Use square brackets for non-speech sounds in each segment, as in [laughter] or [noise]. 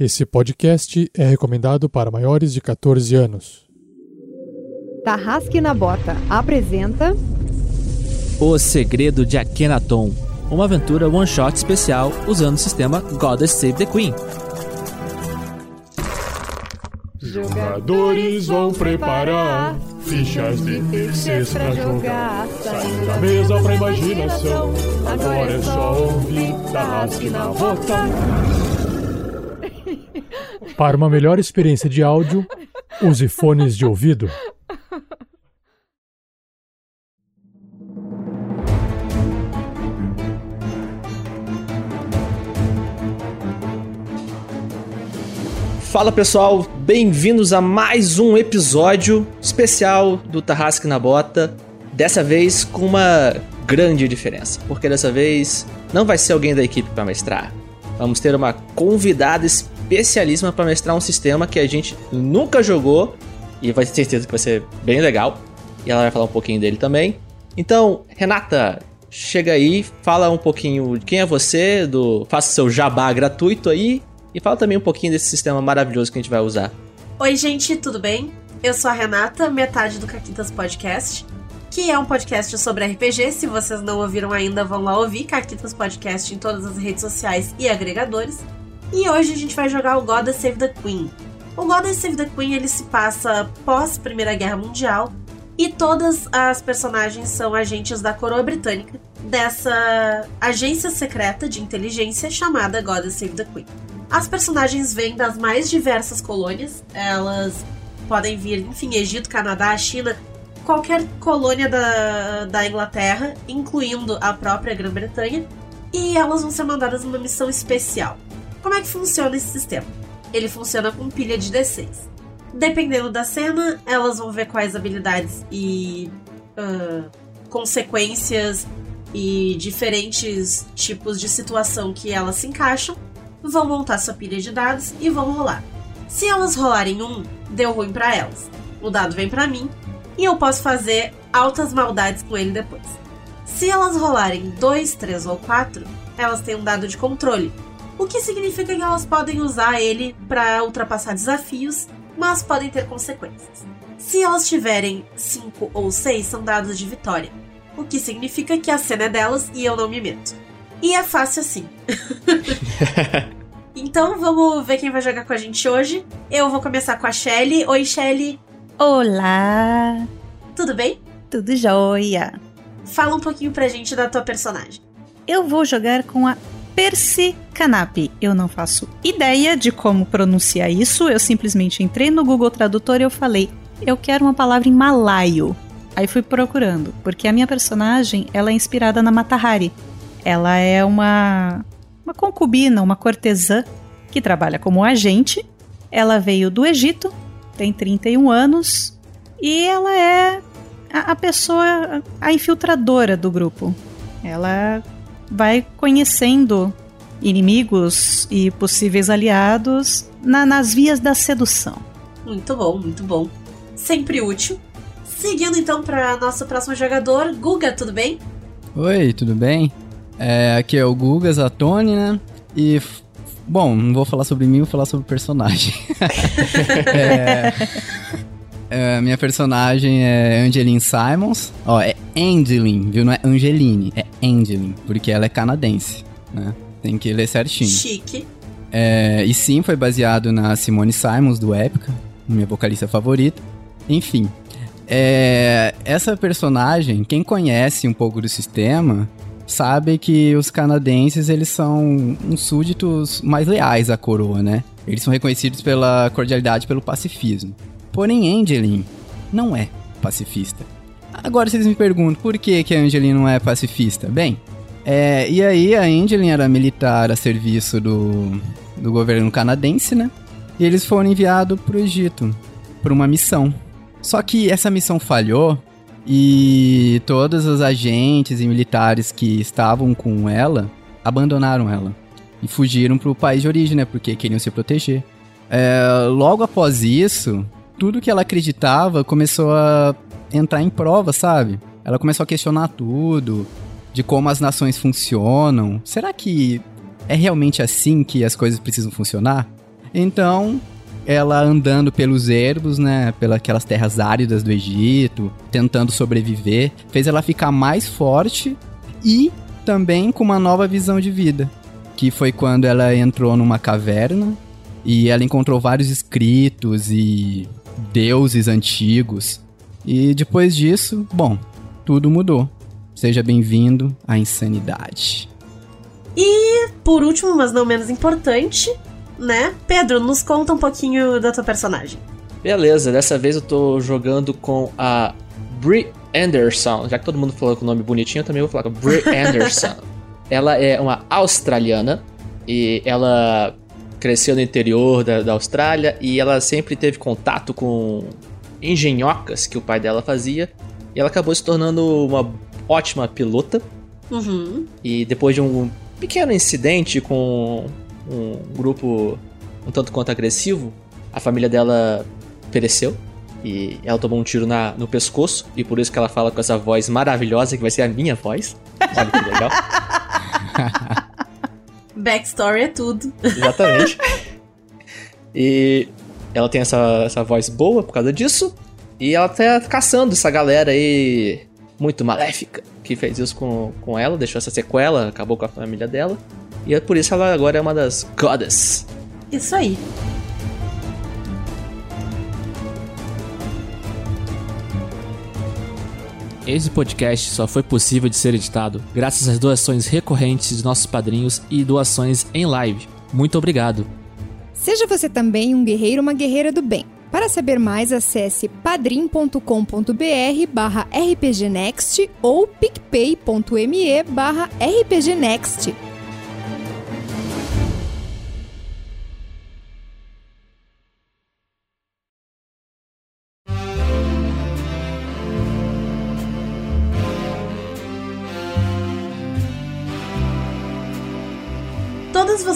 Esse podcast é recomendado para maiores de 14 anos. Tarrasque na Bota apresenta O Segredo de Akhenaton, uma aventura one-shot especial usando o sistema Goddess Save the Queen. Jogadores vão preparar fichas de terceiros pra jogar. Saindo da mesa pra imaginação. Agora é só ouvir Tarrasque na Bota. Para uma melhor experiência de áudio, use fones de ouvido. Fala pessoal, bem-vindos a mais um episódio especial do Tarrasque na Bota. Dessa vez com uma grande diferença, porque dessa vez não vai ser alguém da equipe para mestrar. Vamos ter uma convidada especialíssima para mestrar um sistema que a gente nunca jogou e vai ter certeza que vai ser bem legal. E ela vai falar um pouquinho dele também. Então, Renata, chega aí, fala um pouquinho de quem é você, do faça seu jabá gratuito aí e fala também um pouquinho desse sistema maravilhoso que a gente vai usar. Oi, gente, tudo bem? Eu sou a Renata, metade do Caquitas Podcast, que é um podcast sobre RPG. Se vocês não ouviram ainda, vão lá ouvir Caquitas Podcast em todas as redes sociais e agregadores. E hoje a gente vai jogar o God Save the Queen. O God Save the Queen ele se passa pós Primeira Guerra Mundial e todas as personagens são agentes da coroa britânica dessa agência secreta de inteligência chamada God Save the Queen. As personagens vêm das mais diversas colônias, elas podem vir, enfim, Egito, Canadá, China, qualquer colônia da, da Inglaterra, incluindo a própria Grã-Bretanha, e elas vão ser mandadas numa missão especial. Como é que funciona esse sistema? Ele funciona com pilha de D6. Dependendo da cena, elas vão ver quais habilidades e uh, consequências e diferentes tipos de situação que elas se encaixam vão montar sua pilha de dados e vão rolar. Se elas rolarem um, deu ruim para elas. O dado vem para mim e eu posso fazer altas maldades com ele depois. Se elas rolarem 2, 3 ou 4, elas têm um dado de controle, o que significa que elas podem usar ele para ultrapassar desafios, mas podem ter consequências. Se elas tiverem 5 ou 6, são dados de vitória, o que significa que a cena é delas e eu não me meto. E é fácil assim. [laughs] então vamos ver quem vai jogar com a gente hoje. Eu vou começar com a Shelly. Oi, Shelly. Olá! Tudo bem? Tudo jóia! Fala um pouquinho pra gente da tua personagem. Eu vou jogar com a Percy Canap. Eu não faço ideia de como pronunciar isso. Eu simplesmente entrei no Google Tradutor e eu falei: eu quero uma palavra em malaio. Aí fui procurando, porque a minha personagem ela é inspirada na Matahari, ela é uma, uma concubina, uma cortesã que trabalha como agente. Ela veio do Egito, tem 31 anos e ela é a, a pessoa, a infiltradora do grupo. Ela vai conhecendo inimigos e possíveis aliados na, nas vias da sedução. Muito bom, muito bom. Sempre útil. Seguindo então para nosso próximo jogador, Guga, tudo bem? Oi, tudo bem? É, aqui é o Guga Zatoni, né? E, bom, não vou falar sobre mim, vou falar sobre o personagem. [laughs] é, é, minha personagem é Angeline Simons. Ó, é Angeline, viu? Não é Angeline, é Angeline, porque ela é canadense, né? Tem que ler certinho. Chique. É, e sim, foi baseado na Simone Simons, do Épica, minha vocalista favorita. Enfim, é, essa personagem, quem conhece um pouco do sistema, sabe que os canadenses eles são uns súditos mais leais à coroa, né? Eles são reconhecidos pela cordialidade, pelo pacifismo. Porém, Angeline não é pacifista. Agora vocês me perguntam por que, que a Angeline não é pacifista? Bem, é, e aí a Angeline era militar a serviço do, do governo canadense, né? E eles foram enviados para o Egito para uma missão. Só que essa missão falhou e todos os agentes e militares que estavam com ela abandonaram ela e fugiram para o país de origem, né? Porque queriam se proteger. É, logo após isso, tudo que ela acreditava começou a entrar em prova, sabe? Ela começou a questionar tudo, de como as nações funcionam. Será que é realmente assim que as coisas precisam funcionar? Então, ela andando pelos ermos, né, pelas terras áridas do Egito, tentando sobreviver, fez ela ficar mais forte e também com uma nova visão de vida, que foi quando ela entrou numa caverna e ela encontrou vários escritos e deuses antigos. E depois disso, bom, tudo mudou. Seja bem-vindo à insanidade. E, por último, mas não menos importante, né? Pedro, nos conta um pouquinho da tua personagem. Beleza, dessa vez eu tô jogando com a Brie Anderson. Já que todo mundo falou com o nome bonitinho, eu também vou falar com a Brie [laughs] Anderson. ela é uma australiana e ela cresceu no interior da, da Austrália e ela sempre teve contato com engenhocas que o pai dela fazia. E ela acabou se tornando uma ótima pilota. Uhum. E depois de um pequeno incidente com um grupo um tanto quanto agressivo, a família dela pereceu. E ela tomou um tiro na, no pescoço, e por isso que ela fala com essa voz maravilhosa, que vai ser a minha voz. Olha que legal. [laughs] Backstory é tudo. Exatamente. E ela tem essa, essa voz boa por causa disso. E ela tá caçando essa galera aí muito maléfica que fez isso com, com ela, deixou essa sequela, acabou com a família dela. E é por isso ela agora é uma das goddess. Isso aí. Esse podcast só foi possível de ser editado graças às doações recorrentes de nossos padrinhos e doações em live. Muito obrigado. Seja você também um guerreiro ou uma guerreira do bem. Para saber mais, acesse padrim.com.br barra rpgnext ou picpay.me barra rpgnext.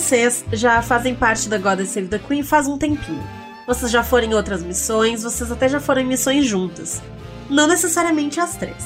Vocês já fazem parte da Goddess Save the Queen faz um tempinho. Vocês já foram em outras missões, vocês até já foram em missões juntas. Não necessariamente as três.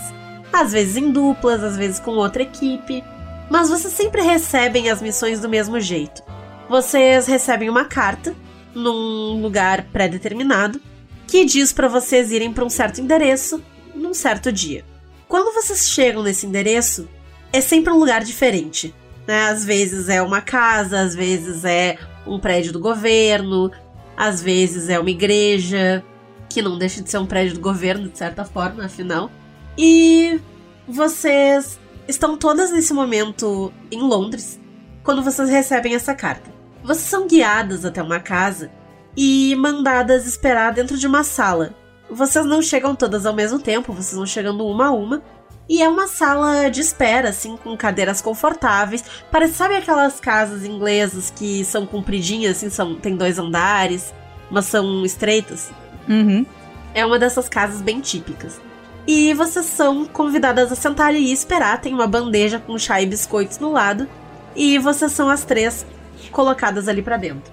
Às vezes em duplas, às vezes com outra equipe. Mas vocês sempre recebem as missões do mesmo jeito. Vocês recebem uma carta num lugar pré-determinado que diz para vocês irem para um certo endereço num certo dia. Quando vocês chegam nesse endereço, é sempre um lugar diferente. Né? Às vezes é uma casa, às vezes é um prédio do governo, às vezes é uma igreja, que não deixa de ser um prédio do governo, de certa forma, afinal. E vocês estão todas nesse momento em Londres quando vocês recebem essa carta. Vocês são guiadas até uma casa e mandadas esperar dentro de uma sala. Vocês não chegam todas ao mesmo tempo, vocês vão chegando uma a uma. E é uma sala de espera, assim, com cadeiras confortáveis. Parece, sabe aquelas casas inglesas que são compridinhas, assim, são, tem dois andares, mas são estreitas? Uhum. É uma dessas casas bem típicas. E vocês são convidadas a sentar e esperar. Tem uma bandeja com chá e biscoitos no lado. E vocês são as três colocadas ali pra dentro.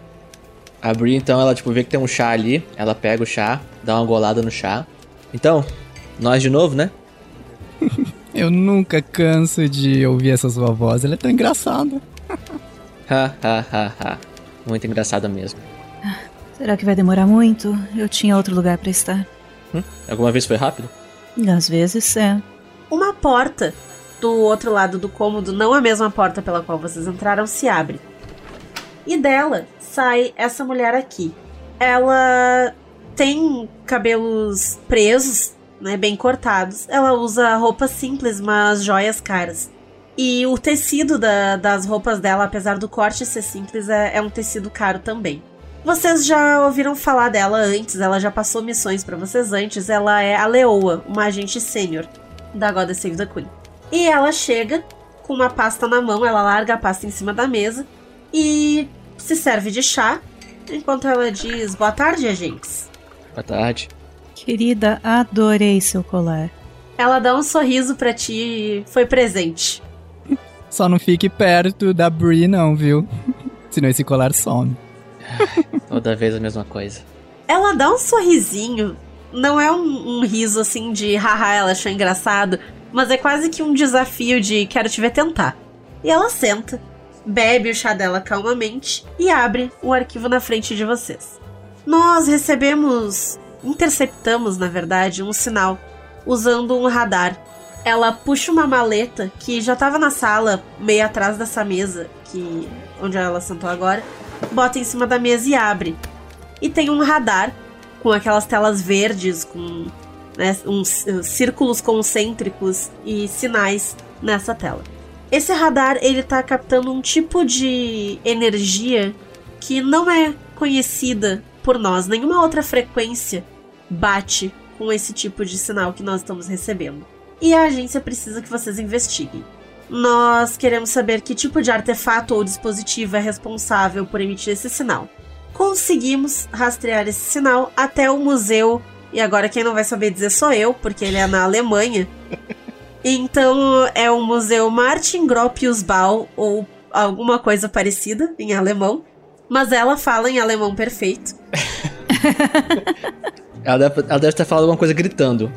A Brie, então, ela tipo vê que tem um chá ali, ela pega o chá, dá uma golada no chá. Então, nós de novo, né? [laughs] Eu nunca canso de ouvir essa sua voz, ela é tão engraçada. Ha, ha, ha, ha. Muito engraçada mesmo. Será que vai demorar muito? Eu tinha outro lugar pra estar. Hum? Alguma vez foi rápido? Às vezes é. Uma porta do outro lado do cômodo, não a mesma porta pela qual vocês entraram, se abre. E dela sai essa mulher aqui. Ela tem cabelos presos, né, bem cortados. Ela usa roupas simples, mas joias caras. E o tecido da- das roupas dela, apesar do corte ser simples, é, é um tecido caro também. Vocês já ouviram falar dela antes, ela já passou missões pra vocês antes. Ela é a Leoa, uma agente sênior da Goddess Save the Queen. E ela chega com uma pasta na mão, ela larga a pasta em cima da mesa e se serve de chá, enquanto ela diz: Boa tarde, agentes. Boa tarde. Querida, adorei seu colar. Ela dá um sorriso pra ti e foi presente. Só não fique perto da Brie, não, viu? [laughs] Senão esse colar some. [laughs] Toda vez a mesma coisa. Ela dá um sorrisinho. Não é um, um riso assim de haha, ela achou engraçado, mas é quase que um desafio de quero te ver tentar. E ela senta bebe o chá dela calmamente e abre o arquivo na frente de vocês. Nós recebemos, interceptamos, na verdade, um sinal usando um radar. Ela puxa uma maleta que já estava na sala, meio atrás dessa mesa, que onde ela sentou agora, bota em cima da mesa e abre. E tem um radar com aquelas telas verdes com né, uns uh, círculos concêntricos e sinais nessa tela. Esse radar ele está captando um tipo de energia que não é conhecida por nós. Nenhuma outra frequência bate com esse tipo de sinal que nós estamos recebendo. E a agência precisa que vocês investiguem. Nós queremos saber que tipo de artefato ou dispositivo é responsável por emitir esse sinal. Conseguimos rastrear esse sinal até o museu, e agora quem não vai saber dizer sou eu, porque ele é na Alemanha. [laughs] Então é o Museu Martin Gropiusbau, ou alguma coisa parecida em alemão. Mas ela fala em alemão perfeito. [laughs] ela, deve, ela deve ter falado alguma coisa gritando.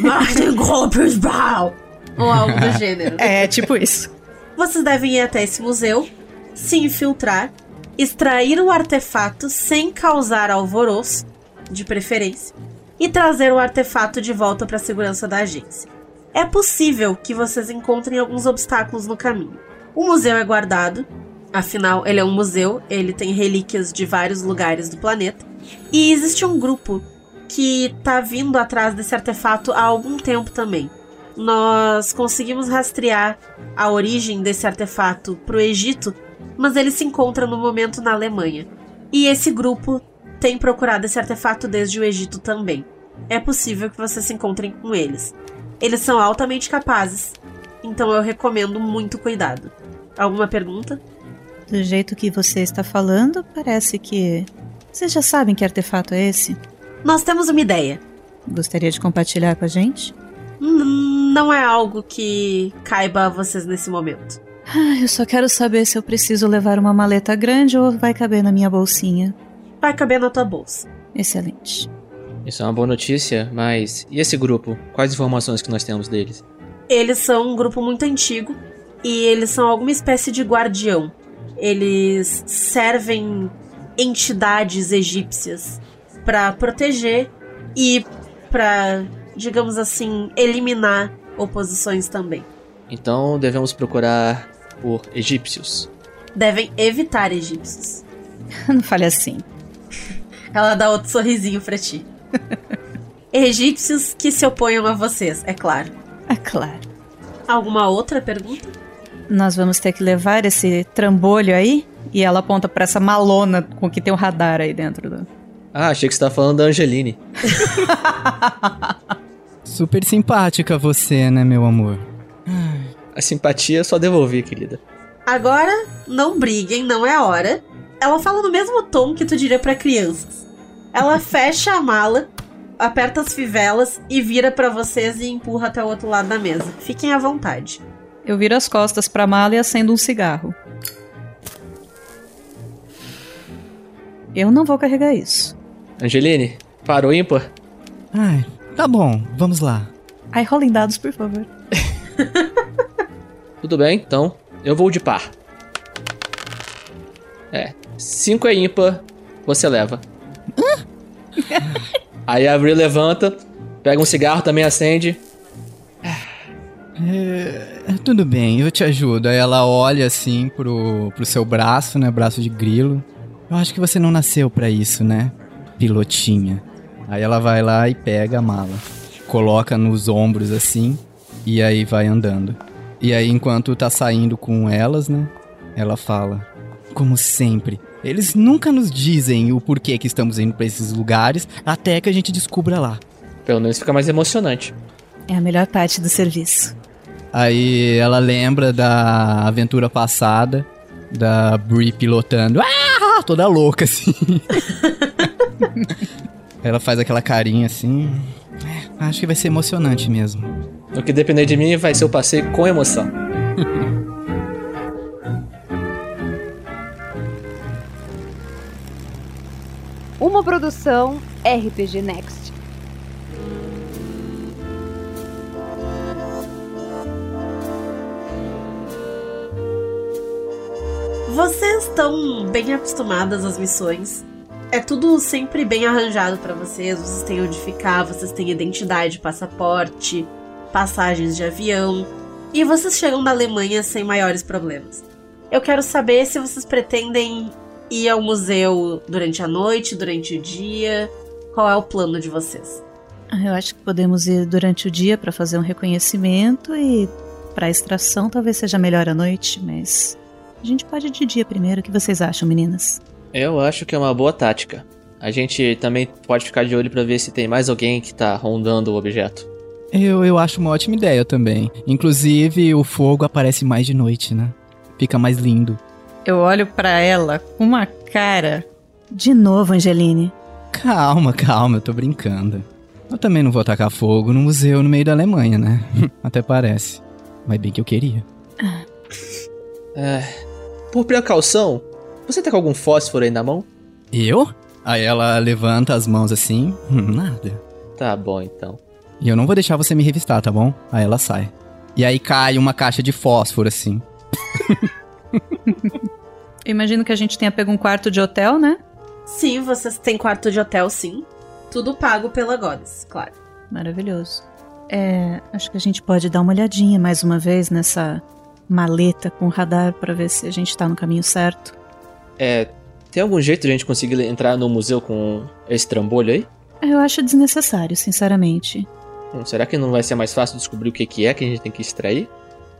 Martin Gropiusbau! Ou algo do gênero. É, tipo isso. Vocês devem ir até esse museu, se infiltrar, extrair o artefato sem causar alvoroço, de preferência, e trazer o artefato de volta para a segurança da agência. É possível que vocês encontrem alguns obstáculos no caminho. O museu é guardado, afinal, ele é um museu, ele tem relíquias de vários lugares do planeta, e existe um grupo que tá vindo atrás desse artefato há algum tempo também. Nós conseguimos rastrear a origem desse artefato pro Egito, mas ele se encontra no momento na Alemanha. E esse grupo tem procurado esse artefato desde o Egito também. É possível que vocês se encontrem com eles. Eles são altamente capazes, então eu recomendo muito cuidado. Alguma pergunta? Do jeito que você está falando, parece que. Vocês já sabem que artefato é esse? Nós temos uma ideia. Gostaria de compartilhar com a gente? Hum, não é algo que caiba a vocês nesse momento. Ah, eu só quero saber se eu preciso levar uma maleta grande ou vai caber na minha bolsinha. Vai caber na tua bolsa. Excelente. Isso é uma boa notícia, mas e esse grupo? Quais informações que nós temos deles? Eles são um grupo muito antigo e eles são alguma espécie de guardião. Eles servem entidades egípcias para proteger e para, digamos assim, eliminar oposições também. Então devemos procurar por egípcios. Devem evitar egípcios. [laughs] Não fale assim. Ela dá outro sorrisinho pra ti. [laughs] Egípcios que se oponham a vocês, é claro. É claro. Alguma outra pergunta? Nós vamos ter que levar esse trambolho aí? E ela aponta para essa malona com que tem um radar aí dentro do. Ah, achei que você tava falando da Angeline. [laughs] Super simpática você, né, meu amor? A simpatia só devolvi, querida. Agora, não briguem, não é hora. Ela fala no mesmo tom que tu diria para crianças. Ela [laughs] fecha a mala, aperta as fivelas e vira para vocês e empurra até o outro lado da mesa. Fiquem à vontade. Eu viro as costas pra mala e acendo um cigarro. Eu não vou carregar isso. Angeline, parou ímpar? Ai, tá bom, vamos lá. Ai, rolem dados, por favor. [laughs] Tudo bem, então eu vou de par. É, 5 é ímpar, você leva. [laughs] Aí a Avril levanta, pega um cigarro, também acende. É, tudo bem, eu te ajudo. Aí ela olha assim pro, pro seu braço, né? Braço de grilo. Eu acho que você não nasceu para isso, né? Pilotinha. Aí ela vai lá e pega a mala. Coloca nos ombros assim. E aí vai andando. E aí, enquanto tá saindo com elas, né? Ela fala: Como sempre, eles nunca nos dizem o porquê que estamos indo para esses lugares até que a gente descubra lá. Pelo menos fica mais emocionante. É a melhor parte do serviço. Aí ela lembra da aventura passada, da Brie pilotando. [laughs] Ah! Toda louca, assim. [laughs] [laughs] ela faz aquela carinha assim. É, acho que vai ser emocionante mesmo. O que depender de mim vai ser o passeio com emoção. [laughs] Uma produção RPG Next. Vocês estão bem acostumadas às missões. É tudo sempre bem arranjado para vocês. Vocês têm onde ficar, vocês têm identidade, passaporte, passagens de avião. E vocês chegam da Alemanha sem maiores problemas. Eu quero saber se vocês pretendem ir ao museu durante a noite, durante o dia. Qual é o plano de vocês? Ah, Eu acho que podemos ir durante o dia para fazer um reconhecimento e para extração talvez seja melhor à noite, mas a gente pode ir de dia primeiro. O que vocês acham, meninas? Eu acho que é uma boa tática. A gente também pode ficar de olho pra ver se tem mais alguém que tá rondando o objeto. Eu, eu acho uma ótima ideia também. Inclusive, o fogo aparece mais de noite, né? Fica mais lindo. Eu olho para ela com uma cara. De novo, Angeline. Calma, calma, eu tô brincando. Eu também não vou tacar fogo no museu no meio da Alemanha, né? [laughs] Até parece. Mas bem que eu queria. É, por precaução, você tá com algum fósforo aí na mão? Eu? Aí ela levanta as mãos assim. Hum, nada. Tá bom então. E eu não vou deixar você me revistar, tá bom? Aí ela sai. E aí cai uma caixa de fósforo assim. Eu [laughs] imagino que a gente tenha pego um quarto de hotel, né? Sim, vocês têm quarto de hotel, sim. Tudo pago pela Goddess, claro. Maravilhoso. É, acho que a gente pode dar uma olhadinha mais uma vez nessa maleta com radar para ver se a gente tá no caminho certo. É, tem algum jeito de a gente conseguir entrar no museu com esse trambolho aí? Eu acho desnecessário, sinceramente. Hum, será que não vai ser mais fácil descobrir o que, que é que a gente tem que extrair?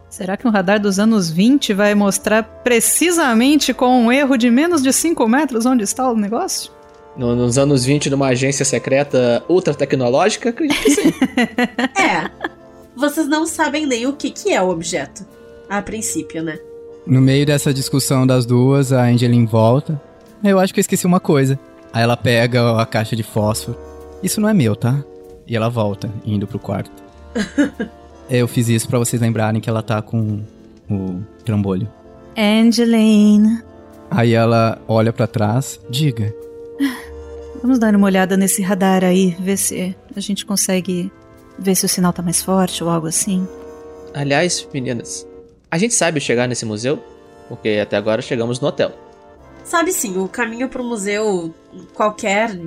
Será que um radar dos anos 20 vai mostrar precisamente com um erro de menos de 5 metros onde está o negócio? No- nos anos 20, numa agência secreta ultra tecnológica? Acredito que sim. [laughs] É. Vocês não sabem nem o que, que é o objeto. A princípio, né? No meio dessa discussão das duas, a Angeline volta. Eu acho que eu esqueci uma coisa. Aí ela pega a caixa de fósforo. Isso não é meu, tá? E ela volta, indo pro quarto. [laughs] eu fiz isso pra vocês lembrarem que ela tá com o trambolho. Angeline, Aí ela olha pra trás, diga. [sighs] vamos dar uma olhada nesse radar aí, ver se a gente consegue ver se o sinal tá mais forte ou algo assim. Aliás, meninas, a gente sabe chegar nesse museu? Porque até agora chegamos no hotel. Sabe sim, o caminho pro museu, qualquer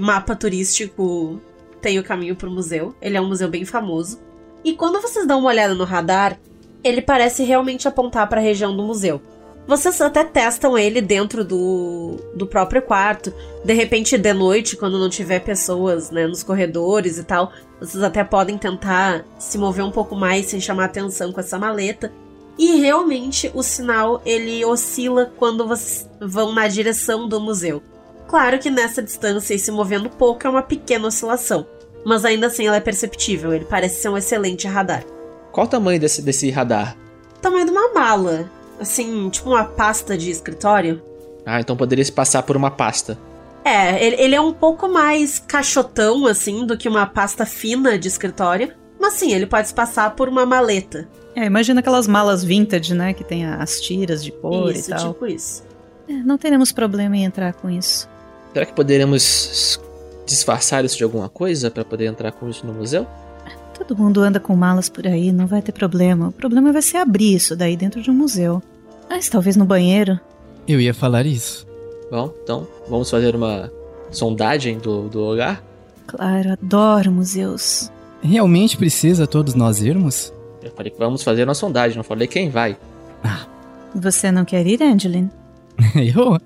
mapa turístico tem o caminho pro museu. Ele é um museu bem famoso. E quando vocês dão uma olhada no radar, ele parece realmente apontar para a região do museu. Vocês até testam ele dentro do, do próprio quarto. De repente, de noite, quando não tiver pessoas né, nos corredores e tal, vocês até podem tentar se mover um pouco mais sem chamar atenção com essa maleta. E realmente o sinal ele oscila quando vocês vão na direção do museu. Claro que nessa distância e se movendo pouco é uma pequena oscilação, mas ainda assim ela é perceptível, ele parece ser um excelente radar. Qual o tamanho desse, desse radar? Tamanho de uma mala, assim, tipo uma pasta de escritório. Ah, então poderia se passar por uma pasta. É, ele, ele é um pouco mais caixotão, assim, do que uma pasta fina de escritório, mas sim, ele pode se passar por uma maleta. É, imagina aquelas malas vintage, né? Que tem as tiras de cor isso, e tal. tipo isso. É, não teremos problema em entrar com isso. Será que poderemos disfarçar isso de alguma coisa para poder entrar com isso no museu? Todo mundo anda com malas por aí, não vai ter problema. O problema vai ser abrir isso daí dentro de um museu. Mas talvez no banheiro. Eu ia falar isso. Bom, então vamos fazer uma sondagem do, do lugar? Claro, adoro museus. Realmente precisa todos nós irmos? Eu falei que vamos fazer uma sondagem, não falei quem vai. Você não quer ir, Angeline? [laughs] Eu?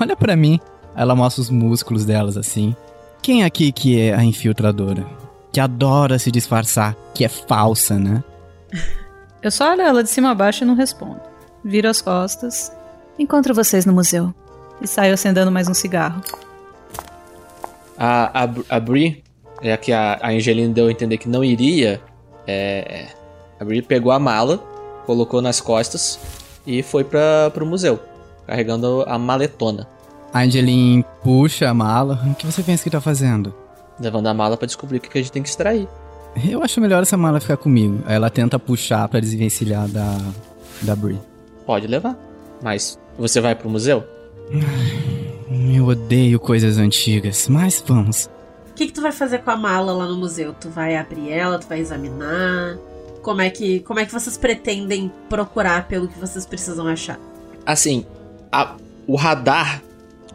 Olha pra mim. Ela mostra os músculos delas assim. Quem aqui que é a infiltradora? Que adora se disfarçar, que é falsa, né? [laughs] Eu só olho ela de cima a baixo e não respondo. Viro as costas. Encontro vocês no museu. E saio acendendo mais um cigarro. A, a, a Bri, é que a, a Angelina deu a entender que não iria, é, a Bri pegou a mala, colocou nas costas e foi para pro museu, carregando a maletona, A Angeline puxa a mala. O que você pensa que tá fazendo? levando a mala para descobrir o que a gente tem que extrair. Eu acho melhor essa mala ficar comigo. Aí Ela tenta puxar pra desvencilhar da, da Brie. Pode levar, mas você vai pro museu? Eu odeio coisas antigas, mas vamos. O que, que tu vai fazer com a mala lá no museu? Tu vai abrir ela, tu vai examinar? Como é que, como é que vocês pretendem procurar pelo que vocês precisam achar? Assim, a- o radar,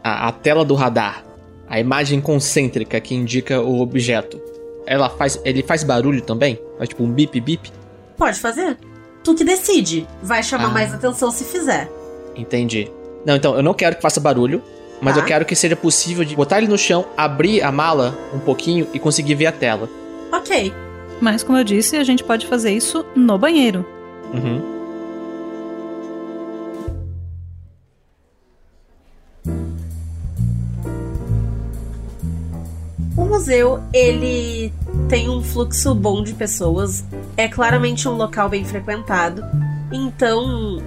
a, a tela do radar, a imagem concêntrica que indica o objeto, ela faz, ele faz barulho também? Faz tipo um bip bip? Pode fazer. Tu que decide. Vai chamar Ah. mais atenção se fizer. Entendi. Não, então, eu não quero que faça barulho, mas Tá. eu quero que seja possível de botar ele no chão, abrir a mala um pouquinho e conseguir ver a tela. Ok. Mas, como eu disse, a gente pode fazer isso no banheiro. Uhum. O museu, ele tem um fluxo bom de pessoas. É claramente um local bem frequentado. Então,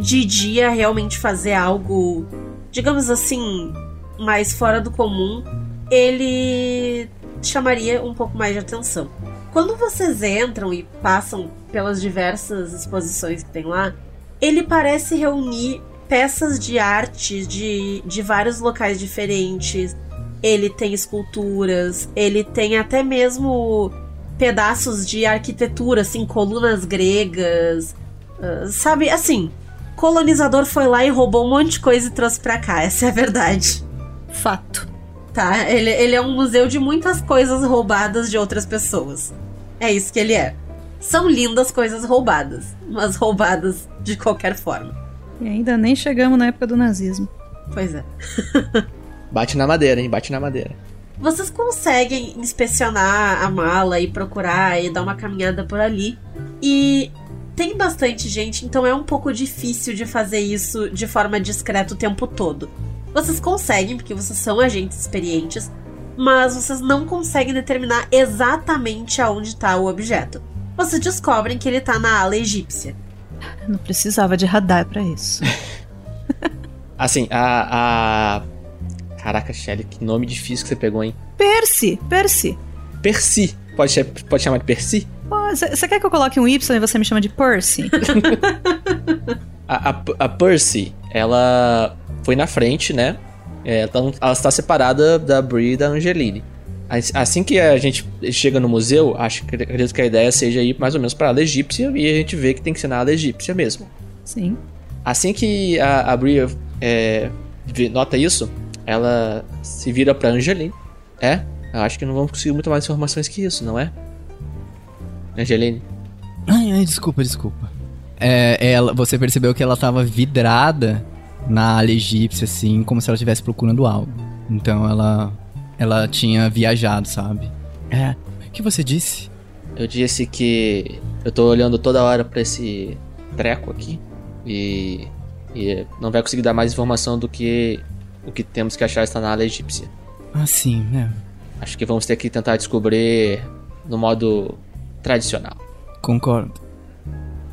de dia, realmente fazer algo, digamos assim, mais fora do comum, ele chamaria um pouco mais de atenção. Quando vocês entram e passam pelas diversas exposições que tem lá, ele parece reunir peças de arte de, de vários locais diferentes. Ele tem esculturas, ele tem até mesmo pedaços de arquitetura, assim, colunas gregas. ah, sabe, assim, colonizador foi lá e roubou um monte de coisa e trouxe pra cá, essa é a verdade. Fato. Tá? Ele, ele é um museu de muitas coisas roubadas de outras pessoas. É isso que ele é. São lindas coisas roubadas, mas roubadas de qualquer forma. E ainda nem chegamos na época do nazismo. Pois é. [laughs] Bate na madeira, hein? Bate na madeira. Vocês conseguem inspecionar a mala e procurar e dar uma caminhada por ali. E tem bastante gente, então é um pouco difícil de fazer isso de forma discreta o tempo todo. Vocês conseguem, porque vocês são agentes experientes, mas vocês não conseguem determinar exatamente aonde está o objeto. Vocês descobrem que ele está na ala egípcia. Não precisava de radar pra isso. [laughs] Assim, a. a... Caraca, Shelly, que nome difícil que você pegou, hein? Percy! Percy! Percy. Pode, pode chamar de Percy? Você quer que eu coloque um Y e você me chama de Percy? [laughs] A, a, a Percy, ela foi na frente, né? É, então, ela está separada da Brie e da Angeline. As- Assim que a gente chega no museu, acho que acredito que a ideia seja ir mais ou menos para a ala egípcia e a gente vê que tem que ser na ala egípcia mesmo. Sim. Assim que a, a Brie é, nota isso, ela se vira pra Angeline. É? Eu acho que não vamos conseguir muito mais informações que isso, não é? Angeline. Ai, ai, desculpa, desculpa. É, ela, você percebeu que ela tava vidrada na ala egípcia, assim, como se ela estivesse procurando algo. Então ela. Ela tinha viajado, sabe? É. O que você disse? Eu disse que eu tô olhando toda hora pra esse treco aqui e, e não vai conseguir dar mais informação do que o que temos que achar está na ala egípcia. Ah, sim, né? Acho que vamos ter que tentar descobrir no modo tradicional. Concordo.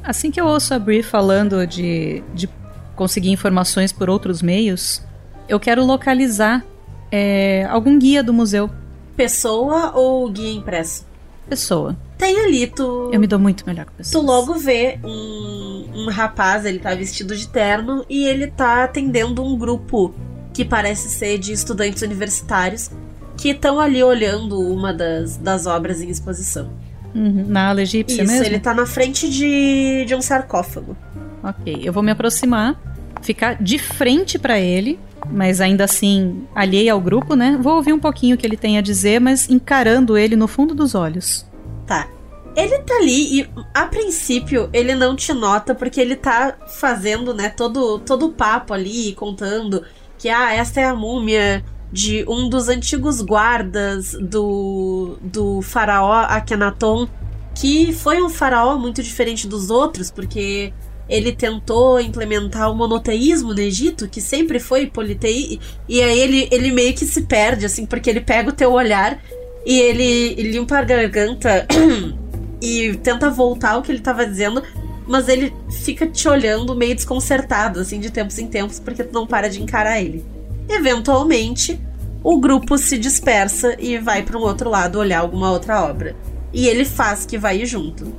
Assim que eu ouço a Brie falando de, de conseguir informações por outros meios, eu quero localizar é, algum guia do museu. Pessoa ou guia impresso? Pessoa. Tem ali, tu. Eu me dou muito melhor com Tu pessoas. logo vê um, um rapaz, ele tá vestido de terno e ele tá atendendo um grupo que parece ser de estudantes universitários que estão ali olhando uma das, das obras em exposição. Uhum, Na ala egípcia Isso, mesmo? ele tá na frente de, de um sarcófago. Ok, eu vou me aproximar, ficar de frente pra ele, mas ainda assim alheia ao grupo, né? Vou ouvir um pouquinho o que ele tem a dizer, mas encarando ele no fundo dos olhos. Tá. Ele tá ali e, a princípio, ele não te nota porque ele tá fazendo, né, todo, todo o papo ali, contando que, ah, esta é a múmia de um dos antigos guardas do, do faraó Akhenaton, que foi um faraó muito diferente dos outros, porque ele tentou implementar o monoteísmo no Egito, que sempre foi politeísmo, e aí ele, ele meio que se perde, assim, porque ele pega o teu olhar e ele limpa a garganta [clears throat] e tenta voltar ao que ele tava dizendo, mas ele fica te olhando meio desconcertado, assim, de tempos em tempos, porque tu não para de encarar ele. Eventualmente, o grupo se dispersa e vai para um outro lado olhar alguma outra obra. E ele faz que vai junto.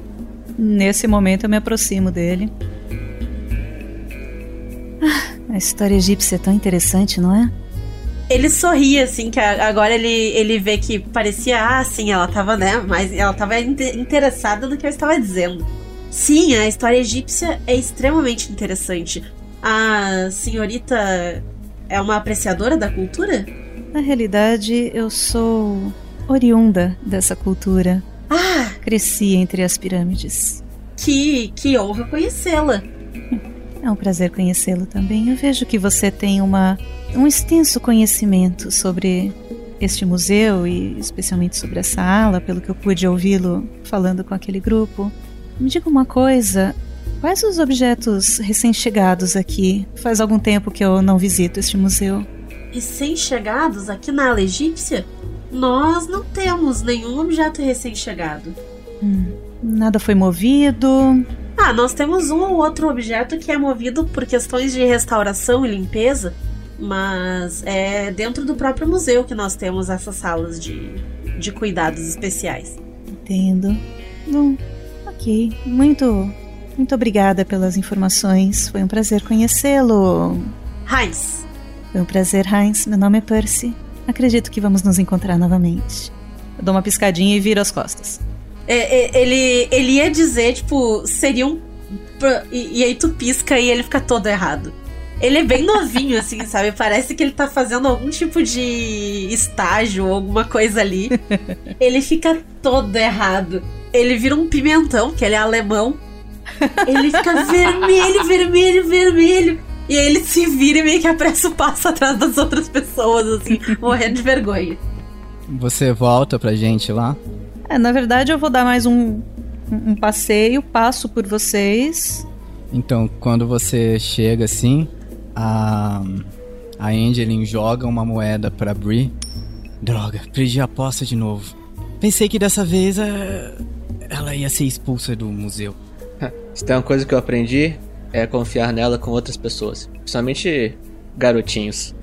Nesse momento eu me aproximo dele. Ah, a história egípcia é tão interessante, não é? Ele sorri, assim, que agora ele, ele vê que parecia, ah, sim, ela tava, né, mas ela tava inte- interessada no que eu estava dizendo. Sim, a história egípcia é extremamente interessante. A senhorita é uma apreciadora da cultura? Na realidade, eu sou oriunda dessa cultura. Ah, Cresci entre as pirâmides. que, que honra conhecê-la. [laughs] É um prazer conhecê-lo também. Eu vejo que você tem uma, um extenso conhecimento sobre este museu e especialmente sobre essa ala, pelo que eu pude ouvi-lo falando com aquele grupo. Me diga uma coisa: quais os objetos recém-chegados aqui? Faz algum tempo que eu não visito este museu. Recém-chegados aqui na ala egípcia? Nós não temos nenhum objeto recém-chegado. Nada foi movido. Ah, nós temos um ou outro objeto que é movido por questões de restauração e limpeza, mas é dentro do próprio museu que nós temos essas salas de, de cuidados especiais. Entendo. Bom, ok. Muito, muito obrigada pelas informações. Foi um prazer conhecê-lo. Heinz, Foi um prazer, Heinz. Meu nome é Percy. Acredito que vamos nos encontrar novamente. Eu dou uma piscadinha e viro as costas. é, é, ele, ele ia dizer, tipo, seria um. E, e aí tu pisca e ele fica todo errado. Ele é bem [laughs] novinho, assim, sabe? Parece que ele tá fazendo algum tipo de estágio ou alguma coisa ali. [laughs] Ele fica todo errado. Ele vira um pimentão, que ele é alemão. Ele fica vermelho, vermelho, vermelho. E aí ele se vira e meio que apressa o passo atrás das outras pessoas, assim, morrendo de vergonha. Você volta pra gente lá? É, na verdade, eu vou dar mais um, um, passeio, passo por vocês. Então, quando você chega assim, a a Angeline joga uma moeda pra Bri. Droga, perdi a aposta de novo. Pensei que dessa vez é, ela ia ser expulsa do museu. Se tem uma coisa que eu aprendi, é confiar nela com outras pessoas. Principalmente garotinhos.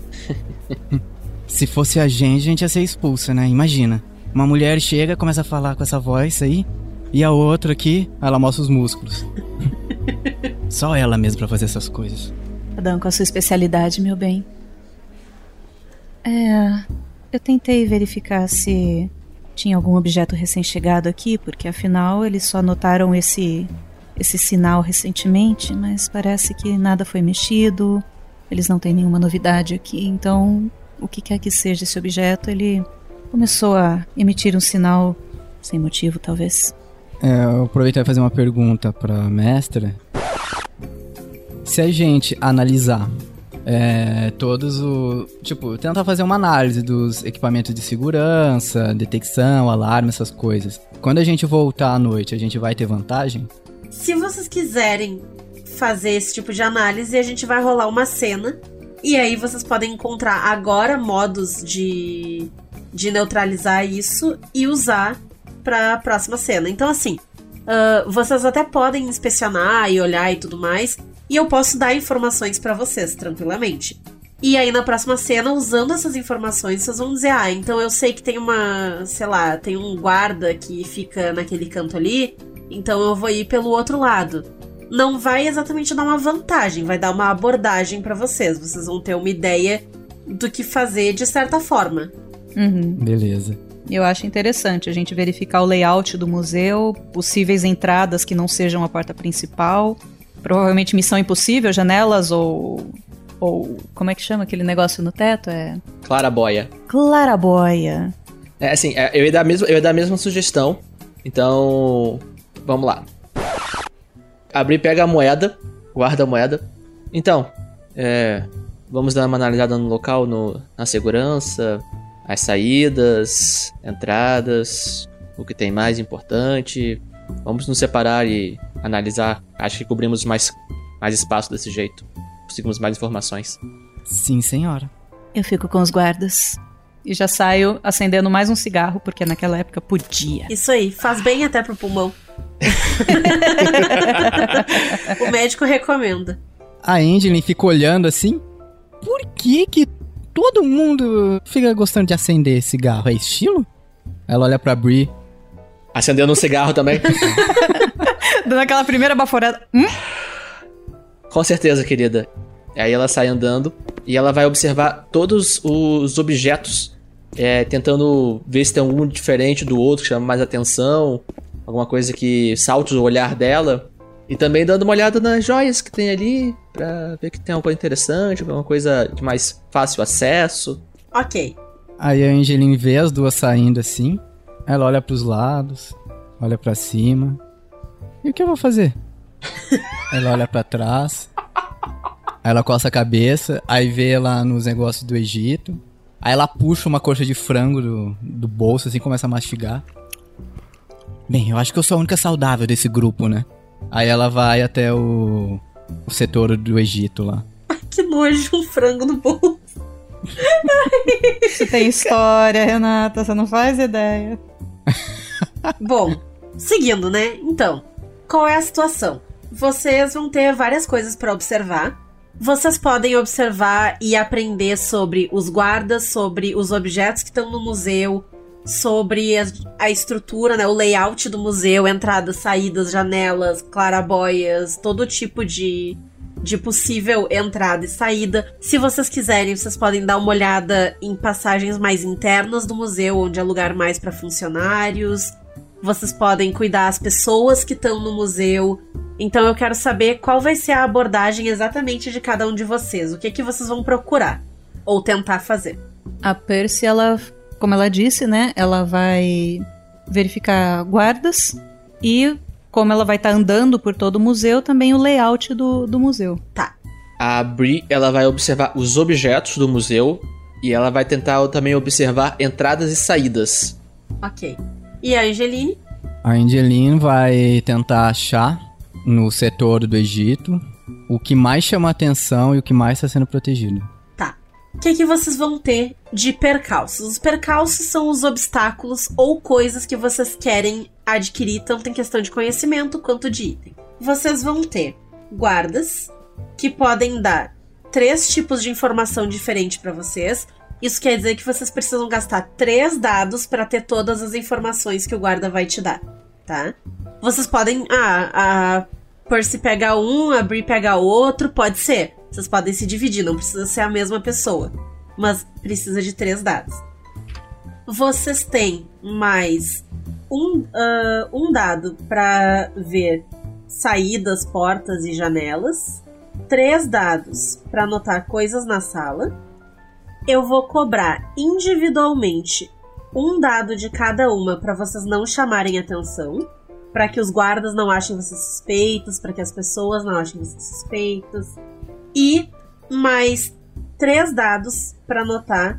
[laughs] Se fosse a gente, a gente ia ser expulsa, né? Imagina. Uma mulher chega, começa a falar com essa voz aí, e a outra aqui, ela mostra os músculos. [laughs] Só ela mesmo pra fazer essas coisas. Cada um com a sua especialidade, meu bem. É. Eu tentei verificar se tinha algum objeto recém-chegado aqui, porque afinal eles só notaram esse esse sinal recentemente, mas parece que nada foi mexido. Eles não têm nenhuma novidade aqui, então o que quer que seja esse objeto, ele começou a emitir um sinal sem motivo, talvez. É, eu aproveitar e fazer uma pergunta pra mestra. Se a gente analisar é, todos o. Tipo, tentar fazer uma análise dos equipamentos de segurança, detecção, alarme, essas coisas. Quando a gente voltar à noite, a gente vai ter vantagem? Se vocês quiserem fazer esse tipo de análise, a gente vai rolar uma cena. E aí vocês podem encontrar agora modos de, de neutralizar isso e usar pra próxima cena. Então, assim, ah, vocês até podem inspecionar e olhar e tudo mais. E eu posso dar informações pra vocês tranquilamente. E aí, na próxima cena, usando essas informações, vocês vão dizer: Ah, então eu sei que tem uma, sei lá, tem um guarda que fica naquele canto ali, então eu vou ir pelo outro lado. Não vai exatamente dar uma vantagem, vai dar uma abordagem pra vocês. Vocês vão ter uma ideia do que fazer de certa forma. Uhum. Beleza. Eu acho interessante a gente verificar o layout do museu, possíveis entradas que não sejam a porta principal, provavelmente missão impossível, janelas ou ou como é que chama aquele negócio no teto? É Claraboia. claraboia. É assim, é, eu ia dar a mesma, eu ia dar a mesma sugestão. Então, vamos lá. Abrir, pega a moeda, guarda a moeda. Então, é, vamos dar uma analisada no local, no, na segurança, as saídas, entradas, o que tem mais importante. Vamos nos separar e analisar. Acho que cobrimos mais, mais espaço desse jeito. Conseguimos mais informações. Sim, senhora. Eu fico com os guardas. E já saio acendendo mais um cigarro, porque naquela época podia. Isso aí, faz bem até pro pulmão. [laughs] o médico recomenda. A Angeline fica olhando assim. Por que que todo mundo fica gostando de acender cigarro? É estilo? Ela olha pra Bri. Acendendo um cigarro também. [laughs] Dando aquela primeira baforada. Hum? Com certeza, querida. Aí ela sai andando e ela vai observar todos os objetos, é, tentando ver se tem algum diferente do outro que chama mais atenção, alguma coisa que salte o olhar dela. E também dando uma olhada nas joias que tem ali, pra ver que tem alguma coisa interessante, alguma coisa de mais fácil acesso. Ok. Aí a Angeline vê as duas saindo assim. Ela olha pros lados, olha pra cima. E o que eu vou fazer? [laughs] ela olha pra trás. Aí ela coça a cabeça, aí vê lá nos negócios do Egito. Aí ela puxa uma coxa de frango do, do bolso, assim, começa a mastigar. Bem, eu acho que eu sou a única saudável desse grupo, né? Aí ela vai até o, o setor do Egito lá. Que nojo, um frango no bolso. Isso tem história, Renata, você não faz ideia. [laughs] Bom, seguindo, né? Então, qual é a situação? Vocês vão ter várias coisas pra observar. Vocês podem observar e aprender sobre os guardas, sobre os objetos que estão no museu, sobre a, a estrutura, né, o layout do museu, entradas, saídas, janelas, clarabóias, todo tipo de, de possível entrada e saída. Se vocês quiserem, vocês podem dar uma olhada em passagens mais internas do museu, onde é lugar mais para funcionários. Vocês podem cuidar as pessoas que estão no museu. Então eu quero saber qual vai ser a abordagem exatamente de cada um de vocês. O que que vocês vão procurar ou tentar fazer? A Percy, ela, como ela disse, né? Ela vai verificar guardas e, como ela vai estar andando por todo o museu, também o layout do, do museu. A Bri, ela vai observar os objetos do museu e ela vai tentar também observar entradas e saídas. Ok. E a Angeline? A Angeline vai tentar achar no setor do Egito o que mais chama atenção e o que mais está sendo protegido. O que, que vocês vão ter de percalços? Os percalços são os obstáculos ou coisas que vocês querem adquirir, tanto em questão de conhecimento quanto de item. Vocês vão ter guardas que podem dar três tipos de informação diferente para vocês. Isso quer dizer que vocês precisam gastar três dados para ter todas as informações que o guarda vai te dar, tá? Vocês podem. Ah, a Percy pega um, a Bri pega outro, pode ser. Vocês podem se dividir, não precisa ser a mesma pessoa. Mas precisa de três dados. Vocês têm mais um, ah, um dado para ver saídas, portas e janelas. Três dados para anotar coisas na sala. Eu vou cobrar individualmente um dado de cada uma para vocês não chamarem atenção, para que os guardas não achem vocês suspeitos, para que as pessoas não achem vocês suspeitos. E mais três dados para anotar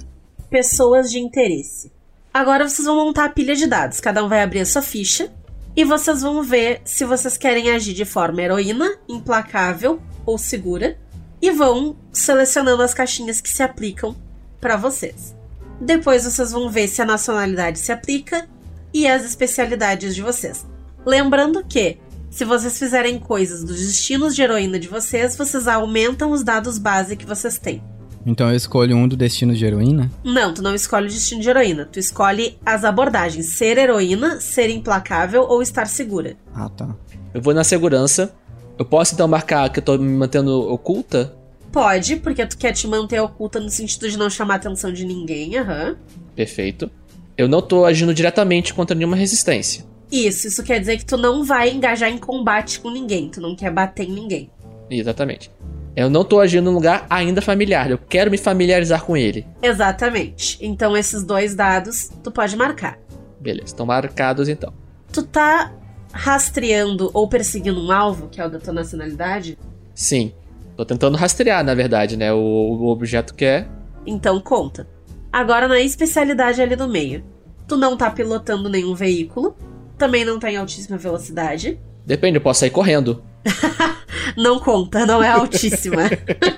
pessoas de interesse. Agora vocês vão montar a pilha de dados. Cada um vai abrir a sua ficha e vocês vão ver se vocês querem agir de forma heroína, implacável ou segura e vão selecionando as caixinhas que se aplicam para vocês. Depois vocês vão ver se a nacionalidade se aplica e as especialidades de vocês. Lembrando que se vocês fizerem coisas dos destinos de heroína de vocês, vocês aumentam os dados base que vocês têm. Então eu escolho um do destino de heroína? Não, tu não escolhe o destino de heroína. Tu escolhe as abordagens: ser heroína, ser implacável ou estar segura. Ah, tá. Eu vou na segurança. Eu posso então marcar que eu tô me mantendo oculta? Pode, porque tu quer te manter oculta no sentido de não chamar a atenção de ninguém, aham. Perfeito. Eu não tô agindo diretamente contra nenhuma resistência. Isso, isso quer dizer que tu não vai engajar em combate com ninguém, tu não quer bater em ninguém. Exatamente. Eu não tô agindo num lugar ainda familiar. Eu quero me familiarizar com ele. Exatamente. Então esses dois dados tu pode marcar. Beleza, estão marcados então. Tu tá rastreando ou perseguindo um alvo, que é o da tua nacionalidade? Sim. Tô tentando rastrear, na verdade, né? O, o objeto que é. Então conta. Agora na especialidade ali do meio. Tu não tá pilotando nenhum veículo, também não tá em altíssima velocidade. Depende, eu posso sair correndo. [laughs] Não conta, não é altíssima.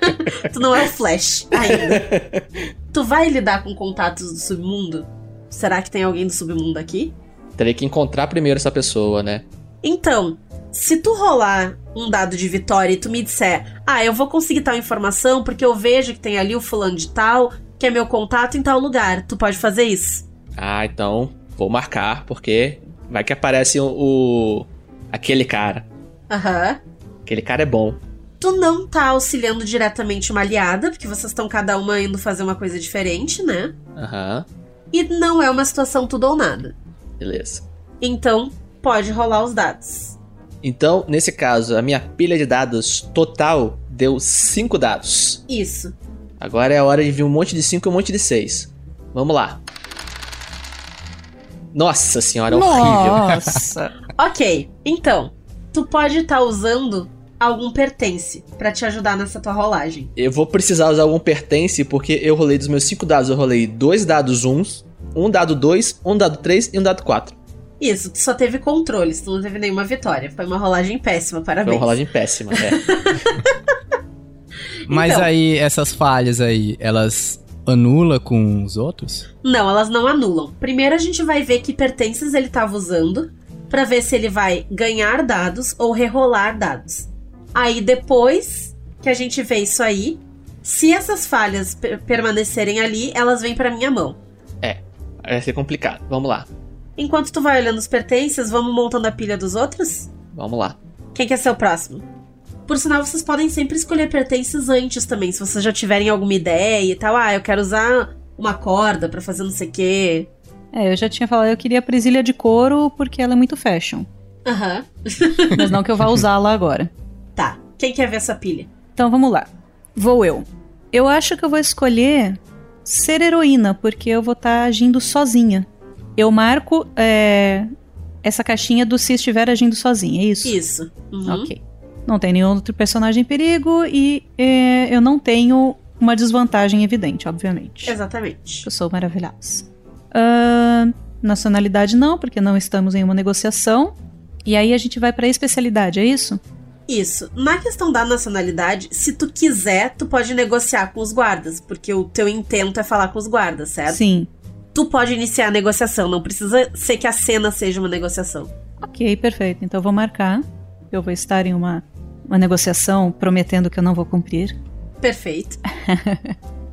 [laughs] tu não é o Flash ainda. Tu vai lidar com contatos do submundo? Será que tem alguém do submundo aqui? Terei que encontrar primeiro essa pessoa, né? Então, se tu rolar um dado de vitória e tu me disser, ah, eu vou conseguir tal informação porque eu vejo que tem ali o fulano de tal, que é meu contato em tal lugar, tu pode fazer isso? Ah, então vou marcar, porque vai que aparece o. o- aquele cara. Aham. Aquele cara é bom. Tu não tá auxiliando diretamente uma aliada, porque vocês estão cada uma indo fazer uma coisa diferente, né? Aham. E não é uma situação tudo ou nada. Beleza. Então, pode rolar os dados. Então, nesse caso, a minha pilha de dados total deu 5 dados. Isso. Agora é a hora de vir um monte de 5 e um monte de 6. Vamos lá. Nossa senhora, horrível. Nossa. [laughs] Ok, então, tu pode estar usando algum pertence pra te ajudar nessa tua rolagem. Eu vou precisar usar algum pertence porque eu rolei dos meus 5 dados, eu rolei dois dados uns, um dado 2, um dado 3 e um dado 4. Isso, tu só teve controles, tu não teve nenhuma vitória. Foi uma rolagem péssima, Foi parabéns. uma rolagem péssima, é. [laughs] Mas Então. aí, essas falhas aí, elas anula com os outros? Não, elas não anulam. Primeiro a gente vai ver que pertences ele tava usando pra ver se ele vai ganhar dados ou rerolar dados. Aí depois que a gente vê isso aí, se essas falhas per- permanecerem ali, elas vêm pra minha mão. Vai ser complicado. Vamos lá. Enquanto tu vai olhando os pertences, vamos montando a pilha dos outros? Vamos lá. Quem quer ser o próximo? Por sinal, vocês podem sempre escolher pertences antes também, se vocês já tiverem alguma ideia e tal. Ah, eu quero usar uma corda pra fazer não sei o quê. É, eu já tinha falado, eu queria presilha de couro porque ela é muito fashion. Aham. [laughs] Mas não que eu vá usá-la agora. Tá. Quem quer ver essa pilha? Então vamos lá. Vou eu. Eu acho que eu vou escolher ser heroína, porque eu vou estar agindo sozinha. Eu marco é, essa caixinha do se estiver agindo sozinha, é isso? Isso. Uhum. Ok. Não tem nenhum outro personagem em perigo e é, eu não tenho uma desvantagem evidente, obviamente. Exatamente. Eu sou maravilhosa. Ahn, nacionalidade não, porque não estamos em uma negociação. E aí a gente vai pra especialidade, é isso? Isso. Na questão da nacionalidade, se tu quiser, tu pode negociar com os guardas, porque o teu intento é falar com os guardas, certo? Sim. Tu pode iniciar a negociação, não precisa ser que a cena seja uma negociação. Ok, perfeito. Então eu vou marcar. Eu vou estar em uma, uma negociação prometendo que eu não vou cumprir. Perfeito. [laughs]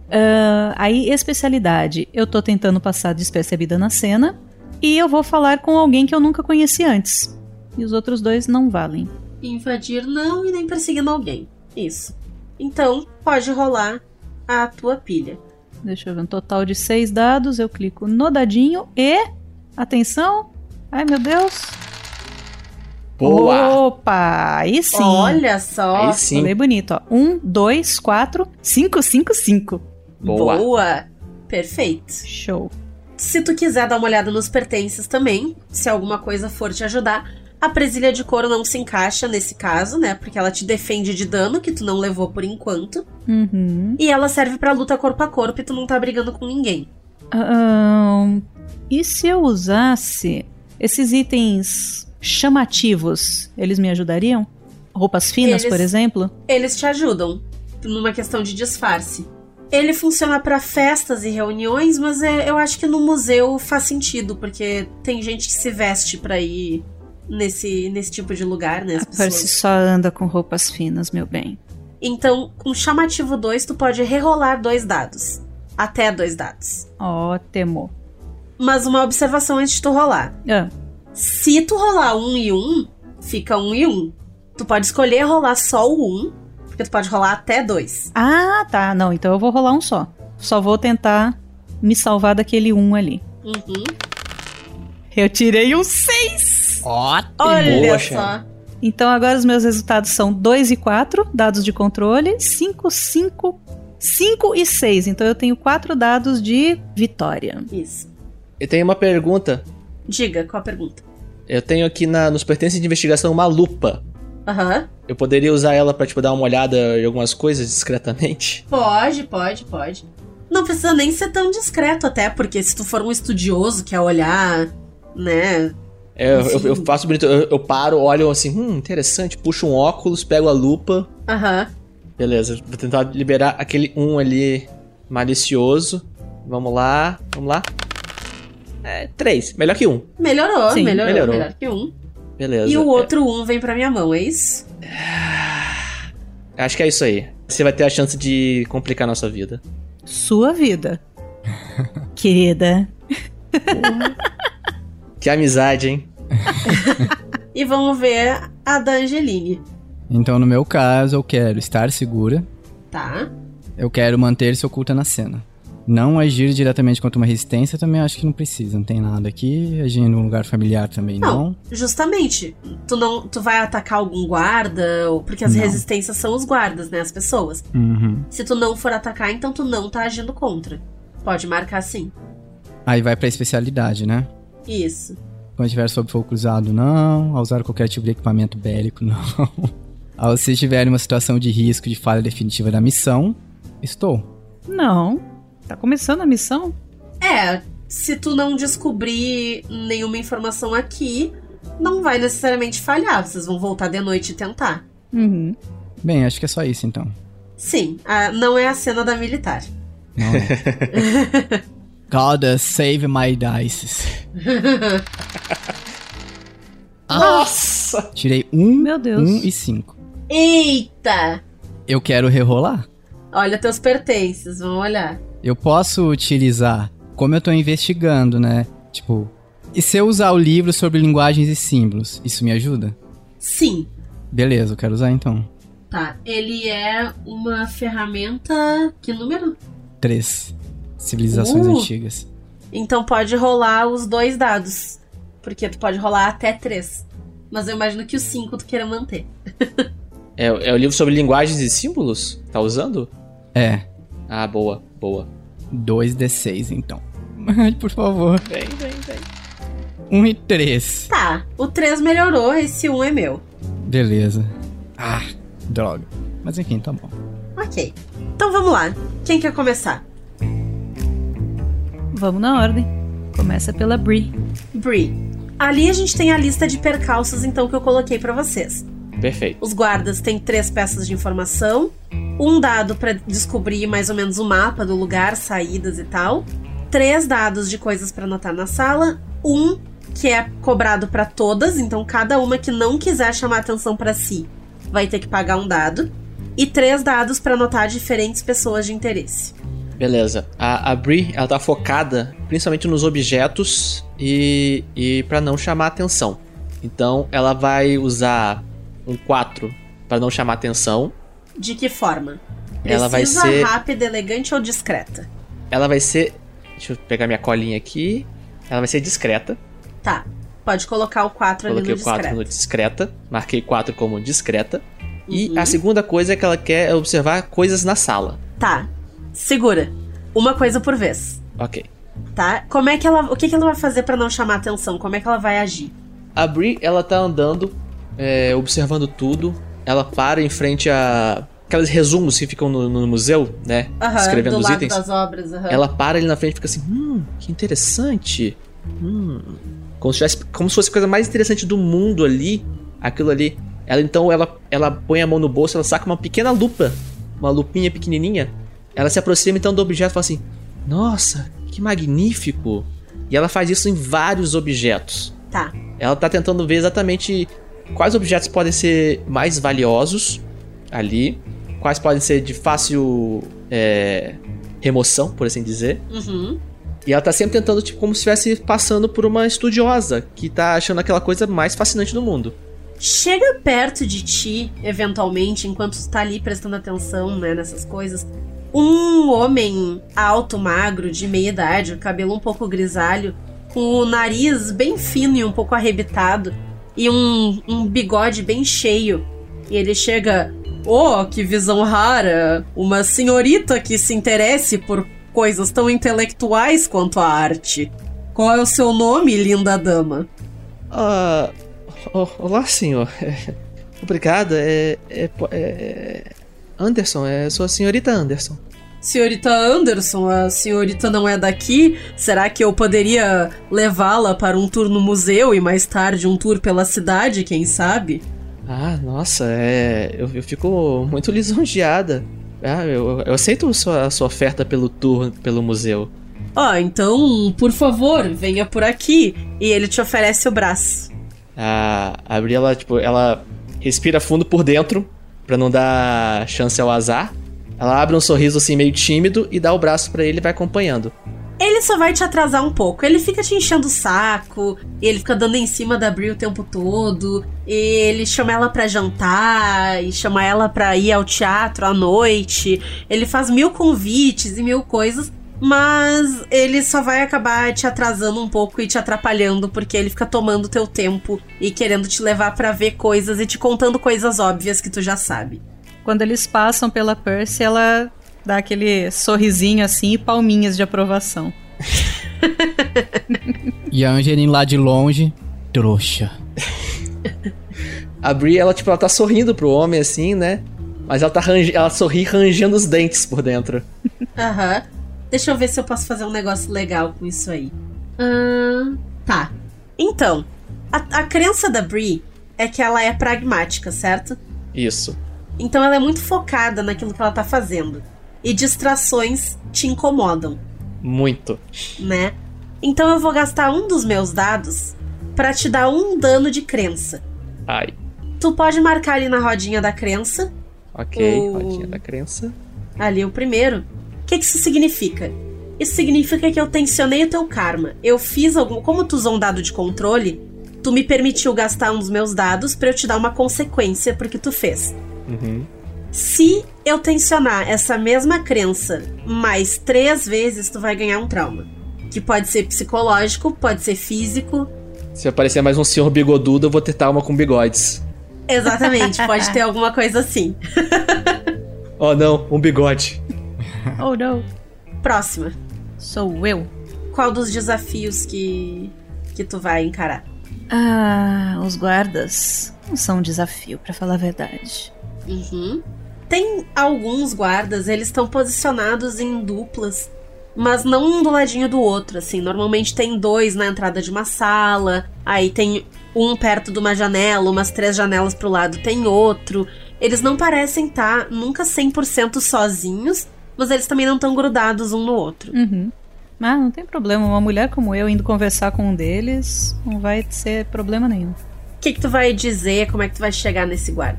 Ah, aí, especialidade. Eu tô tentando passar despercebida na cena. E eu vou falar com alguém que eu nunca conheci antes. E os outros dois não valem. Invadir não e nem perseguindo alguém. Isso. Então, pode rolar a tua pilha. Deixa eu ver, um total de seis dados. Eu clico no dadinho e. Atenção! Ai meu Deus! Boa! Opa! Aí sim! Olha só. Aí sim. Falei bonito, ó. Um, dois, quatro, cinco, cinco, cinco. Boa. Boa. Perfeito. Show. Se tu quiser dar uma olhada nos pertences também, se alguma coisa for te ajudar, a presilha de couro não se encaixa nesse caso, né? Porque ela te defende de dano que tu não levou por enquanto. Uhum. E ela serve pra luta corpo a corpo e tu não tá brigando com ninguém. Ahn, e se eu usasse esses itens chamativos, eles me ajudariam? Roupas finas, Eles- por exemplo? Eles te ajudam numa questão de disfarce. Ele funciona pra festas e reuniões, mas é- eu acho que no museu faz sentido, porque tem gente que se veste pra ir nesse, nesse tipo de lugar, né? As A Percy só anda com roupas finas, meu bem. Então, com chamativo 2, tu pode rerolar dois dados. Até dois dados. Ótimo. Mas uma observação antes de tu rolar. Ah, Se tu rolar um e um, fica um e um. Tu pode escolher rolar só o um, porque tu pode rolar até dois. Ah, tá. Não, então eu vou rolar um só. Só vou tentar me salvar daquele um ali. Uhum. Eu tirei um 6! Ótimo! Olha Boa, só. Então agora os meus resultados são 2 e 4, dados de controle, 5, 5, 5 e 6. Então eu tenho 4 dados de vitória. Isso. Eu tenho uma pergunta. Diga, qual a pergunta? Eu tenho aqui na, nos pertences de investigação uma lupa. Aham. Eu poderia usar ela pra, tipo, dar uma olhada em algumas coisas discretamente? [laughs] Pode, pode, pode. Não precisa nem ser tão discreto até, porque se tu for um estudioso que quer olhar, né? É, eu, eu- faço bonito, eu, eu paro, olho assim, hum, interessante, puxo um óculos, pego a lupa. Aham. Beleza, vou tentar liberar aquele um ali malicioso. Vamos lá, vamos lá. É, três, melhor que um. Melhorou, Sim, melhorou, melhorou. melhor que um. Beleza. E o outro um vem pra minha mão, é isso? É, acho que é isso aí. Você vai ter a chance de complicar a nossa vida. Sua vida. [laughs] Querida. [laughs] Que amizade, hein? [laughs] E vamos ver a da Angeline, Então, no meu caso, eu quero estar segura. tá? Eu quero manter-se oculta na cena. Não agir diretamente contra uma resistência também acho que não precisa, não tem nada aqui. Agir num lugar familiar também não. Não, justamente. Tu não, tu vai atacar algum guarda, ou porque as Não. resistências são os guardas, né, as pessoas. Uhum. Se tu não for atacar, então tu não tá agindo contra. Pode marcar sim. Aí vai pra especialidade, né? Isso. Quando estiver sob fogo cruzado, não. Ao usar qualquer tipo de equipamento bélico, [laughs] não. Ao se estiver em uma situação de risco de falha definitiva da missão, estou. Não. Tá começando a missão? É, se tu não descobrir nenhuma informação aqui, não vai necessariamente falhar. Vocês vão voltar de noite e tentar. Uhum. Bem, acho que é só isso então. Sim, a- não é a cena da militar. Não. [laughs] God save my dice. [laughs] Nossa! Tirei um, Meu Deus. um e cinco. Eita! Eu quero rerolar. Olha teus pertences, vamos olhar. Eu posso utilizar, como eu tô investigando, né? Tipo, e se eu usar o livro sobre linguagens e símbolos, isso me ajuda? Sim, Beleza, eu quero usar então. tá. Ele é uma ferramenta. Que número? Três. Civilizações Uh. antigas. Então pode rolar os dois dados. Porque tu pode rolar até três. Mas eu imagino que o cinco tu queira manter. [laughs] É, é o livro sobre linguagens e símbolos? Tá usando? É, Ah, boa, boa. 2d6 então. Ai, por favor. Vem, vem, vem. 1 e 3. Tá, o 3 melhorou, esse 1 um é meu. Beleza. Ah, droga. Mas enfim, tá bom. Ok. Então vamos lá. Quem quer começar? Vamos na ordem. Começa pela Brie. Bree. Ali a gente tem a lista de percalços, então, que eu coloquei pra vocês. Perfeito. Os guardas têm três peças de informação, um dado pra descobrir mais ou menos o mapa do lugar, saídas e tal, três dados de coisas pra anotar na sala, um que é cobrado pra todas, então cada uma que não quiser chamar atenção pra si vai ter que pagar um dado, e três dados pra anotar diferentes pessoas de interesse. Beleza. A, a ela tá focada principalmente nos objetos e, e para não chamar atenção. Então, ela vai usar um 4 para não chamar atenção. De que forma? Ela vai ser- rápida, elegante ou discreta? Ela vai ser. Deixa eu pegar minha colinha aqui. Ela vai ser discreta. Tá. Pode colocar o 4 ali Coloquei no o 4 discreto. no discreta. Marquei 4 como discreta. E Uhum. a segunda coisa é que ela quer observar coisas na sala. Tá. Segura. Uma coisa por vez. Ok. Tá? Como é que ela. O que, que ela vai fazer pra não chamar atenção? Como é que ela vai agir? A Bri, ela tá andando, é, observando tudo. Ela para em frente a. Aqueles resumos que ficam no, no museu, né? Escrevendo do os lado itens. das obras. Ela para ali na frente e fica assim, hum, que interessante. Hum. Como se, tivesse, como se fosse a coisa mais interessante do mundo ali. Aquilo ali. Ela então, ela, ela põe a mão no bolso, ela saca uma pequena lupa. Uma lupinha pequenininha. Ela se aproxima então do objeto e fala assim, nossa, que magnífico. E ela faz isso em vários objetos. Tá. Ela tá tentando ver exatamente quais objetos podem ser mais valiosos ali, quais podem ser de fácil é, remoção, por assim dizer. Uhum. E ela tá sempre tentando, tipo, como se estivesse passando por uma estudiosa que tá achando aquela coisa mais fascinante do mundo. Chega perto de ti, eventualmente, enquanto tu tá ali prestando atenção, né, nessas coisas. Um homem alto, magro, de meia idade, cabelo um pouco grisalho, com o nariz bem fino e um pouco arrebitado, e um, um bigode bem cheio. E ele chega. Oh, que visão rara! Uma senhorita que se interesse por coisas tão intelectuais quanto a arte. Qual é o seu nome, linda dama? Ah. o- olá, senhor. [laughs] Obrigado. É, é, é- Anderson, é sua senhorita Anderson. Senhorita Anderson, a senhorita não é daqui? Será que eu poderia levá-la para um tour no museu e mais tarde um tour pela cidade, quem sabe? Ah, nossa, é. Eu, eu fico muito [laughs] lisonjeada. Ah, eu, eu aceito a sua, a sua oferta pelo tour pelo museu. Ah, então, por favor, venha por aqui. E ele te oferece o braço. A a Bri, ela, tipo, ela respira fundo por dentro pra não dar chance ao azar. Ela abre um sorriso assim meio tímido e dá o braço pra ele e vai acompanhando. Ele só vai te atrasar um pouco. Ele fica te enchendo o saco, ele fica dando em cima da Bri o tempo todo. Ele chama ela pra jantar, e chama ela pra ir ao teatro à noite. Ele faz mil convites e mil coisas, mas ele só vai acabar te atrasando um pouco e te atrapalhando porque ele fica tomando teu tempo e querendo te levar pra ver coisas e te contando coisas óbvias que tu já sabe. Quando eles passam pela Percy, ela dá aquele sorrisinho assim e palminhas de aprovação. [laughs] E a Angeline lá de longe, trouxa. A Brie, ela, tipo, ela tá sorrindo pro homem, assim, né? Mas ela tá range... ela sorri rangendo os dentes por dentro. Aham. Deixa eu ver se eu posso fazer um negócio legal com isso aí. Ahn, tá. Então, a, a crença da Brie é que ela é pragmática, certo? Isso. Então ela é muito focada naquilo que ela tá fazendo. E distrações te incomodam, Muito. né? Então eu vou gastar um dos meus dados pra te dar um dano de crença. Ai. Tu pode marcar ali na rodinha da crença, Ok, O- rodinha da crença. ali o primeiro. O que, que isso significa? Isso significa que eu tensionei o teu karma. Eu fiz algum. Como tu usou um dado de controle, tu me permitiu gastar um dos meus dados pra eu te dar uma consequência pro que tu fez. Uhum. Se eu tensionar essa mesma crença mais três vezes, tu vai ganhar um trauma. Que pode ser psicológico, pode ser físico. Se aparecer mais um senhor bigodudo, eu vou tentar uma com bigodes. Exatamente, pode ter [laughs] alguma coisa assim. [laughs] Oh não, um bigode. Oh não, Próxima. sou eu. Qual dos desafios que, que tu vai encarar? Ah, os guardas não são um desafio, pra falar a verdade. Uhum. Tem alguns guardas, eles estão posicionados em duplas, mas não um do ladinho do outro, assim. Normalmente tem dois na entrada de uma sala, aí tem um perto de uma janela, umas três janelas pro lado tem outro. Eles não parecem estar nunca 100% sozinhos, mas eles também não estão grudados um no outro. Uhum. Ah, não tem problema. Uma mulher como eu indo conversar com um deles não vai ser problema nenhum. O que, que tu vai dizer? Como é que tu vai chegar nesse guarda?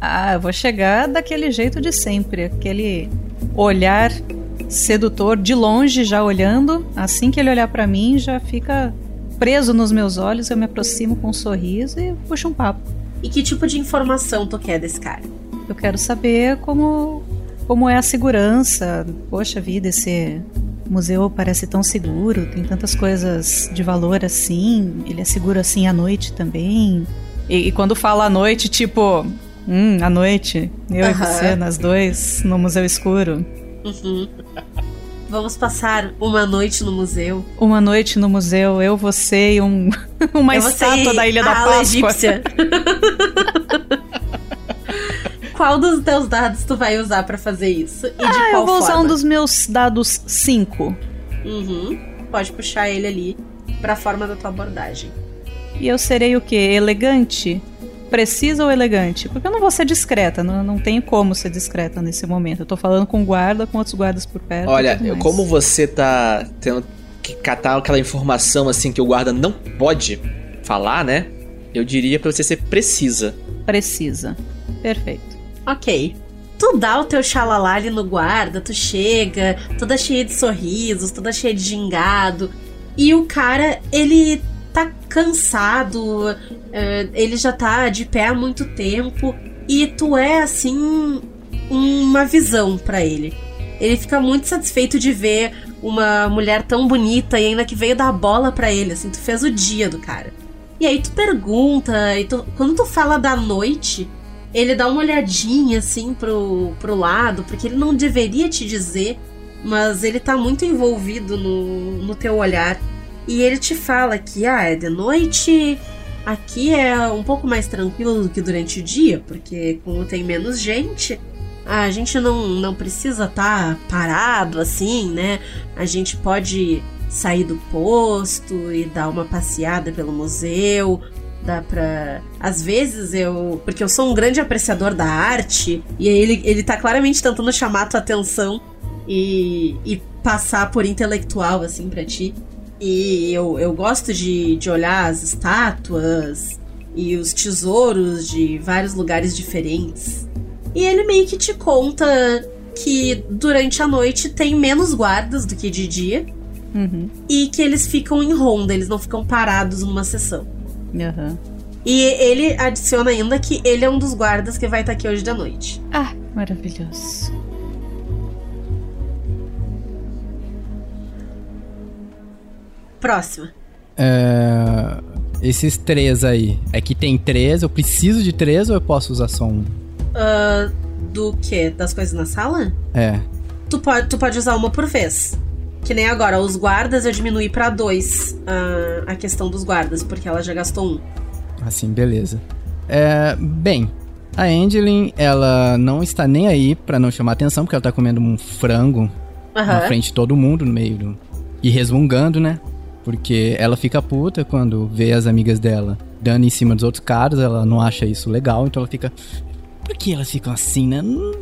Ah, eu vou chegar daquele jeito de sempre. Aquele olhar sedutor de longe, já olhando. Assim que ele olhar pra mim, já fica preso nos meus olhos. Eu me aproximo com um sorriso e puxo um papo. E que tipo de informação tu quer desse cara? Eu quero saber como, como é a segurança. Poxa vida, esse museu parece tão seguro, tem tantas coisas de valor assim. Ele é seguro assim à noite também. E, e quando fala à noite, tipo, hum, à noite, eu e você, nós dois, no museu escuro. Uhum. Vamos passar uma noite no museu. Uma noite no museu, eu, você e um, [laughs] uma Eu estátua da Ilha da Páscoa. egípcia. [laughs] qual dos teus dados tu vai usar pra fazer isso? E de Ah, qual eu vou usar forma? um dos meus dados 5. Uhum. Pode puxar ele ali pra forma da tua abordagem. E eu serei o quê? Elegante? Precisa ou elegante? Porque eu não vou ser discreta, não, não tenho como ser discreta nesse momento. Eu tô falando com guarda, com outros guardas por perto. e Olha, tudo mais. como você tá tendo que catar aquela informação assim que o guarda não pode falar, né? Eu diria pra você ser precisa. Precisa. Perfeito. Ok. Tu dá o teu xalalá ali no guarda, tu chega, toda cheia de sorrisos, toda cheia de gingado. E o cara, ele tá cansado, é, ele já tá de pé há muito tempo. E tu é, assim, uma visão pra ele. Ele fica muito satisfeito de ver uma mulher tão bonita e ainda que veio dar bola pra ele, assim, tu fez o dia do cara. E aí tu pergunta, e tu- quando tu fala da noite, ele dá uma olhadinha assim pro, pro lado, porque ele não deveria te dizer, mas ele tá muito envolvido no, no teu olhar. E ele te fala que, ah, é de noite, aqui é um pouco mais tranquilo do que durante o dia, porque como tem menos gente, a gente não, não precisa estar parado assim, né? A gente pode sair do posto e dar uma passeada pelo museu, dá pra. Às vezes eu. Porque eu sou um grande apreciador da arte, e aí ele, ele tá claramente tentando chamar a tua atenção e, e passar por intelectual, assim, pra ti. E eu, eu gosto de, de olhar as estátuas e os tesouros de vários lugares diferentes. E ele meio que te conta que durante a noite tem menos guardas do que de dia Uhum. e que eles ficam em ronda, eles não ficam parados numa sessão. Uhum. E ele adiciona ainda que ele é um dos guardas que vai estar aqui hoje da noite. Ah, maravilhoso. Próxima. É, esses três aí. é que tem três. Eu preciso de três ou eu posso usar só um? Uh, do que? Das coisas na sala? É. Tu pode, tu pode usar uma por vez. Que nem agora, os guardas eu diminui pra dois ah, a questão dos guardas, porque ela já gastou um. Assim, beleza. É, bem, a Angeline, ela não está nem aí pra não chamar atenção, porque ela tá comendo um frango na Aham. frente de todo mundo, no meio do... E resmungando, né? Porque ela fica puta quando vê as amigas dela dando em cima dos outros caras, ela não acha isso legal, então ela fica... Por que elas ficam assim, né? Não,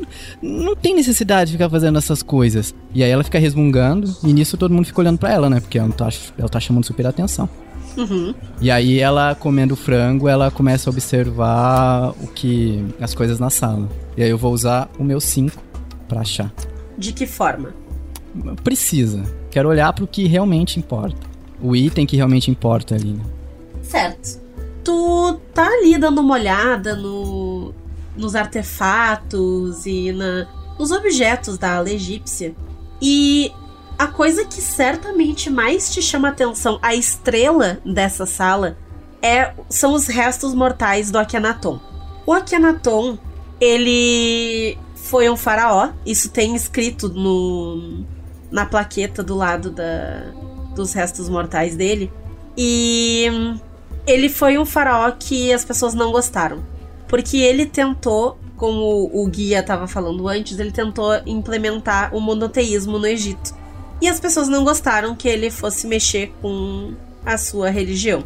não tem necessidade de ficar fazendo essas coisas. E aí ela fica resmungando, e nisso todo mundo fica olhando pra ela, né? Porque ela tá, ela tá chamando super atenção. Uhum. E aí ela comendo frango, ela começa a observar o que as coisas na sala. E aí eu vou usar o meu 5 pra achar. De que forma? Precisa. Quero olhar pro que realmente importa. O item que realmente importa ali. né? Certo. Tu tá ali dando uma olhada no, nos artefatos e na, nos objetos da ala egípcia. E a coisa que certamente mais te chama atenção, a estrela dessa sala, é, são os restos mortais do Akhenaton. O Akhenaton, ele foi um faraó, isso tem escrito no, na plaqueta do lado da, dos restos mortais dele. E ele foi um faraó que as pessoas não gostaram. Porque ele tentou, como o guia estava falando antes, ele tentou implementar o monoteísmo no Egito. E as pessoas não gostaram que ele fosse mexer com a sua religião.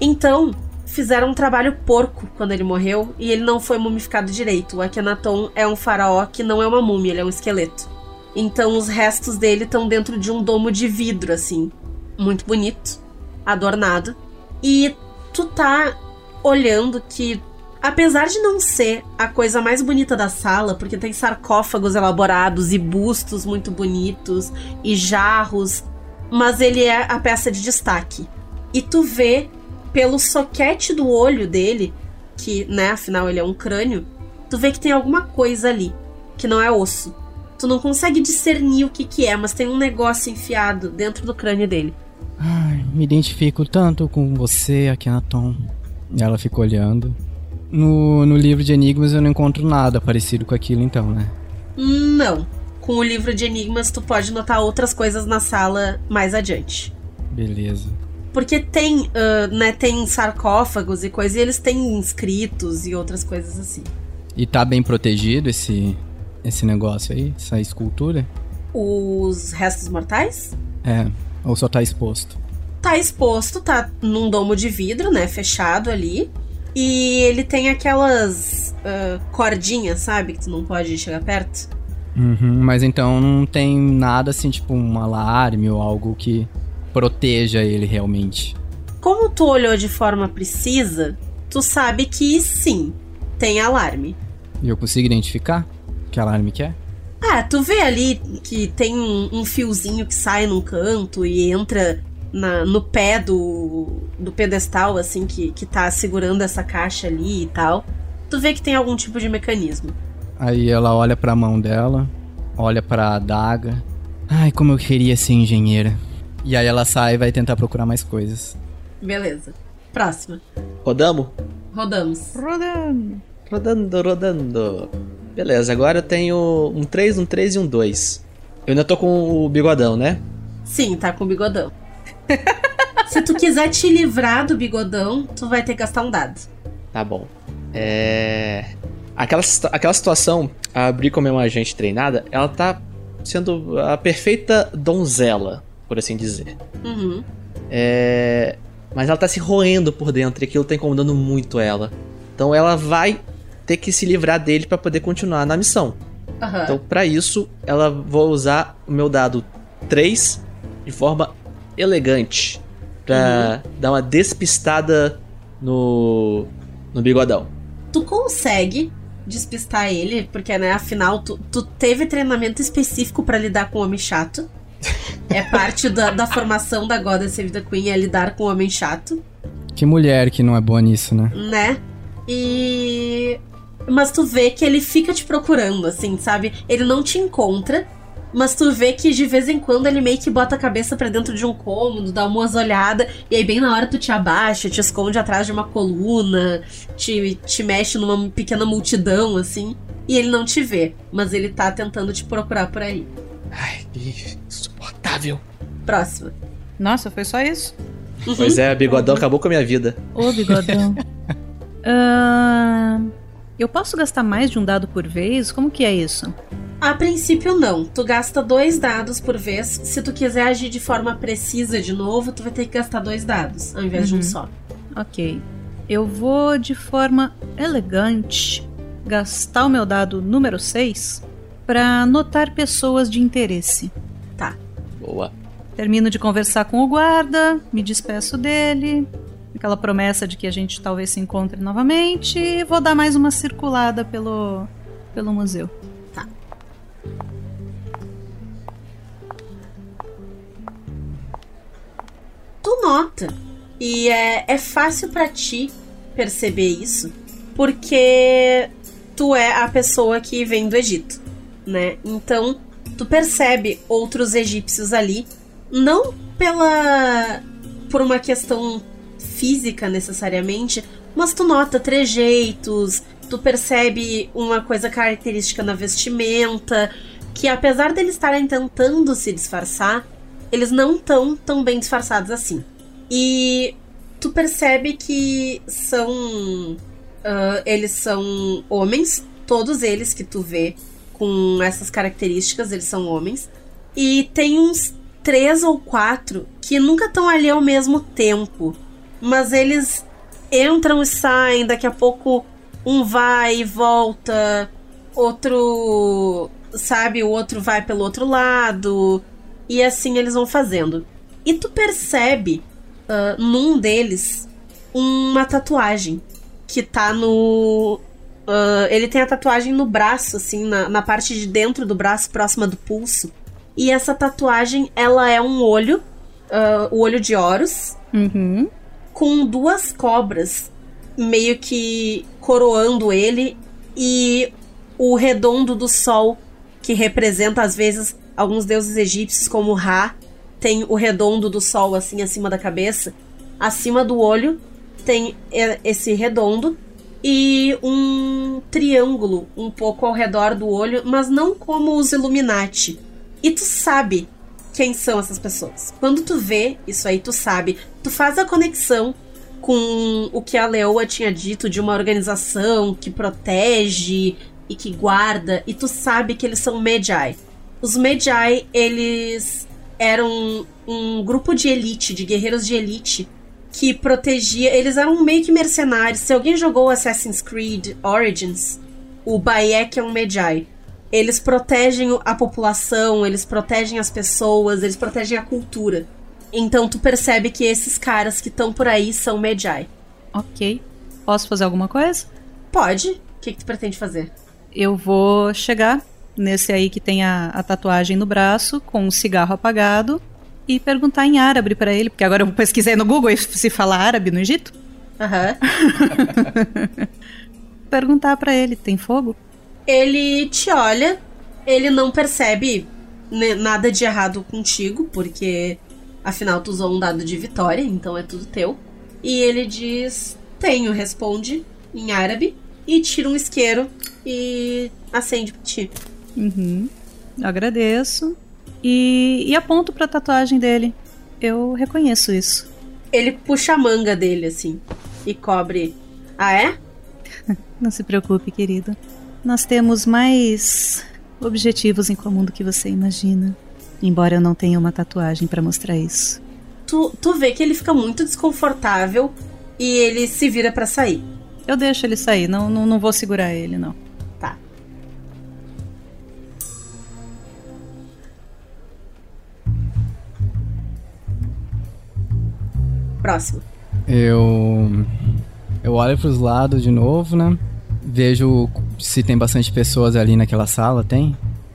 Então, fizeram um trabalho porco quando ele morreu e ele não foi mumificado direito. O Akhenaton é um faraó que não é uma múmia, ele é um esqueleto. Então, os restos dele estão dentro de um domo de vidro, assim, muito bonito, adornado. E tu tá olhando que, apesar de não ser a coisa mais bonita da sala, porque tem sarcófagos elaborados e bustos muito bonitos e jarros, mas ele é a peça de destaque. E tu vê pelo soquete do olho dele, que, né, afinal ele é um crânio, tu vê que tem alguma coisa ali, que não é osso. Tu não consegue discernir o que que é, mas tem um negócio enfiado dentro do crânio dele. Ai, me identifico tanto com você, Akhenaton. Ela fica olhando. No, no livro de enigmas eu não encontro nada parecido com aquilo então, né? Não. Com o livro de enigmas, tu pode notar outras coisas na sala mais adiante. Beleza. Porque tem, ah, né, tem sarcófagos e coisas, e eles têm inscritos e outras coisas assim. E tá bem protegido esse, esse negócio aí? Essa escultura? Os restos mortais? É, ou só tá exposto? Tá exposto, tá num domo de vidro, né, fechado ali. E ele tem aquelas ah, cordinhas, sabe, que tu não pode chegar perto. Uhum, mas então não tem nada assim, tipo um alarme ou algo que proteja ele realmente. Como tu olhou de forma precisa, tu sabe que sim, tem alarme. E eu consigo identificar que alarme que é? Ah, tu vê ali que tem um, um fiozinho que sai num canto e entra na- no pé do, do pedestal, assim, que, que tá segurando essa caixa ali e tal. Tu vê que tem algum tipo de mecanismo. Aí ela olha pra mão dela, olha pra adaga. Ai, como eu queria ser engenheira. E aí ela sai e vai tentar procurar mais coisas. Beleza. Próxima. Rodamos? Rodamos. Rodando. Rodando, rodando. Beleza, agora eu tenho um 3, um 3 e um 2. Eu ainda tô com o bigodão, né? Sim, tá com o bigodão. [laughs] Se tu quiser te livrar do bigodão, tu vai ter que gastar um dado. Tá bom. É. Aquela, aquela situação, a Bri, como é uma agente treinada, ela tá sendo a perfeita donzela, por assim dizer. Uhum. É. Mas ela tá se roendo por dentro e aquilo tá incomodando muito ela. Então ela vai ter que se livrar dele pra poder continuar na missão. Aham. Então, pra isso, ela vou usar o meu dado 3 de forma elegante pra dar uma despistada no no bigodão. tu consegue despistar ele, porque, né, afinal, tu, tu teve treinamento específico pra lidar com o homem chato. É parte da, da formação da Goddess Save the Queen é lidar com o homem chato, Que mulher que não é boa nisso, né? né? E. Mas tu vê que ele fica te procurando, assim, sabe? Ele não te encontra, Mas tu vê que de vez em quando ele meio que bota a cabeça pra dentro de um cômodo, dá umas olhadas, e aí bem na hora tu te abaixa, te esconde atrás de uma coluna, te, te mexe numa pequena multidão, assim, e ele não te vê, mas ele tá tentando te procurar por aí. Ai, que insuportável. Próximo. Nossa, foi só isso? Pois é, bigodão acabou com a minha vida. Ô, bigodão. [laughs] Ah, eu posso gastar mais de um dado por vez? Como que é isso? A princípio, não. Tu gasta dois dados por vez. Se tu quiser agir de forma precisa de novo, tu vai ter que gastar dois dados, ao invés de um Uhum. só. Ok. Eu vou de forma elegante gastar o meu dado número 6 para notar pessoas de interesse. Boa. Termino de conversar com o guarda, me despeço dele, aquela promessa de que a gente talvez se encontre novamente, e vou dar mais uma circulada pelo, pelo museu. Tu nota. E é, é fácil pra ti perceber isso, porque tu é a pessoa que vem do Egito, né? Então, tu percebe outros egípcios ali, não pela por uma questão física necessariamente, mas tu nota trejeitos, tu percebe uma coisa característica na vestimenta, que apesar deles estarem tentando se disfarçar, eles não estão tão bem disfarçados assim. E tu percebe que são. ah, eles são homens, todos eles que tu vê com essas características, eles são homens. E tem uns três ou quatro que nunca estão ali ao mesmo tempo. Mas eles entram e saem, daqui a pouco um vai e volta, outro. Sabe, o outro vai pelo outro lado. E assim eles vão fazendo. E tu percebe ah, num deles uma tatuagem que tá no. ah, ele tem a tatuagem no braço, assim, na, na parte de dentro do braço, próxima do pulso. E essa tatuagem, ela é um olho, ah, o olho de Horus, Uhum. com duas cobras meio que coroando ele e o redondo do sol que representa às vezes alguns deuses egípcios como Ra tem o redondo do sol assim acima da cabeça acima do olho tem esse redondo e um triângulo um pouco ao redor do olho mas não como os Illuminati e tu sabe quem são essas pessoas. Quando tu vê isso aí, tu sabe. Tu faz a conexão com o que a Leoa tinha dito de uma organização que protege e que guarda, e tu sabe que eles são Medjai. Os Medjai, eles eram um grupo de elite, de guerreiros de elite, que protegia. Eles eram meio que mercenários. Se alguém jogou Assassin's Creed Origins, o Bayek é um Medjai. Eles protegem a população, eles protegem as pessoas, eles protegem a cultura. Então tu percebe que esses caras que estão por aí são Medjai. Ok. Posso fazer alguma coisa? Pode? O que, que tu pretende fazer? Eu vou chegar nesse aí que tem a, a tatuagem no braço, com um cigarro apagado, e perguntar em árabe pra ele, porque agora eu pesquisei no Google se fala árabe no Egito. Aham. [laughs] Perguntar pra ele, tem fogo? Ele te olha, ele não percebe nada de errado contigo, porque afinal tu usou um dado de vitória, então é tudo teu. E ele diz: Tenho, responde em árabe, e tira um isqueiro e acende pra ti. Uhum. Agradeço. E, e aponto pra tatuagem dele. Eu reconheço isso. Ele puxa a manga dele assim e cobre. Ah, é? [laughs] Não se preocupe, querido. Nós temos mais objetivos em comum do que você imagina. Embora eu não tenha uma tatuagem pra mostrar isso. Tu, tu vê que ele fica muito desconfortável e ele se vira pra sair. Eu deixo ele sair, não, não, não vou segurar ele, não. Tá. Próximo. Eu. Eu olho pros lados de novo, né? Vejo se tem bastante pessoas ali naquela sala, tem?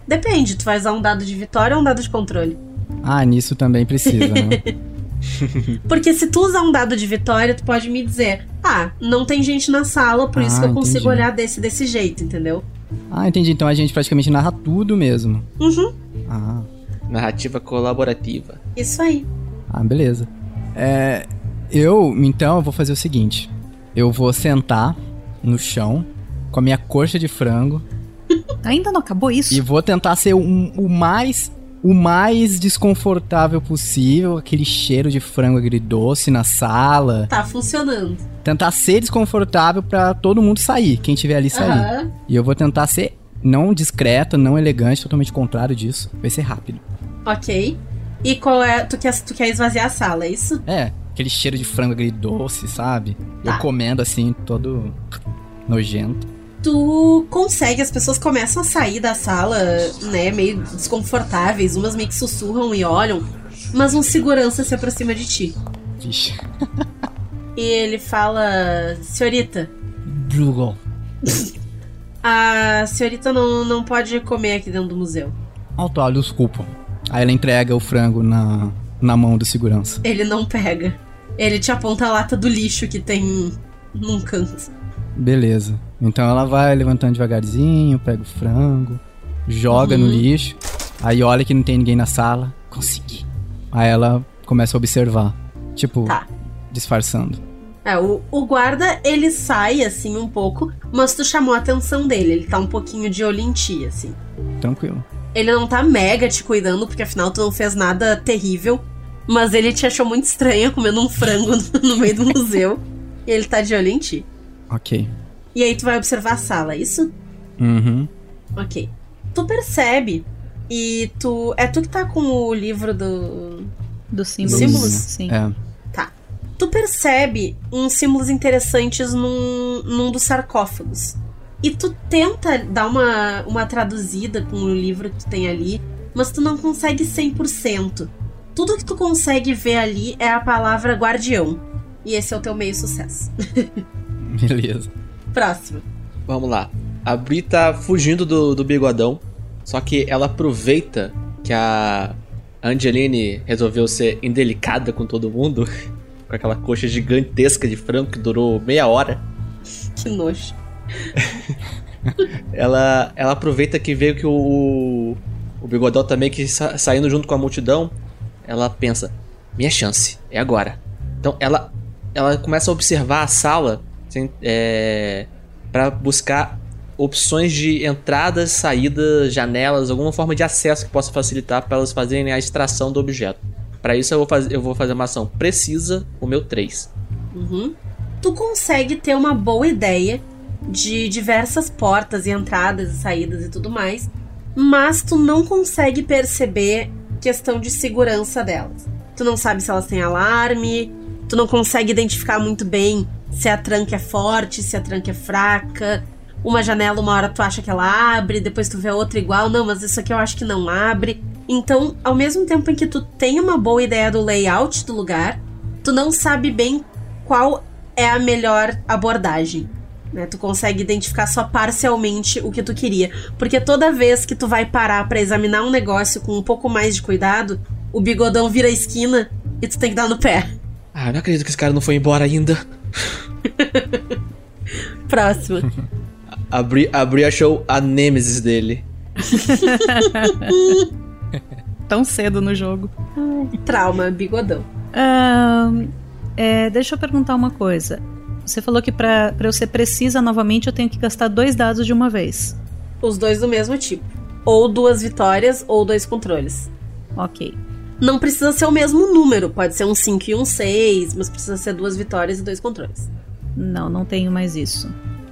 Depende, tu vai usar um dado de vitória ou um dado de controle? Ah, nisso também precisa, né? [laughs] [laughs] Porque se tu usar um dado de vitória, tu pode me dizer: Ah, não tem gente na sala, por isso Ah, que eu consigo entendi. olhar desse desse jeito, entendeu? ah, entendi. Então a gente praticamente narra tudo mesmo. Uhum. Ah, Narrativa colaborativa. Isso aí. ah beleza. É, eu, então, eu vou fazer o seguinte. Eu vou sentar no chão com a minha coxa de frango Ainda não acabou isso? e vou tentar ser um- o mais o mais desconfortável possível, aquele cheiro de frango agridoce na sala. Tá funcionando. Tentar ser desconfortável pra todo mundo sair, quem tiver ali sair. Aham. E eu vou tentar ser não discreto, não elegante, totalmente contrário disso. Vai ser rápido. Ok. E qual é. Tu quer, tu quer esvaziar a sala, é isso? É, aquele cheiro de frango agridoce, sabe? Tá. Eu comendo assim, todo nojento. Tu consegue, as pessoas começam a sair da sala, né, meio desconfortáveis, umas meio que sussurram e olham, mas um segurança se aproxima de ti. Vixe. E ele fala: Senhorita, Brugal. a senhorita não, não pode comer aqui dentro do museu. Alto, ah, desculpa. Aí ela entrega o frango na, na mão do segurança. Ele não pega. Ele te aponta a lata do lixo que tem num canto. Beleza. Então ela vai levantando devagarzinho, pega o frango, joga no Uhum. lixo. Aí olha que não tem ninguém na sala. Consegui. Aí ela começa a observar. Tipo, Tá. disfarçando. É, o, o guarda, ele sai assim um pouco, mas tu chamou a atenção dele. Ele tá um pouquinho de olho em ti, assim. Tranquilo. Ele não tá mega te cuidando, porque afinal tu não fez nada terrível. Mas ele te achou muito estranha comendo um frango [laughs] no meio do museu. E ele tá de olho em ti. Ok. E aí tu vai observar a sala, é isso? Uhum. Ok. Tu percebe. E tu. É tu que tá com o livro do. Dos símbolos. Símbolos? Sim. É. Tá. Tu percebe uns símbolos interessantes num, num dos sarcófagos. E tu tenta dar uma, uma traduzida com o livro que tu tem ali, mas tu não consegue 100%. Tudo que tu consegue ver ali é a palavra guardião. E esse é o teu meio sucesso. [laughs] [laughs] Beleza. Próximo. Vamos lá. A Bri tá fugindo do, do bigodão. Só que ela aproveita que a Angeline resolveu ser indelicada com todo mundo. [laughs] Com aquela coxa gigantesca de frango que durou meia hora. Que nojo. [laughs] Ela, ela aproveita que veio que o, o bigodão tá meio que sa- saindo junto com a multidão. Ela pensa: minha chance, é agora. Então ela, ela começa a observar a sala é, para buscar opções de entradas, saídas, janelas, alguma forma de acesso que possa facilitar para elas fazerem a extração do objeto. Para isso eu vou, fazer, eu vou fazer uma ação precisa, o meu 3. Uhum. Tu consegue ter uma boa ideia de diversas portas e entradas e saídas e tudo mais, mas tu não consegue perceber questão de segurança delas. Tu não sabe se elas têm alarme, tu não consegue identificar muito bem se a tranca é forte, se a tranca é fraca. Uma janela, uma hora tu acha que ela abre, depois tu vê outra igual, não, mas isso aqui eu acho que não abre. Então, ao mesmo tempo em que tu tem uma boa ideia do layout do lugar, tu não sabe bem qual é a melhor abordagem. Né? Tu consegue identificar só parcialmente o que tu queria. Porque toda vez que tu vai parar pra examinar um negócio com um pouco mais de cuidado, o bigodão vira a esquina e tu tem que dar no pé. Ah, eu não acredito que esse cara não foi embora ainda. [laughs] Próximo. A Bri, a Bri achou a nêmesis dele. [laughs] Tão cedo no jogo. Trauma, bigodão. Ahn, é, deixa eu perguntar uma coisa. Você falou que pra, pra eu ser precisa novamente eu tenho que gastar dois dados de uma vez. Os dois do mesmo tipo. Ou duas vitórias ou dois controles. Ok. Não precisa ser o mesmo número, pode ser um 5 e um 6, mas precisa ser duas vitórias e dois controles. Não, não tenho mais isso.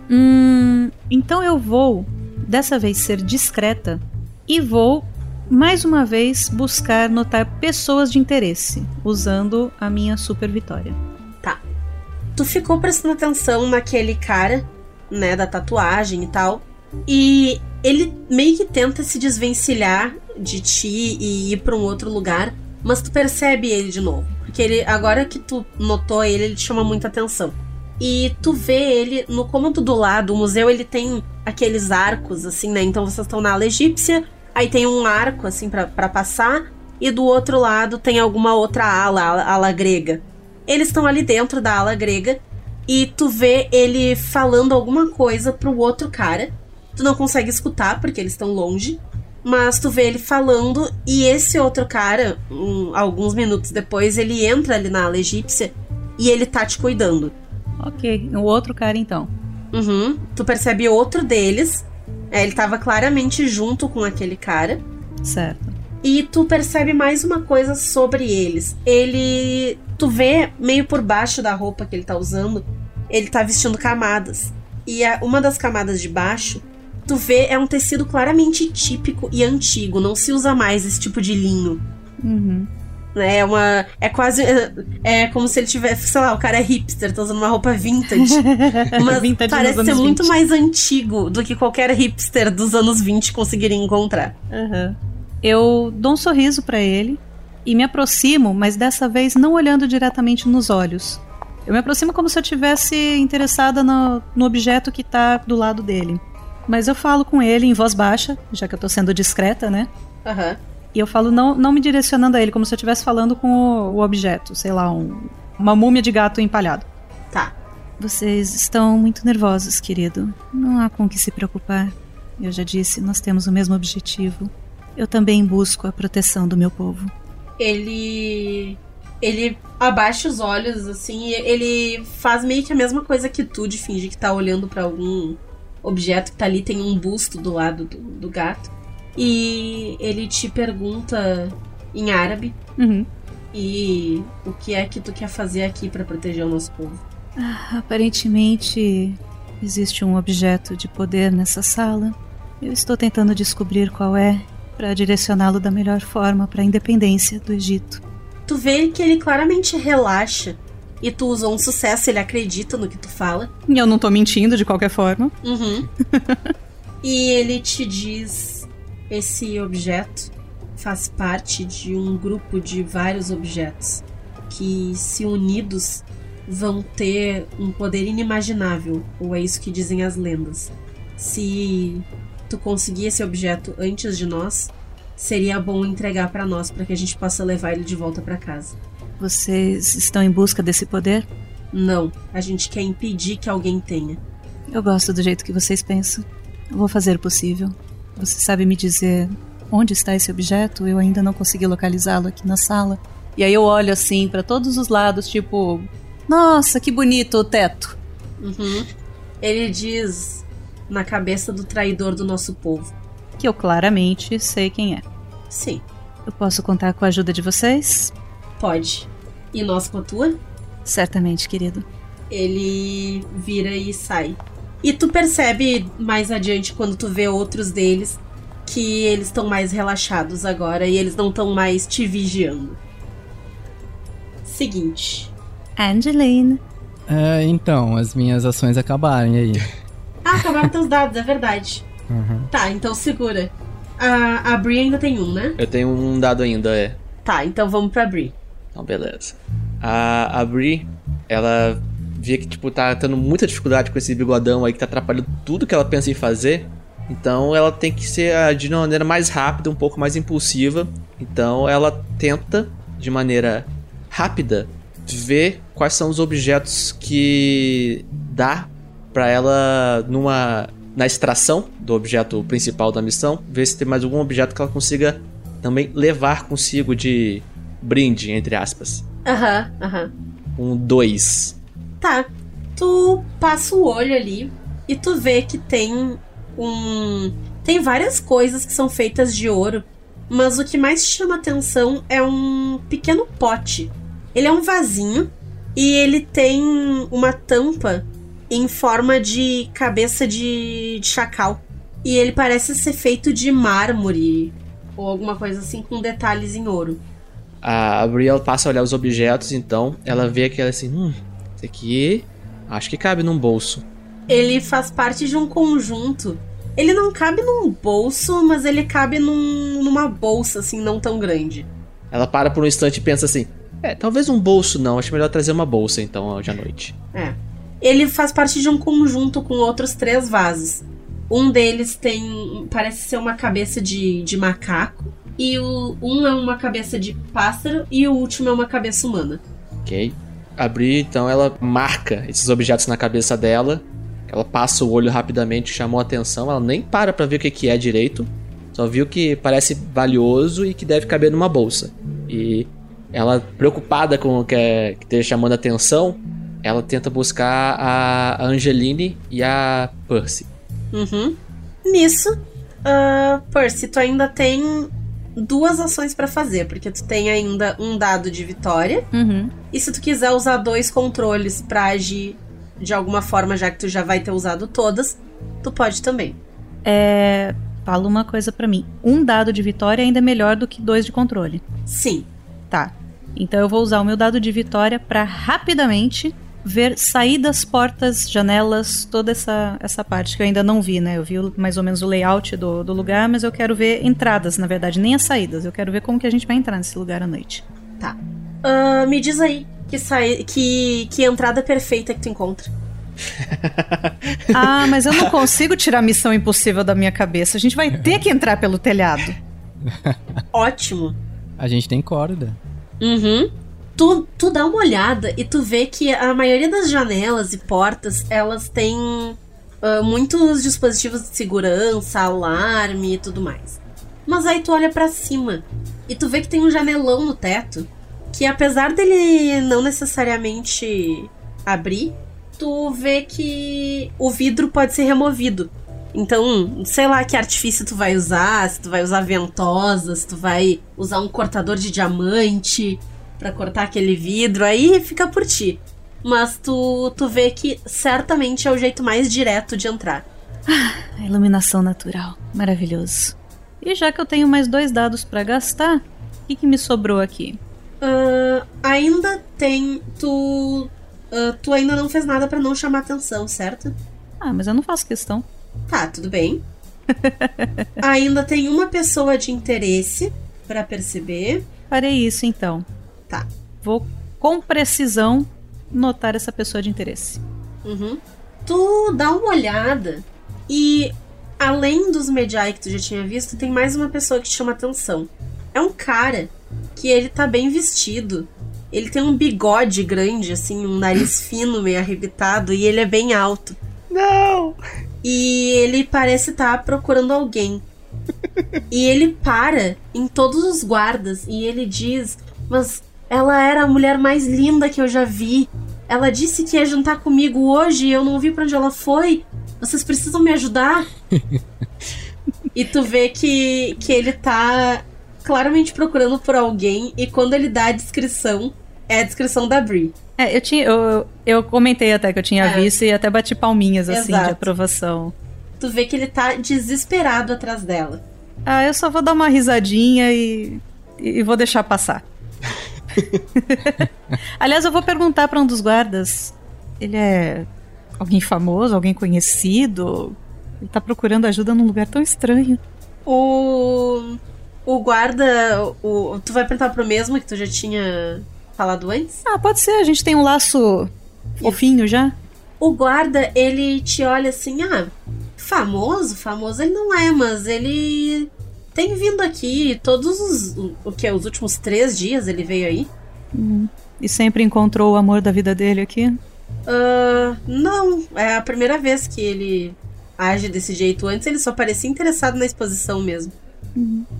Hum, então eu vou, dessa vez, ser discreta e vou, mais uma vez, buscar notar pessoas de interesse, usando a minha super vitória. Tá. Tu ficou prestando atenção naquele cara, né, da tatuagem e tal. E ele meio que tenta se desvencilhar de ti e ir pra um outro lugar, mas tu percebe ele de novo. Porque ele, agora que tu notou ele, ele te chama muita atenção. E tu vê ele no cômodo do lado, o museu ele tem aqueles arcos, assim, né? Então vocês estão na ala egípcia, aí tem um arco, assim, pra passar, e do outro lado tem alguma outra ala, ala, ala grega. Eles estão ali dentro da ala grega, e tu vê ele falando alguma coisa pro outro cara. Tu não consegue escutar, porque eles estão longe, mas tu vê ele falando e esse outro cara, um, alguns minutos depois, ele entra ali na ala egípcia e ele tá te cuidando. Ok, o outro cara então. Uhum. Tu percebe outro deles. É, ele tava claramente junto com aquele cara. Certo. E tu percebe mais uma coisa sobre eles. Ele. Tu vê meio por baixo da roupa que ele tá usando, ele tá vestindo camadas. E a, uma das camadas de baixo, tu vê, é um tecido claramente típico e antigo. Não se usa mais esse tipo de linho. Uhum. É uma. É quase. É, é como se ele tivesse. Sei lá, o cara é hipster, tá usando uma roupa vintage. [laughs] Mas Vintage parece ser muito 20. mais antigo do que qualquer hipster dos anos 20 conseguiria encontrar. Aham. Eu dou um sorriso pra ele e me aproximo, mas dessa vez não olhando diretamente nos olhos. Eu me aproximo como se eu tivesse interessada no, no objeto que tá do lado dele. Mas eu falo com ele em voz baixa, já que eu tô sendo discreta, né? Aham. E eu falo não, não me direcionando a ele, como se eu estivesse falando com o, o objeto, sei lá, um- uma múmia de gato empalhado. Tá. Vocês estão muito nervosos, querido. Não há com o que se preocupar. Eu já disse, nós temos o mesmo objetivo. Eu também busco a proteção do meu povo. Ele. Ele abaixa os olhos, assim, ele faz meio que a mesma coisa que tu, de fingir que tá olhando pra algum objeto que tá ali, tem um busto do lado do, do gato. E ele te pergunta em árabe Uhum. e o que é que tu quer fazer aqui pra proteger o nosso povo. Aparentemente, existe um objeto de poder nessa sala. Eu estou tentando descobrir qual é para direcioná-lo da melhor forma para a independência do Egito. Tu vê que ele claramente relaxa e tu usou um sucesso, ele acredita no que tu fala. E eu não tô mentindo de qualquer forma. Uhum. [laughs] e ele te diz: esse objeto faz parte de um grupo de vários objetos que, se unidos, vão ter um poder inimaginável, ou é isso que dizem as lendas. Se tu conseguir esse objeto antes de nós, seria bom entregar pra nós para que a gente possa levar ele de volta pra casa. Vocês estão em busca desse poder? Não, a gente quer impedir que alguém tenha. Eu gosto do jeito que vocês pensam. Eu vou fazer o possível. Você sabe me dizer onde está esse objeto? Eu ainda não consegui localizá-lo aqui na sala. E aí eu olho assim para todos os lados, tipo, nossa, que bonito o teto. Uhum. Ele diz na cabeça do traidor do nosso povo. Que eu claramente sei quem é. Sim, Eu posso contar com a ajuda de vocês? Pode. E nós com a tua? Certamente, querido. Ele vira e sai. E tu percebe mais adiante, quando tu vê outros deles, que eles estão mais relaxados agora e eles não estão mais te vigiando. Seguinte. Angeline. É, então, as minhas ações acabaram, e aí? Ah, acabaram teus dados, é verdade. Uhum. Tá, então segura. A, a Bri ainda tem um, né? Eu tenho um dado ainda, é. Tá, então vamos pra Bri. Então, beleza. A, a Bri, ela vê que, tipo, tá tendo muita dificuldade com esse bigodão aí que tá atrapalhando tudo que ela pensa em fazer. Então, ela tem que ser ah, de uma maneira mais rápida, um pouco mais impulsiva. Então, ela tenta, de maneira rápida, ver quais são os objetos que dá pra ela numa na extração do objeto principal da missão, ver se tem mais algum objeto que ela consiga também levar consigo de brinde, entre aspas. Aham, aham. Um 2. Tá. Tu passa o olho ali e tu vê que tem um. Tem várias coisas que são feitas de ouro, mas o que mais chama atenção é um pequeno pote. Ele é um vasinho e ele tem uma tampa em forma de cabeça de, de chacal. E ele parece ser feito de mármore ou alguma coisa assim com detalhes em ouro. A Brielle passa a olhar os objetos, então ela vê aquela assim, hum, esse aqui acho que cabe num bolso. ele faz parte de um conjunto. Ele não cabe num bolso, mas ele cabe num- numa bolsa, assim, não tão grande. Ela para por um instante e pensa assim, é, talvez um bolso não, acho melhor trazer uma bolsa então hoje à noite. É. Ele faz parte de um conjunto com outros três vasos. Um deles tem. parece ser uma cabeça de, de macaco. E o, um é uma cabeça de pássaro. E o último é uma cabeça humana. Ok? Abrir, então ela marca esses objetos na cabeça dela. Ela passa o olho rapidamente, chamou a atenção. Ela nem para pra ver o que, que é direito. Só viu que parece valioso e que deve caber numa bolsa. E ela, preocupada com o que, é, que esteja chamando a atenção, ela tenta buscar a Angeline e a Percy. Uhum. Nisso, uh, Percy, tu ainda tem duas ações pra fazer, porque tu tem ainda um dado de vitória. Uhum. E se tu quiser usar dois controles pra agir de alguma forma, já que tu já vai ter usado todas, tu pode também. É. Fala uma coisa pra mim. Um dado de vitória ainda é melhor do que dois de controle. Sim. Tá. Então eu vou usar o meu dado de vitória pra rapidamente ver saídas, portas, janelas, toda essa, essa parte que eu ainda não vi, né? Eu vi mais ou menos o layout do, do lugar, mas eu quero ver entradas, na verdade, nem as saídas. Eu quero ver como que a gente vai entrar nesse lugar à noite. Tá. Ah, me diz aí que, sai, que, que entrada perfeita que tu encontra. [laughs] Ah, mas eu não consigo tirar a missão impossível da minha cabeça. A gente vai ter que entrar pelo telhado. [laughs] Ótimo. A gente tem corda. Uhum. Tu, tu dá uma olhada e tu vê que a maioria das janelas e portas, elas têm ah, muitos dispositivos de segurança, alarme e tudo mais. Mas aí tu olha pra cima e tu vê que tem um janelão no teto que apesar dele não necessariamente abrir, tu vê que o vidro pode ser removido. Então, sei lá que artifício tu vai usar, se tu vai usar ventosa, se tu vai usar um cortador de diamante pra cortar aquele vidro, aí fica por ti. Mas tu, tu vê que certamente é o jeito mais direto de entrar. A iluminação natural. Maravilhoso. E já que eu tenho mais dois dados pra gastar, o que, que me sobrou aqui? Ah, ainda tem. Tu. ah, tu ainda não fez nada pra não chamar atenção, certo? Ah, mas eu não faço questão. Tá, tudo bem. [laughs] ainda tem uma pessoa de interesse pra perceber. Farei isso então. Tá. Vou com precisão notar essa pessoa de interesse. Uhum. Tu dá uma olhada e além dos Medjai que tu já tinha visto, tem mais uma pessoa que te chama atenção. É um cara que ele tá bem vestido. Ele tem um bigode grande, assim, um nariz [laughs] fino, meio arrebitado, e ele é bem alto. Não! E ele parece estar procurando alguém. [laughs] e ele para em todos os guardas e ele diz: Mas ela era a mulher mais linda que eu já vi. Ela disse que ia jantar comigo hoje e eu não vi pra onde ela foi. Vocês precisam me ajudar? [laughs] e tu vê que, que ele tá claramente procurando por alguém e quando ele dá a descrição, é a descrição da Brie. É, eu tinha. Eu, eu comentei até que eu tinha É. visto e até bati palminhas assim Exato. de aprovação. Tu vê que ele tá desesperado atrás dela. Ah, eu só vou dar uma risadinha e, e vou deixar passar. [laughs] Aliás, eu vou perguntar pra um dos guardas. Ele é alguém famoso, alguém conhecido? Ele tá procurando ajuda num lugar tão estranho. O. O guarda. O, tu vai perguntar pro mesmo que tu já tinha falado antes? Ah, pode ser, a gente tem um laço fofinho já. O guarda, ele te olha assim, ah, famoso? Famoso ele não é, mas ele tem vindo aqui todos os. O, que? Os últimos três dias ele veio aí? E sempre encontrou o amor da vida dele aqui. Ah, não, é a primeira vez que ele age desse jeito. Antes ele só parecia interessado na exposição mesmo.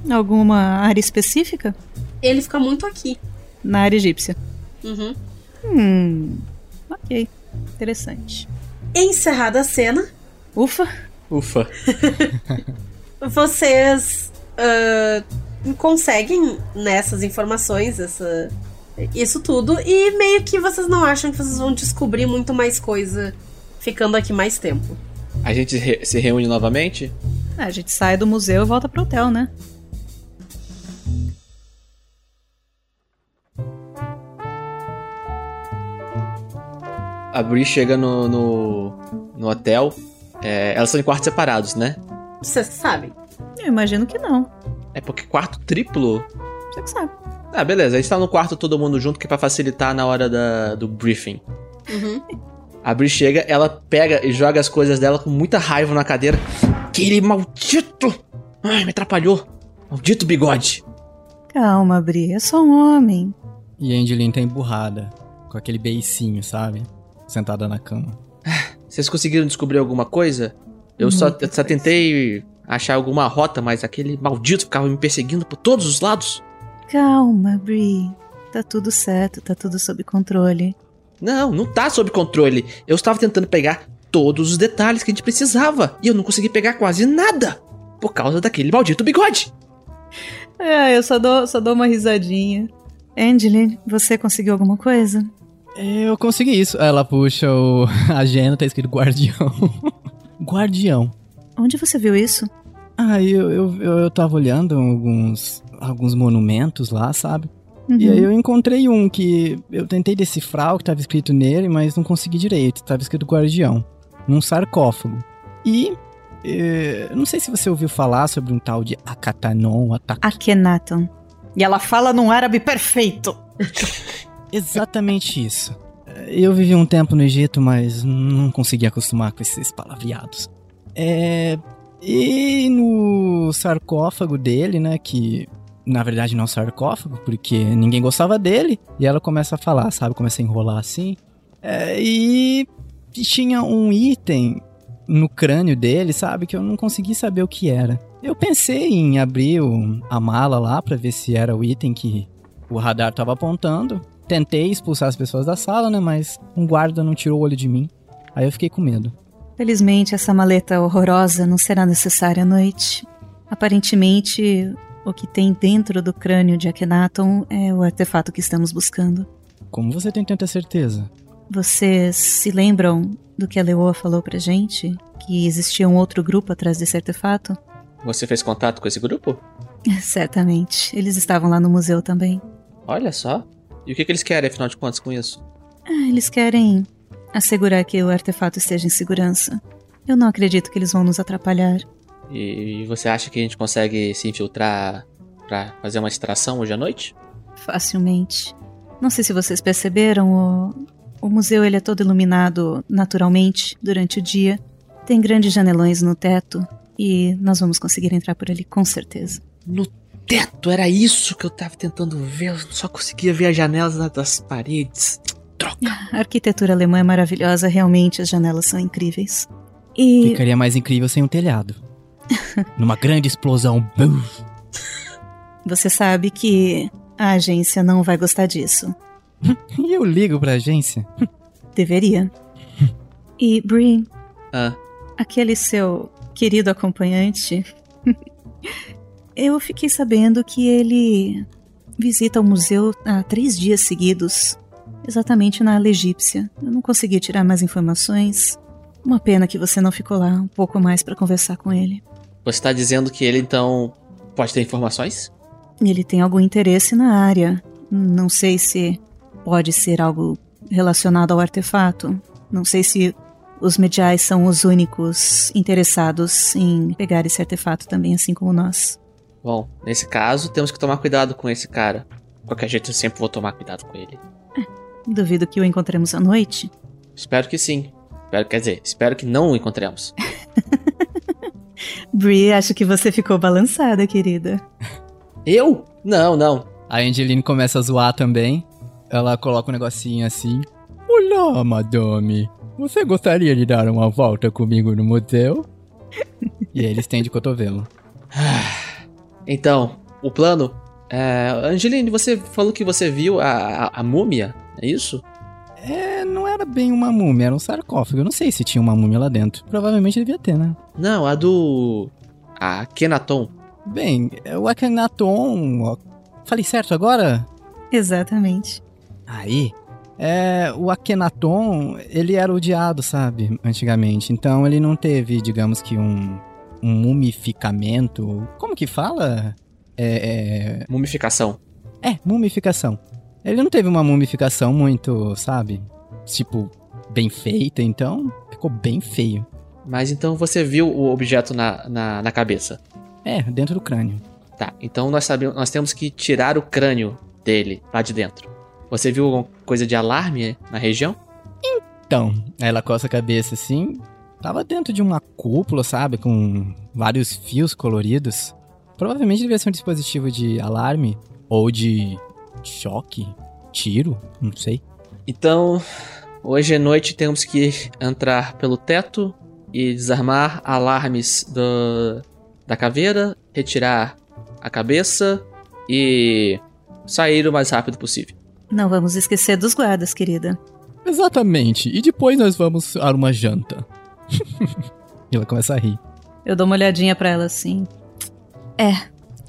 Alguma área específica? Ele fica muito aqui. Na área egípcia. Uhum. Hum. Ok. Interessante. Encerrada a cena, Ufa. Ufa. [laughs] vocês ah, conseguem nessas informações essa, isso tudo e meio que vocês não acham que vocês vão descobrir muito mais coisa ficando aqui mais tempo. A gente re- se reúne novamente? É, a gente sai do museu e volta pro hotel, né? A Bri chega no, no, no hotel. É, elas são em quartos separados, né? Vocês sabem. Eu imagino que não. É porque quarto triplo. Você que sabe. Ah, beleza. A gente tá no quarto todo mundo junto, que é pra facilitar na hora da, do briefing. Uhum. A Bri chega, ela pega e joga as coisas dela com muita raiva na cadeira. Aquele maldito! Ai, me atrapalhou. Maldito bigode. Calma, Bri, é só um homem. E a Angeline tá emburrada, com aquele beicinho, sabe? Sentada na cama. Vocês conseguiram descobrir alguma coisa? Eu só, eu só tentei achar alguma rota, mas aquele maldito ficava me perseguindo por todos os lados. Calma, Bri. Tá tudo certo, tá tudo sob controle. Não, não tá sob controle. Eu estava tentando pegar todos os detalhes que a gente precisava e eu não consegui pegar quase nada por causa daquele maldito bigode. É, eu só dou, só dou uma risadinha. Angeline, você conseguiu alguma coisa? Eu consegui isso. Ela puxa o... [laughs] a agenda, tá escrito guardião. [laughs] guardião. Onde você viu isso? Ah, eu, eu, eu, eu tava olhando alguns, alguns monumentos lá, sabe? Uhum. E aí eu encontrei um que eu tentei decifrar o que tava escrito nele, mas não consegui direito. Tava escrito guardião. Num sarcófago. E. eh, não sei se você ouviu falar sobre um tal de Akatanon, Atak... Akhenaton. E ela fala num árabe perfeito. [laughs] Exatamente isso. Eu vivi um tempo no Egito, mas não consegui acostumar com esses palavreados. É. E no sarcófago dele, né? Que na verdade não é sarcófago, porque ninguém gostava dele. E ela começa a falar, sabe? Começa a enrolar assim. É, e tinha um item no crânio dele, sabe? Que eu não consegui saber o que era. Eu pensei em abrir o- a mala lá pra ver se era o item que o radar tava apontando. Tentei expulsar as pessoas da sala, né? Mas um guarda não tirou o olho de mim. Aí eu fiquei com medo. Felizmente, essa maleta horrorosa não será necessária à noite. Aparentemente, o que tem dentro do crânio de Akhenaton é o artefato que estamos buscando. Como você tem tanta certeza? Vocês se lembram do que a Leoa falou pra gente? Que existia um outro grupo atrás desse artefato? Você fez contato com esse grupo? [laughs] Certamente. Eles estavam lá no museu também. Olha só. E o que, que eles querem, afinal de contas, com isso? Ah, eles querem assegurar que o artefato esteja em segurança. Eu não acredito que eles vão nos atrapalhar. E você acha que a gente consegue se infiltrar pra fazer uma extração hoje à noite? Facilmente. Não sei se vocês perceberam, o, o museu ele é todo iluminado naturalmente durante o dia. Tem grandes janelões no teto e nós vamos conseguir entrar por ali com certeza. No teto, era isso que eu tava tentando ver. Eu só conseguia ver as janelas da- das paredes. Troca. [laughs] A arquitetura alemã é maravilhosa, realmente as janelas são incríveis. E Ficaria mais incrível sem um telhado. [laughs] Numa grande explosão. Você sabe que a agência não vai gostar disso. E [laughs] eu ligo pra agência. Deveria. E Brie, Ah, aquele seu querido acompanhante, eu fiquei sabendo que ele visita o museu há três dias seguidos, exatamente na ala egípcia. Eu não consegui tirar mais informações. Uma pena que você não ficou lá um pouco mais para conversar com ele. você tá dizendo que ele então pode ter informações? Ele tem algum interesse na área. Não sei se pode ser algo relacionado ao artefato. Não sei se os mediais são os únicos interessados em pegar esse artefato também, assim como nós. Bom, nesse caso, temos que tomar cuidado com esse cara. De qualquer jeito, eu sempre vou tomar cuidado com ele. Duvido que o encontremos à noite. Espero que sim. Espero, quer dizer, espero que não o encontremos. [laughs] Brie, acho que você ficou balançada, querida. [laughs] Eu? Não, não. A Angeline começa a zoar também. Ela coloca um negocinho assim. Olá, madame. Você gostaria de dar uma volta comigo no museu? [laughs] e aí eles têm de cotovelo. [sighs] Então, o plano. É, Angeline, você falou que você viu a, a, a múmia, é isso? É, não era bem uma múmia, era um sarcófago. Eu não sei se tinha uma múmia lá dentro. Provavelmente devia ter, né? Não, a do. A Kenaton. Bem, o Akhenaton... ó, Falei certo agora? Exatamente. Aí, é, o Akhenaton, ele era odiado, sabe, antigamente. Então ele não teve, digamos que um, um mumificamento. Como que fala? É, Mumificação. é, é, mumificação. Ele não teve uma mumificação muito, sabe, tipo, bem feita, então ficou bem feio. Mas então você viu o objeto na, na, na cabeça. É, dentro do crânio. Tá, então nós sabemos, nós temos que tirar o crânio dele lá de dentro. Você viu alguma coisa de alarme na região? Então, ela coça a cabeça assim. Tava dentro de uma cúpula, sabe? Com vários fios coloridos. Provavelmente devia ser um dispositivo de alarme ou de choque, tiro, não sei. Então, hoje à noite temos que entrar pelo teto e desarmar alarmes do, da caveira, retirar a cabeça e sair o mais rápido possível. Não vamos esquecer dos guardas, querida. Exatamente. E depois nós vamos a uma janta. [laughs] e ela começa a rir. Eu dou uma olhadinha pra ela assim. É,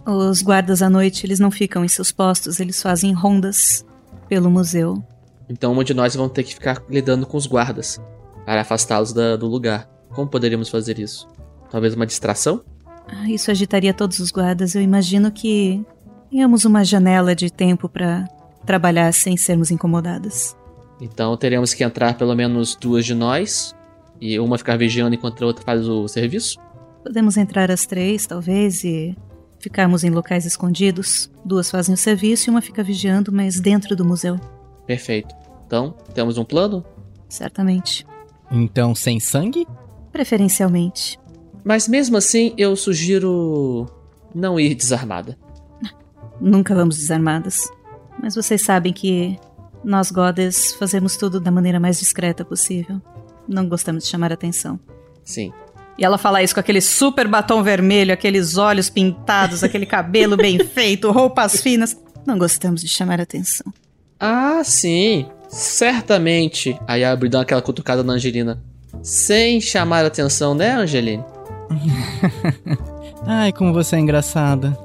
os guardas à noite, eles não ficam em seus postos, eles fazem rondas pelo museu. Então uma de nós vão ter que ficar lidando com os guardas para afastá-los do lugar. Como poderíamos fazer isso? Talvez uma distração? Ah, Isso agitaria todos os guardas. Eu imagino que tenhamos uma janela de tempo pra trabalhar sem sermos incomodadas. Então teremos que entrar pelo menos duas de nós e uma ficar vigiando enquanto a outra faz o serviço. Podemos entrar às três, talvez, e ficarmos em locais escondidos. Duas fazem o serviço e uma fica vigiando, mas dentro do museu. Perfeito. Então, temos um plano? Certamente. Então, sem sangue? Preferencialmente. Mas mesmo assim, eu sugiro não ir desarmada. Nunca vamos desarmadas. Mas vocês sabem que nós, Goddess, fazemos tudo da maneira mais discreta possível. Não gostamos de chamar atenção. Sim. E ela fala isso com aquele super batom vermelho, aqueles olhos pintados, aquele cabelo bem [laughs] feito, roupas finas. Não gostamos de chamar atenção. Ah, sim. Certamente. Aí a Abri dá aquela cutucada na Angelina. Sem chamar atenção, né, Angeline? [laughs] Ai, como você é engraçada.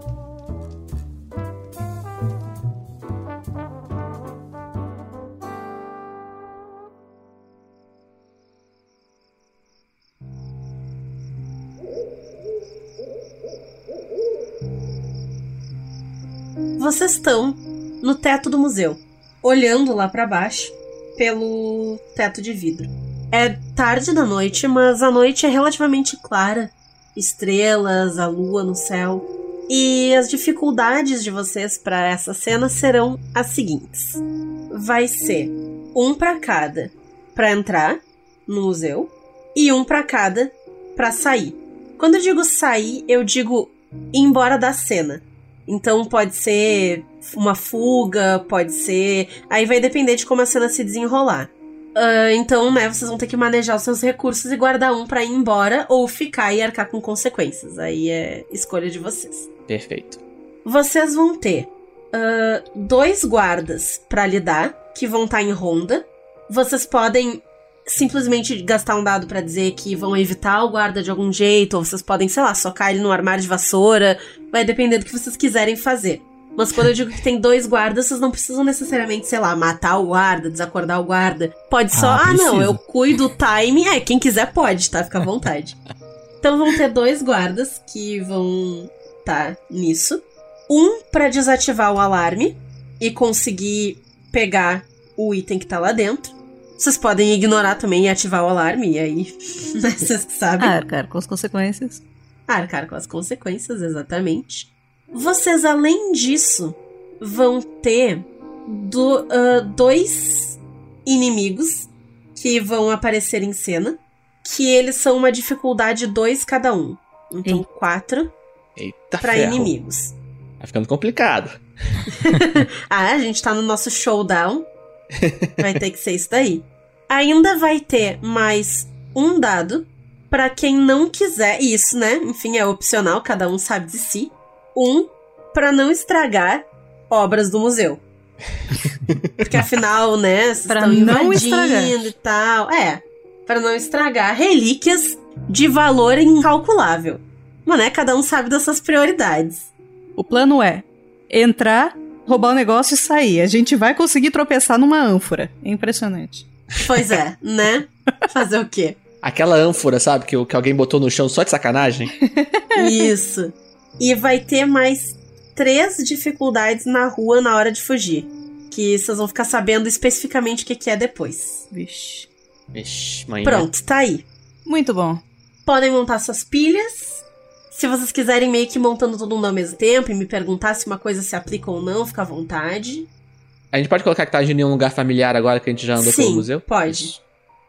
Vocês estão no teto do museu, olhando lá pra baixo pelo teto de vidro. É tarde da noite, mas a noite é relativamente clara. Estrelas, a lua no céu. E as dificuldades de vocês para essa cena serão as seguintes: vai ser um para cada para entrar no museu e um para cada para sair. Quando eu digo sair, eu digo ir embora da cena. Então pode ser uma fuga, pode ser. Aí vai depender de como a cena se desenrolar. Ah, então, né, vocês vão ter que manejar os seus recursos e guardar um pra ir embora ou ficar e arcar com consequências. Aí é escolha de vocês. Perfeito. Vocês vão ter ah, dois guardas pra lidar, que vão estar em ronda. Vocês podem simplesmente gastar um dado pra dizer que vão evitar o guarda de algum jeito, ou vocês podem, sei lá, socar ele no armário de vassoura. Vai depender do que vocês quiserem fazer. Mas quando eu digo que tem dois guardas, vocês não precisam necessariamente, sei lá, matar o guarda, desacordar o guarda. Pode só, Ah, ah, não, eu cuido do time. É, quem quiser pode, tá? Fica à vontade. Então vão ter dois guardas que vão tá nisso. Um pra desativar o alarme e conseguir pegar o item que tá lá dentro. Vocês podem ignorar também e ativar o alarme, e aí [laughs] né, vocês que sabem. Arcar com as consequências. Arcar com as consequências, exatamente. Vocês, além disso, vão ter do- ah, dois inimigos que vão aparecer em cena. Que eles são uma dificuldade 2 cada um. Então, Ei. quatro Eita pra ferro. inimigos. Tá ficando complicado. [laughs] Ah, a gente tá no nosso showdown. Vai ter que ser isso daí. Ainda vai ter mais um dado pra quem não quiser. Isso, né? Enfim, é opcional, cada um sabe de si. Um pra não estragar obras do museu. Porque afinal, né, vocês Pra estão não invadindo estragar. e tal. É, pra não estragar relíquias de valor incalculável. Mas, né, cada um sabe das suas prioridades. O plano é entrar, roubar o negócio e sair. A gente vai conseguir tropeçar numa ânfora. É impressionante. Pois é, né? Fazer o quê? Aquela ânfora, sabe? Que, o- que alguém botou no chão só de sacanagem. Isso. E vai ter mais três dificuldades na rua na hora de fugir. Que vocês vão ficar sabendo especificamente o que, que é depois. Vixe. Ixi, manhã. Pronto, tá aí. Muito bom. Podem montar suas pilhas. Se vocês quiserem meio que montando todo mundo ao mesmo tempo e me perguntar se uma coisa se aplica ou não, fica à vontade. A gente pode colocar que tá agindo em um lugar familiar agora que a gente já andou pelo Sim, museu? pode.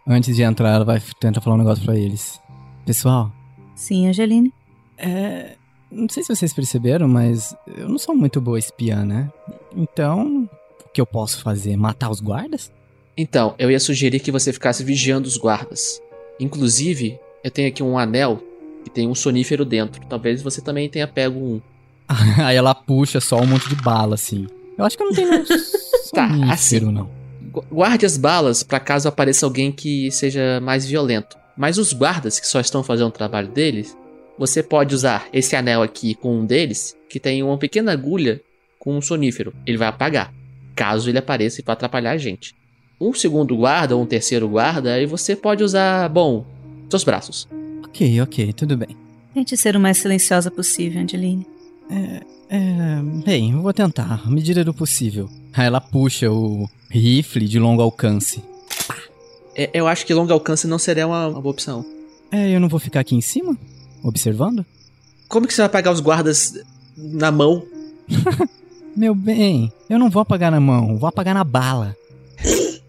Antes de entrar, ela vai tentar falar um negócio pra eles. Pessoal, Sim, Angeline. é. Não sei se vocês perceberam, mas eu não sou muito boa espiã, né? Então, o que eu posso fazer? Matar os guardas? Então, eu ia sugerir que você ficasse vigiando os guardas. Inclusive, eu tenho aqui um anel que tem um sonífero dentro. Talvez você também tenha pego um. [laughs] Aí ela puxa só um monte de bala, assim. Eu acho que eu não tenho nenhum [laughs] Tá, sonífero, assim. não. Gu- Guarde as balas para caso apareça alguém que seja mais violento. Mas os guardas que só estão fazendo o trabalho deles, você pode usar esse anel aqui com um deles, que tem uma pequena agulha com um sonífero. Ele vai apagar, caso ele apareça e vá atrapalhar a gente. Um segundo guarda ou um terceiro guarda, aí você pode usar, bom, seus braços. Ok, ok, tudo bem. Tente ser o mais silenciosa possível, Angeline. É, bem, eu vou tentar, à medida do possível. Aí ela puxa o rifle de longo alcance. É, eu acho que longo alcance não seria uma, uma boa opção. É, eu não vou ficar aqui em cima? Observando? Como que você vai apagar os guardas na mão? [laughs] Meu bem, eu não vou apagar na mão, vou apagar na bala. [laughs]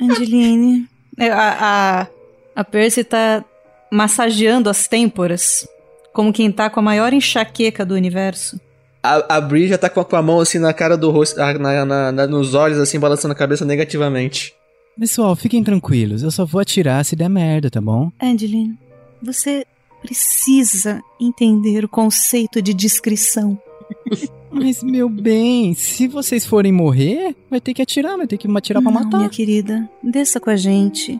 Angeline. é, A, a, a Percy tá massageando as têmporas. Como quem tá com a maior enxaqueca do universo. A, a Bri já tá com a, com a mão assim na cara do rosto, ah, na, na- na- nos olhos, assim, balançando a cabeça negativamente. Pessoal, fiquem tranquilos, eu só vou atirar se der merda, tá bom? Angeline, você precisa entender o conceito de discrição. [laughs] Mas, meu bem, se vocês forem morrer, vai ter que atirar, vai ter que atirar pra Não, matar. minha querida, desça com a gente.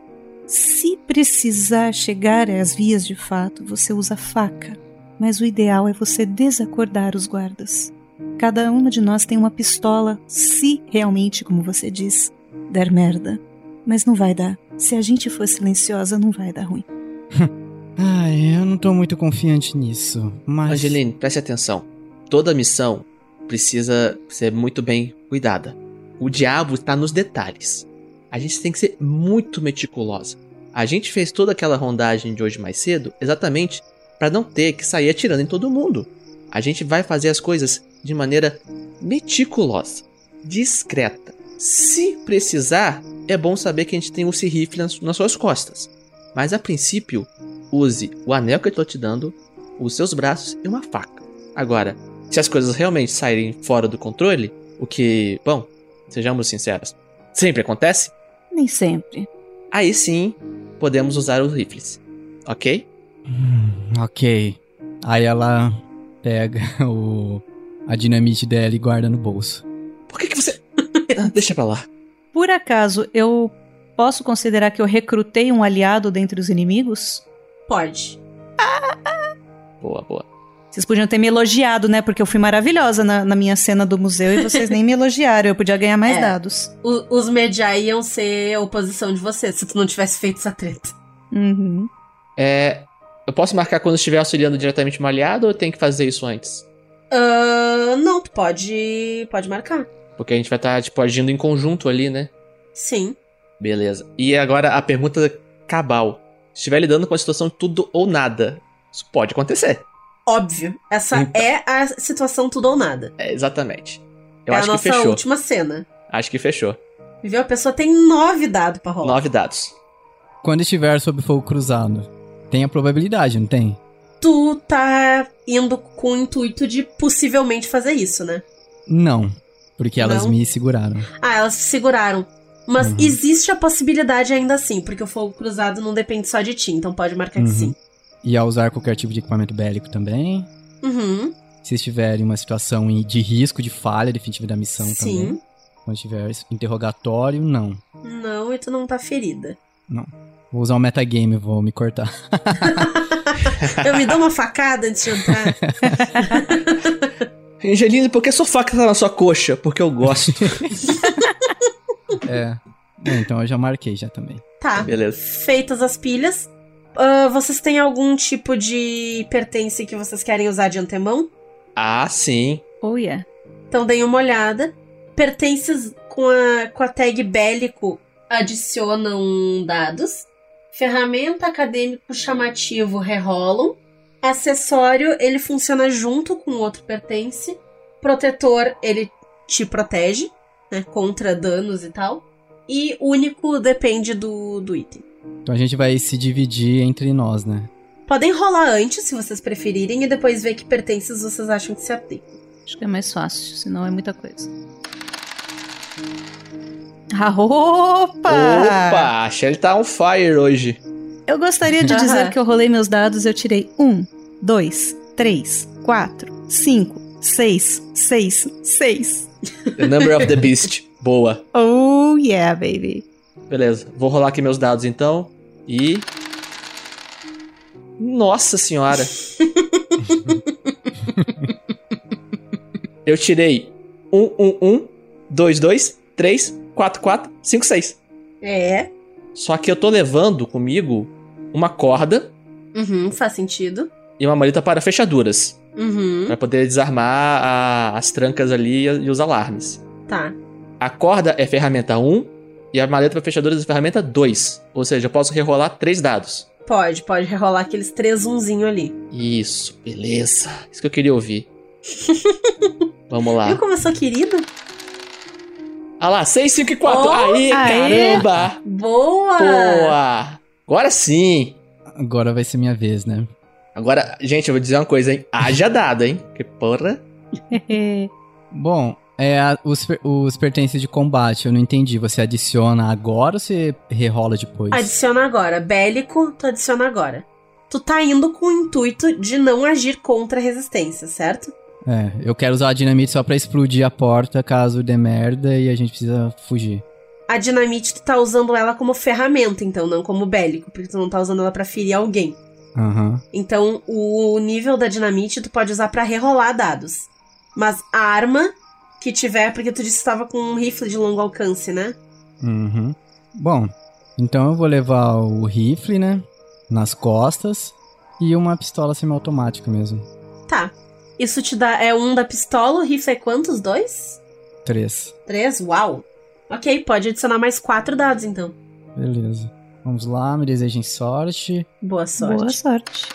Se precisar chegar às vias de fato, você usa faca. Mas o ideal é você desacordar os guardas. Cada uma de nós tem uma pistola, se realmente, como você diz, der merda. Mas não vai dar. Se a gente for silenciosa, não vai dar ruim. [laughs] Ai, eu não tô muito confiante nisso, mas... Angeline, preste atenção. Toda missão precisa ser muito bem cuidada. O diabo está nos detalhes. A gente tem que ser muito meticulosa. A gente fez toda aquela rondagem de hoje mais cedo exatamente para não ter que sair atirando em todo mundo. A gente vai fazer as coisas de maneira meticulosa, discreta. Se precisar, é bom saber que a gente tem um rifle nas, nas suas costas. Mas a princípio, use o anel que eu tô te dando, os seus braços e uma faca. Agora, se as coisas realmente saírem fora do controle, o que, bom, sejamos sinceros, sempre acontece, Nem sempre. aí sim podemos usar os rifles. Ok? Hum, ok. Aí ela pega [laughs] o... a dinamite dela e guarda no bolso. Por que, que você. [laughs] Ah, Deixa pra lá. Por acaso, eu posso considerar que eu recrutei um aliado dentre os inimigos? Pode. Boa, boa. Vocês podiam ter me elogiado, né? Porque eu fui maravilhosa na, na minha cena do museu e vocês nem me elogiaram. Eu podia ganhar mais É. dados. O- os Medjai iam ser a oposição de você, se tu não tivesse feito essa treta. Uhum. É. Eu posso marcar quando estiver auxiliando diretamente um aliado ou tenho que fazer isso antes? Ah, não, tu pode. Pode marcar. Porque a gente vai estar, tipo, agindo em conjunto ali, né? Sim. Beleza. E agora a pergunta cabal. Se estiver lidando com a situação tudo ou nada, isso pode acontecer. Óbvio. Essa Então. é a situação tudo ou nada. É, exatamente. Eu é acho a que nossa fechou. última cena. Acho que fechou. Viu? A pessoa tem nove dados pra rolar. Nove dados. Quando estiver sob fogo cruzado, tem a probabilidade, não tem? Tu tá indo com o intuito de possivelmente fazer isso, né? Não, porque elas Não? me seguraram. Ah, elas se seguraram. Mas Uhum. existe a possibilidade ainda assim, porque o fogo cruzado não depende só de ti, então pode marcar que Uhum. sim. E a usar qualquer tipo de equipamento bélico também. Uhum. Se estiver em uma situação de risco de falha definitiva da missão Sim. também. Quando tiver interrogatório, não. Não, e tu não tá ferida. Vou usar um metagame, vou me cortar. [laughs] Eu me dou uma facada antes de entrar. [laughs] Angelina, por que sua faca tá na sua coxa? Porque eu gosto. [laughs] é. Bom, então eu já marquei já também. Tá. Beleza. Feitas as pilhas, ah, vocês têm algum tipo de pertence que vocês querem usar de antemão? Ah, sim. Oh, yeah. Então deem uma olhada. Pertences com a, com a tag bélico adicionam dados. Ferramenta acadêmico chamativo rerolam. Acessório, ele funciona junto com outro pertence. Protetor, ele te protege, né, contra danos e tal. E único depende do, do item. Então a gente vai se dividir entre nós, né? Podem rolar antes, se vocês preferirem, e depois ver que pertences vocês acham que se aplicam. Acho que é mais fácil, senão é muita coisa. Ah, opa! Opa, a Shelly tá on fire hoje. Eu gostaria de dizer que eu rolei meus dados, eu tirei um, dois, três, quatro, cinco, seis, seis, seis. The Number of the Beast. Boa. Oh yeah, baby. Beleza. Vou rolar aqui meus dados então. E. Nossa senhora. [laughs] Eu tirei 1, 1, 1, 2, 2, 3, 4, 4, 5, 6. É. Só que eu tô levando comigo uma corda Uhum, faz sentido. e uma maleta para fechaduras. Uhum. Pra poder desarmar a- as trancas ali e os alarmes. Tá. A corda é ferramenta 1 e a maleta para fechaduras é ferramenta 2. Ou seja, eu posso rerolar 3 dados. Pode, pode rerolar aqueles três unzinho ali. Isso, beleza. Isso que eu queria ouvir. [laughs] Vamos lá. Viu como eu sou querido? Ah lá, 6, 5 e 4. Oh, Aí, aê. caramba! Boa! Boa! Agora sim! Agora vai ser minha vez, né? Agora, gente, eu vou dizer uma coisa, hein? Haja dado, hein? Que porra. [laughs] [laughs] Bom, é, a- os, os pertences de combate, eu não entendi. Você adiciona agora ou você rerola depois? Adiciona agora. Bélico, tu adiciona agora. Tu tá indo com o intuito de não agir contra a resistência, certo? É, eu quero usar a dinamite só pra explodir a porta caso dê merda e a gente precisa fugir. A dinamite, tu tá usando ela como ferramenta, então, não como bélico, porque tu não tá usando ela pra ferir alguém. Aham. Então, o nível da dinamite tu pode usar pra rerolar dados. Mas a arma que tiver, porque tu disse que tava com um rifle de longo alcance, né? Uhum. Bom, então eu vou levar o rifle, né? Nas costas e uma pistola semiautomática mesmo. Tá. Isso te dá. É um da pistola, o rifle é quantos? Dois? Três. Três? Uau! Ok, pode adicionar mais quatro dados então. Beleza. Vamos lá, me desejem sorte. Boa sorte. Boa sorte.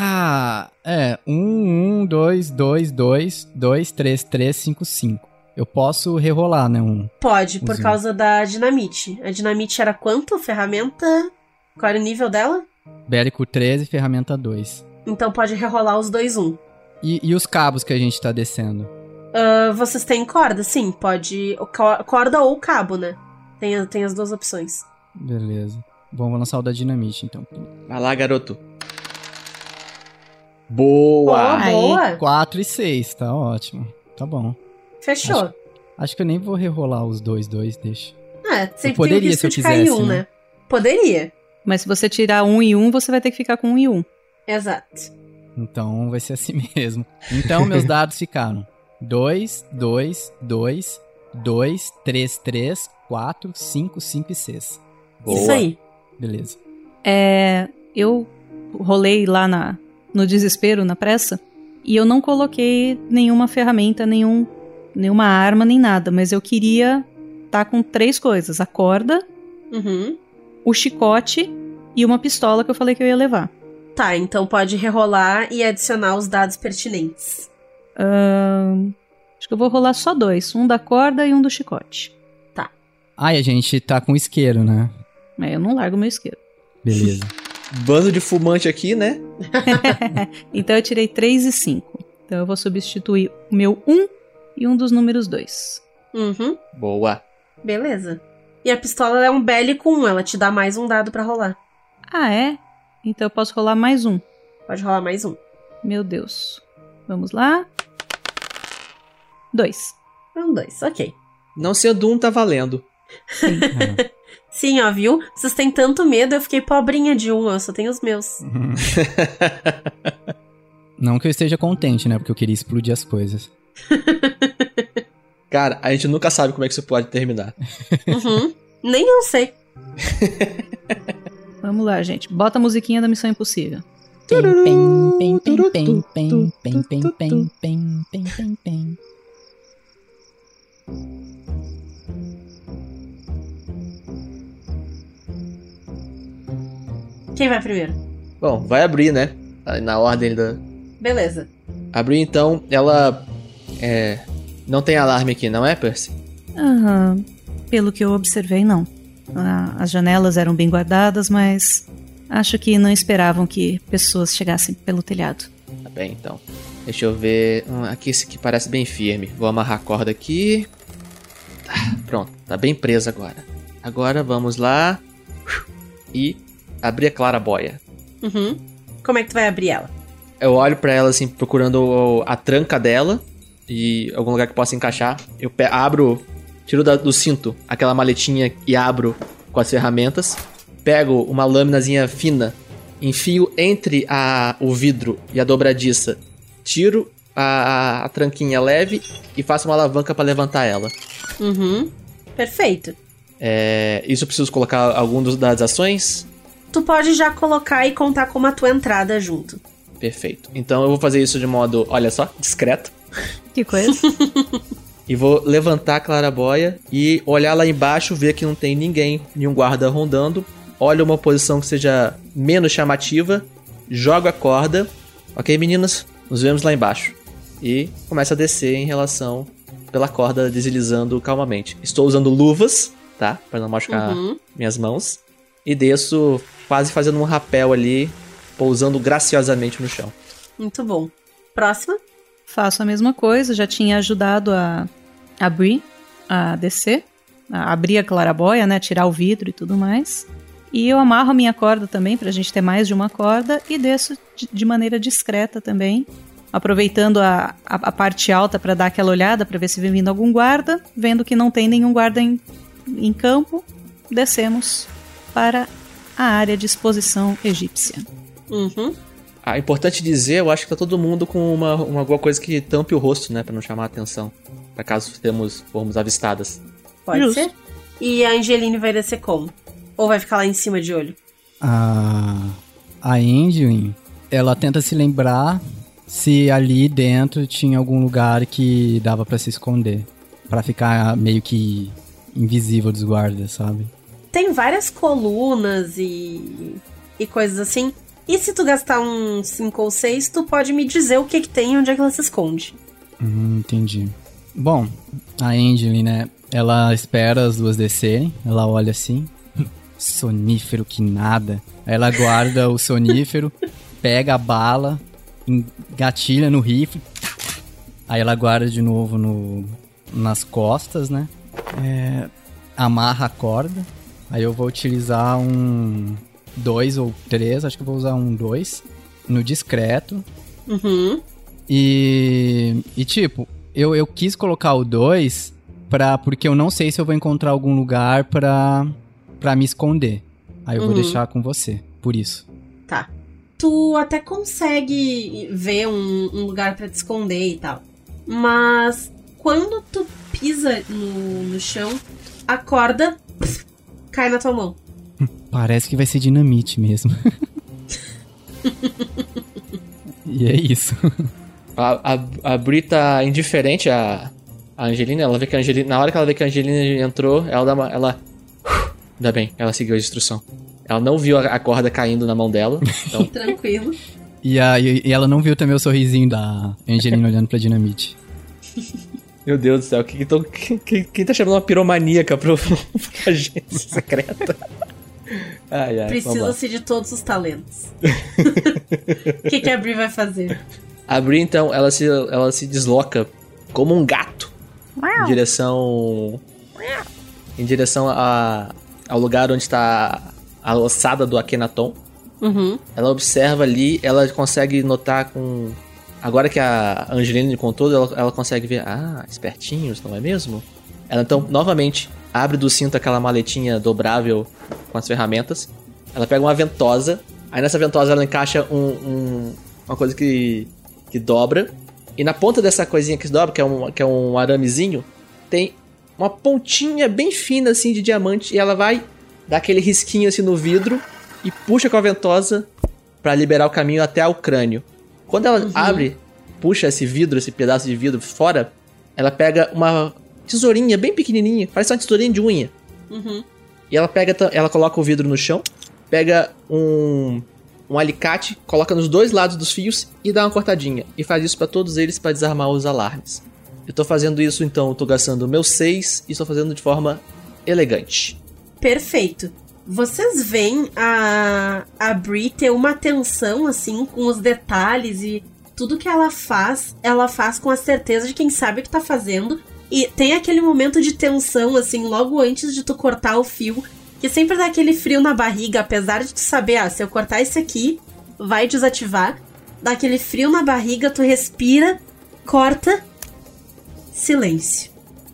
Ah, é. Um, um, dois, dois, dois, dois, três, três, cinco, cinco. Eu posso rerolar, né? Um. Pode, por Uzinho. causa da dinamite. A dinamite era quanto? Ferramenta. Qual era o nível dela? Bélico 13, ferramenta 2. Então pode rerolar os dois um. E, e os cabos que a gente tá descendo? Ah, vocês têm corda? Sim, pode. Corda ou cabo, né? Tem, tem as duas opções. Beleza. Bom, vou lançar o da dinamite, então. Vai lá, garoto. Boa! Boa, boa. 4 e 6, tá ótimo. Tá bom. Fechou. Acho que eu nem vou rerolar os dois, dois, deixa. É, sempre poderia tem o se eu risco de cair um, né? né? Poderia. Mas se você tirar um e um, você vai ter que ficar com um e um. Exato. Então vai ser assim [laughs] mesmo. Então meus [laughs] dados ficaram 2, 2, 2, 2, 3, 3, 4, 5, 5 e 6. Boa. Isso aí. Beleza. É, eu rolei lá na, no desespero, na pressa, e eu não coloquei nenhuma ferramenta, nenhum, nenhuma arma, nem nada, mas eu queria estar com três coisas: a corda, Uhum. o chicote e uma pistola que eu falei que eu ia levar. Tá, então pode rerolar e adicionar os dados pertinentes. Ahn, acho que eu vou rolar só dois: um da corda e um do chicote. Ah, e a gente tá com isqueiro, né? Aí eu não largo meu isqueiro. Beleza. Bando de fumante aqui, né? [laughs] Então eu tirei 3 e 5. Então eu vou substituir o meu 1 e um dos números 2. Uhum. Boa. Beleza. E a pistola é um bélico 1, ela te dá mais um dado pra rolar. Ah, é? Então eu posso rolar mais um. Pode rolar mais um. Meu Deus. Vamos lá. 2. Um, dois, ok. Não sendo um, tá valendo. É. [laughs] Sim, ó, viu? Vocês têm tanto medo, eu fiquei pobrinha de um, eu só tenho os meus. [laughs] Não que eu esteja contente, né? Porque eu queria explodir as coisas. [laughs] Cara, a gente nunca sabe como é que isso pode terminar. Uhum. Nem eu sei. [laughs] Vamos lá, gente. Bota a musiquinha da Missão Impossível. Quem vai primeiro? Bom, vai abrir, né? Aí Na ordem da. Beleza. Abrir então, ela. É. Não tem alarme aqui, não é, Percy? Aham. Pelo que eu observei, não. As janelas eram bem guardadas, mas acho que não esperavam que pessoas chegassem pelo telhado. Tá bem, então. Deixa eu ver. Hum, aqui esse aqui parece bem firme. Vou amarrar a corda aqui. Tá, pronto, tá bem preso agora. Agora vamos lá. e abrir a clarabóia. Uhum. Como é que tu vai abrir ela? Eu olho pra ela assim, procurando a tranca dela e algum lugar que possa encaixar. Eu abro, tiro do cinto aquela maletinha e abro com as ferramentas. Pego uma lâminazinha fina, enfio entre a, o vidro e a dobradiça, tiro a, a- a tranquinha leve e faço uma alavanca pra levantar ela. Uhum. Perfeito. É, isso eu preciso colocar algum dos, das ações? Tu pode já colocar e contar como a tua entrada junto. Perfeito. Então eu vou fazer isso de modo, olha só, discreto. [laughs] Que coisa. E vou levantar a clarabóia e olhar lá embaixo, ver que não tem ninguém, nenhum guarda rondando. Olho uma posição que seja menos chamativa, jogo a corda. Ok, meninas? Nos vemos lá embaixo. E começa a descer em relação pela corda, deslizando calmamente. Estou usando luvas, tá? Pra não machucar Uhum. minhas mãos. E desço quase fazendo um rapel ali, pousando graciosamente no chão. Muito bom. Próxima. Faço a mesma coisa, já tinha ajudado a abrir, a descer, a abrir a clarabóia, né, tirar o vidro e tudo mais. E eu amarro a minha corda também, pra gente ter mais de uma corda, e desço de, maneira discreta também, aproveitando a, a, a parte alta pra dar aquela olhada, pra ver se vem vindo algum guarda. Vendo que não tem nenhum guarda em, em campo, descemos para a área de exposição egípcia. Uhum. Ah, é importante dizer, eu acho que tá todo mundo com uma, uma alguma coisa que tampe o rosto, né? Pra não chamar a atenção. Pra caso temos, formos avistadas. Pode Justo. ser. E a Angeline vai descer como? Ou vai ficar lá em cima de olho? A, a Angeline, ela tenta se lembrar se ali dentro tinha algum lugar que dava pra se esconder. Pra ficar meio que invisível dos guardas, sabe? Tem várias colunas e, e coisas assim. E se tu gastar uns 5 ou 6, tu pode me dizer o que que tem e onde é que ela se esconde. Hum, entendi. Bom, a Angeline, né? Ela espera as duas descerem, ela olha assim. [laughs] Sonífero que nada. Aí ela guarda o sonífero, [laughs] pega a bala, engatilha no rifle. Aí ela guarda de novo no, nas costas, né? É, amarra a corda. Aí eu vou utilizar um dois ou três, acho que eu vou usar um dois no discreto. Uhum. E, e tipo, eu, eu quis colocar o 2 pra, porque eu não sei se eu vou encontrar algum lugar pra, pra me esconder. Aí eu vou Uhum. deixar com você, por isso. Tá. Tu até consegue ver um, um lugar pra te esconder e tal. Mas quando tu pisa no, no chão, a corda cai na tua mão. [laughs] Parece que vai ser dinamite mesmo. [laughs] e é isso. A, a, a Bri tá indiferente a, a Angelina, ela vê que a Angelina. Na hora que ela vê que a Angelina entrou, ela dá uma. Ela. [sighs] Ainda bem, ela seguiu a instrução. Ela não viu a, a corda caindo na mão dela. Então, [laughs] Tranquilo. E, a, e e ela não viu também o sorrisinho da Angelina olhando pra dinamite. Meu Deus do céu, quem, tô- quem, tá chamando uma piromaníaca pro, [laughs] pra agência secreta? Ai, ai. Precisa-se de todos os talentos. [laughs] O que, que a Bri vai fazer? A Bri, então, ela se, ela se desloca como um gato em direção. Em direção a, ao lugar onde está a ossada do Akhenaton. Uhum. Ela observa ali, ela consegue notar com. Agora que a Angelina contou, ela, ela consegue ver. Ah, espertinhos, não é mesmo? Ela então, novamente, abre do cinto aquela maletinha dobrável com as ferramentas. Ela pega uma ventosa. Aí nessa ventosa ela encaixa um, um- uma coisa que, que dobra. E na ponta dessa coisinha que se dobra, que é um, que é um aramezinho, tem uma pontinha bem fina assim de diamante. E ela vai dar aquele risquinho assim no vidro e puxa com a ventosa pra liberar o caminho até ao crânio. Quando ela abre, puxa esse vidro, esse pedaço de vidro fora, ela pega uma tesourinha bem pequenininha, parece uma tesourinha de unha. Uhum. E ela pega, ela coloca o vidro no chão, pega um um alicate, coloca nos dois lados dos fios e dá uma cortadinha. E faz isso pra todos eles pra desarmar os alarmes. Eu tô fazendo isso então, eu tô gastando meus seis e estou fazendo de forma elegante. Perfeito. Vocês veem a, a Bri ter uma atenção, assim, com os detalhes e tudo que ela faz, ela faz com a certeza de quem sabe o que tá fazendo. E tem aquele momento de tensão, assim, logo antes de tu cortar o fio, que sempre dá aquele frio na barriga, apesar de tu saber, ah, se eu cortar esse aqui, vai desativar. Dá aquele frio na barriga, tu respira, corta, silêncio.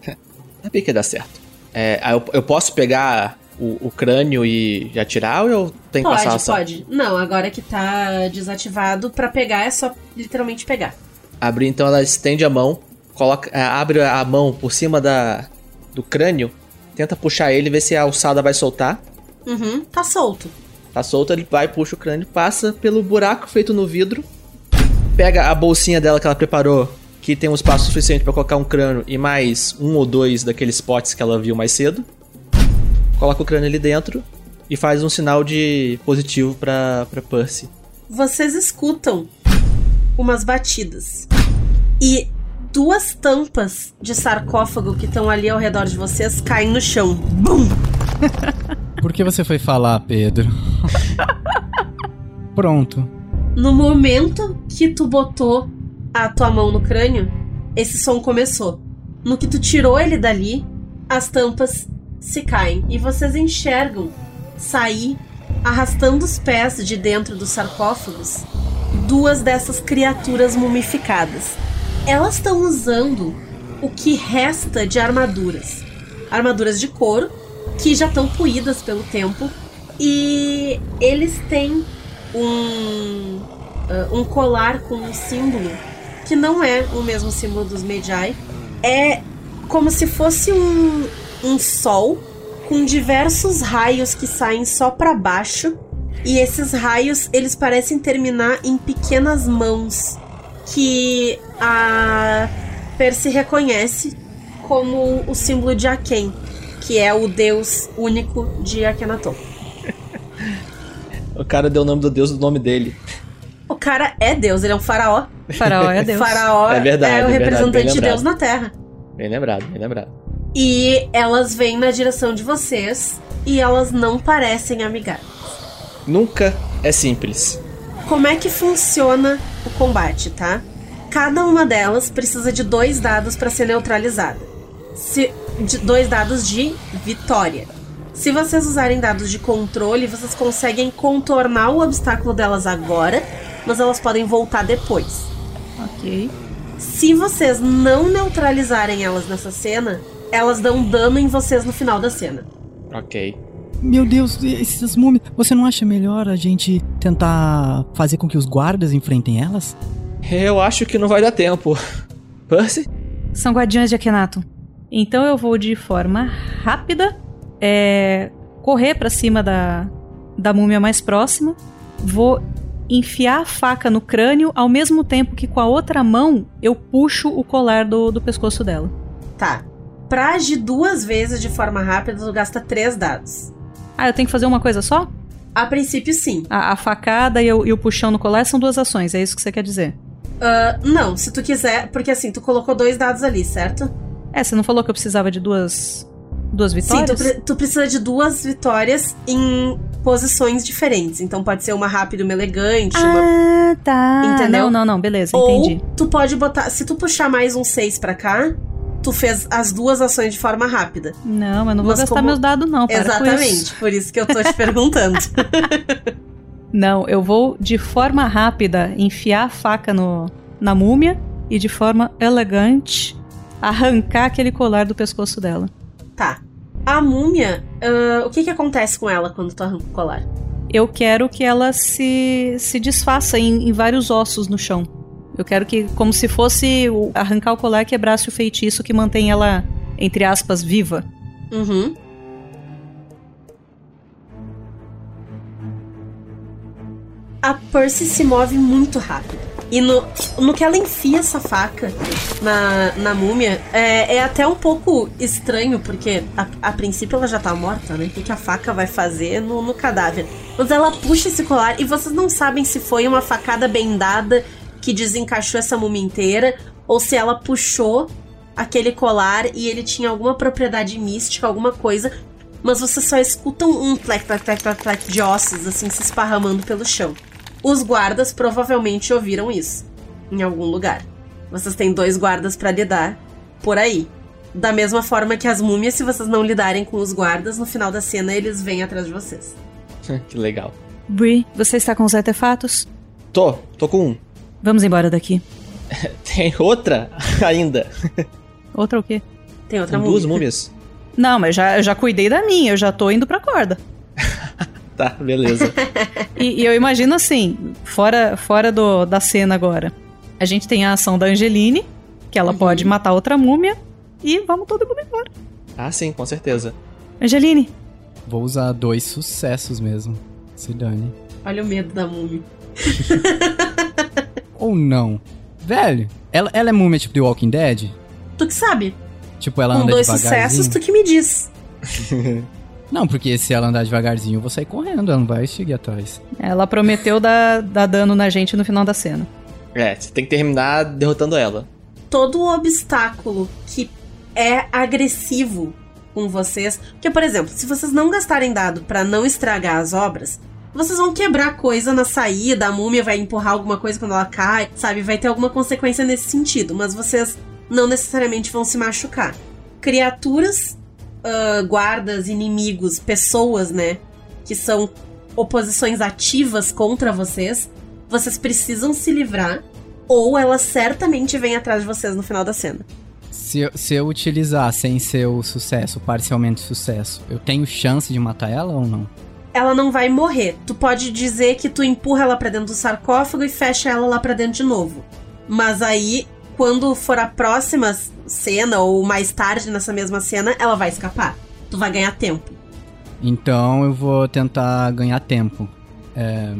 [laughs] Sabia que ia dar certo. É, eu, eu posso pegar o, o crânio e já tirar ou tenho que passar Pode, ação? pode. Não, agora que tá desativado, pra pegar é só literalmente pegar. Abrir, então ela estende a mão, coloca, é, abre a mão por cima da, do crânio, tenta puxar ele, ver se a alçada vai soltar. Uhum, tá solto. Tá solto, ele vai, puxa o crânio, passa pelo buraco feito no vidro, pega a bolsinha dela que ela preparou, que tem um espaço suficiente pra colocar um crânio e mais um ou dois daqueles potes que ela viu mais cedo. Coloca o crânio ali dentro e faz um sinal de positivo pra, pra Percy. Vocês escutam umas batidas. E duas tampas de sarcófago que estão ali ao redor de vocês caem no chão. Bum! [laughs] Por que você foi falar, Pedro? [laughs] Pronto. No momento que tu botou a tua mão no crânio, esse som começou. No que tu tirou ele dali, as tampas se caem e vocês enxergam sair, arrastando os pés de dentro dos sarcófagos, duas dessas criaturas mumificadas. Elas estão usando o que resta de armaduras. Armaduras de couro, que já estão puídas pelo tempo, e eles têm um, ah, um colar com um símbolo que não é o mesmo símbolo dos Medjai. É como se fosse um, um sol com diversos raios que saem só para baixo. E esses raios, eles parecem terminar em pequenas mãos que a Percy reconhece como o símbolo de Aken, que é o deus único de Akhenaton. [laughs] O cara deu o nome do deus do nome dele. O cara é deus, ele é um faraó. Faraó é [laughs] Deus. Faraó É verdade, é o é verdade, representante de Deus na Terra. Bem lembrado, bem lembrado. E elas vêm na direção de vocês e elas não parecem amigáveis. Nunca é simples. Como é que funciona o combate, tá? Cada uma delas precisa de dois dados para ser neutralizada. Se, de dois dados de vitória. Se vocês usarem dados de controle, vocês conseguem contornar o obstáculo delas agora, mas elas podem voltar depois. Ok. Se vocês não neutralizarem elas nessa cena, elas dão dano em vocês no final da cena. Ok. Meu Deus, essas múmias. Você não acha melhor a gente tentar fazer com que os guardas enfrentem elas? Eu acho que não vai dar tempo. Percy? São guardiões de Akhenaton. Então eu vou de forma rápida é, correr pra cima da, da múmia mais próxima. Vou enfiar a faca no crânio ao mesmo tempo que com a outra mão eu puxo o colar do, do pescoço dela. Tá. Pra agir duas vezes de forma rápida, tu gasta três dados. Ah, eu tenho que fazer uma coisa só? A princípio, sim. A, a facada e o, e o puxão no colar são duas ações, é isso que você quer dizer? Ah, não, se tu quiser, porque assim, tu colocou dois dados ali, certo? É, você não falou que eu precisava de duas, duas Sim, vitórias? tu, pre- tu precisa de duas vitórias em posições diferentes. Então pode ser uma rápida e uma elegante, uma Ah, tá. Entendeu? Não, não, não, beleza, Ou entendi. tu pode botar. Se tu puxar mais um 6 pra cá, tu fez as duas ações de forma rápida. Não, eu não vou Mas gastar como- meus dados, não. Exatamente. isso. Por isso que eu tô te perguntando. [laughs] Não, eu vou de forma rápida enfiar a faca no, na múmia e de forma elegante arrancar aquele colar do pescoço dela. tá. A múmia, ah, o que que acontece com ela quando tu arranca o colar? Eu quero que ela se, se desfaça em, em vários ossos no chão. Eu quero que, como se fosse arrancar o colar, quebrasse o feitiço que mantém ela, entre aspas, viva. Uhum. A Percy se move muito rápido. E no, no que ela enfia essa faca na, na múmia, é, é até um pouco estranho, porque a, a princípio ela já tá morta, né? O que, que a faca vai fazer no, no cadáver? Mas ela puxa esse colar e vocês não sabem se foi uma facada bem dada que desencaixou essa múmia inteira, ou se ela puxou aquele colar e ele tinha alguma propriedade mística, alguma coisa, mas vocês só escutam um plec, plec, plec, plec, plec de ossos assim se esparramando pelo chão. Os guardas provavelmente ouviram isso em algum lugar. Vocês têm dois guardas pra lidar por aí. Da mesma forma que as múmias, se vocês não lidarem com os guardas, no final da cena eles vêm atrás de vocês. [laughs] que legal. Bri, você está com os artefatos? Tô, tô com um. Vamos embora daqui. [laughs] Tem outra [laughs] ainda. Outra o quê? Tem outra múmia. duas múmias. [laughs] Não, mas já, eu já cuidei da minha, eu já tô indo pra corda. Tá, beleza. E, e eu imagino assim, fora, fora do, da cena agora. A gente tem a ação da Angeline, que ela pode matar outra múmia, e vamos todo mundo embora. ah, sim, com certeza. Angeline, Vou usar dois sucessos mesmo. Se dane. Olha o medo da múmia. Ou não. Velho, ela, ela é múmia tipo The Walking Dead? Tu que sabe? Tipo, ela com anda dois sucessos, tu que me diz. [laughs] Não, porque se ela andar devagarzinho, eu vou sair correndo, ela não vai seguir atrás. ela prometeu dar, dar dano na gente no final da cena. É, você tem que terminar derrotando ela. Todo obstáculo que é agressivo com vocês. Porque, por exemplo, se vocês não gastarem dado pra não estragar as obras, vocês vão quebrar coisa na saída, a múmia vai empurrar alguma coisa quando ela cai, sabe? Vai ter alguma consequência nesse sentido, mas vocês não necessariamente vão se machucar. Criaturas, ah, guardas, inimigos, pessoas, né? Que são oposições ativas contra vocês, vocês precisam se livrar, ou elas certamente vêm atrás de vocês no final da cena. Se eu, se eu utilizar sem ser o sucesso, parcialmente sucesso, eu tenho chance de matar ela ou não? Ela não vai morrer. Tu pode dizer que tu empurra ela pra dentro do sarcófago e fecha ela lá pra dentro de novo. Mas aí, quando for a próxima cena ou mais tarde nessa mesma cena, ela vai escapar. Tu vai ganhar tempo. Então eu vou tentar ganhar tempo. É,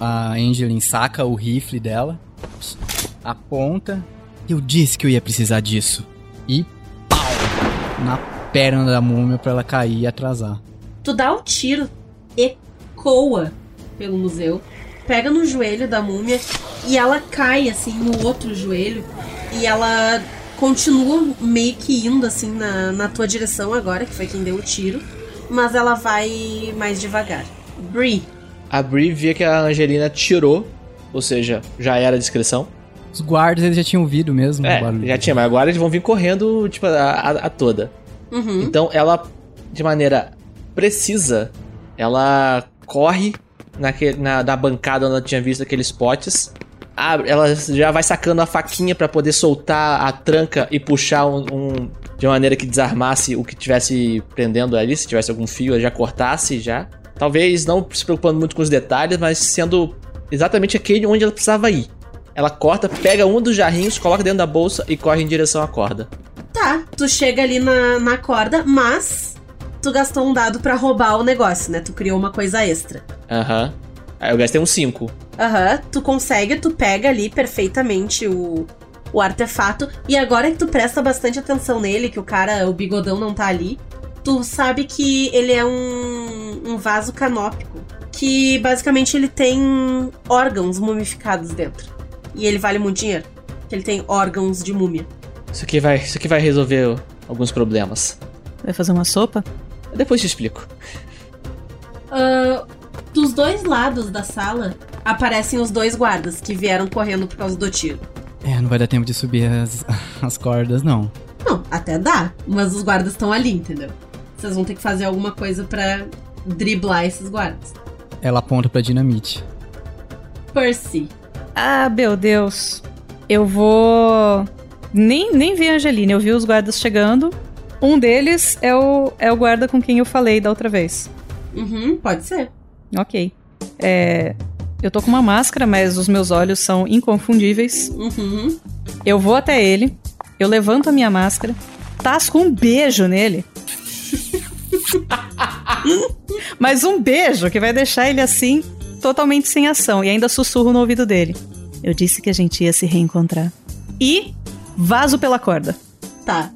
a Angeline saca o rifle dela, aponta. Eu disse que eu ia precisar disso. E pau! Na perna da múmia pra ela cair e atrasar. Tu dá o tiro, ecoa pelo museu, pega no joelho da múmia e ela cai assim no outro joelho e ela continua meio que indo assim na, na tua direção agora, que foi quem deu o tiro, mas ela vai mais devagar. Bree, A Bri via que a Angelina tirou, ou seja, já era a descrição. Os guardas eles já tinham ouvido mesmo É, já tinha, mas agora eles vão vir correndo, tipo, a, a- a toda. uhum. Então ela, de maneira precisa, ela corre naquele, na, da bancada onde ela tinha visto aqueles potes. Abre, ela já vai sacando a faquinha pra poder soltar a tranca e puxar um, um- de uma maneira que desarmasse o que tivesse prendendo ali, se tivesse algum fio, ela já cortasse já. Talvez não se preocupando muito com os detalhes, mas sendo exatamente aquele onde ela precisava ir. Ela corta, pega um dos jarrinhos, coloca dentro da bolsa e corre em direção à corda. Tá, tu chega ali na, na corda, mas tu gastou um dado pra roubar o negócio, né? Tu criou uma coisa extra. Aham. Aí eu gastei um 5. Aham, tu consegue, tu pega ali perfeitamente o, o artefato. E agora que tu presta bastante atenção nele, que o cara, o bigodão não tá ali, tu sabe que ele é um, um vaso canópico. Que basicamente ele tem órgãos mumificados dentro. E ele vale muito dinheiro. Que ele tem órgãos de múmia. Isso aqui vai, isso aqui vai resolver alguns problemas. Vai fazer uma sopa? Depois te explico. Ah, dos dois lados da sala aparecem os dois guardas que vieram correndo por causa do tiro. É, não vai dar tempo de subir as, [laughs] as cordas, não. Não, até dá, mas os guardas estão ali, entendeu? Vocês vão ter que fazer alguma coisa pra driblar esses guardas. Ela aponta pra dinamite. Percy, Ah, meu Deus. Eu vou. Nem, nem vi a Angelina, eu vi os guardas chegando. Um deles é o, é o guarda com quem eu falei da outra vez. uhum, pode ser. Ok. É, eu tô com uma máscara, mas os meus olhos são inconfundíveis. Uhum. Eu vou até ele, eu levanto a minha máscara, tasco um beijo nele. [laughs] Mas um beijo que vai deixar ele assim, totalmente sem ação, e ainda sussurro no ouvido dele. Eu disse que a gente ia se reencontrar. E vazo pela corda. Tá,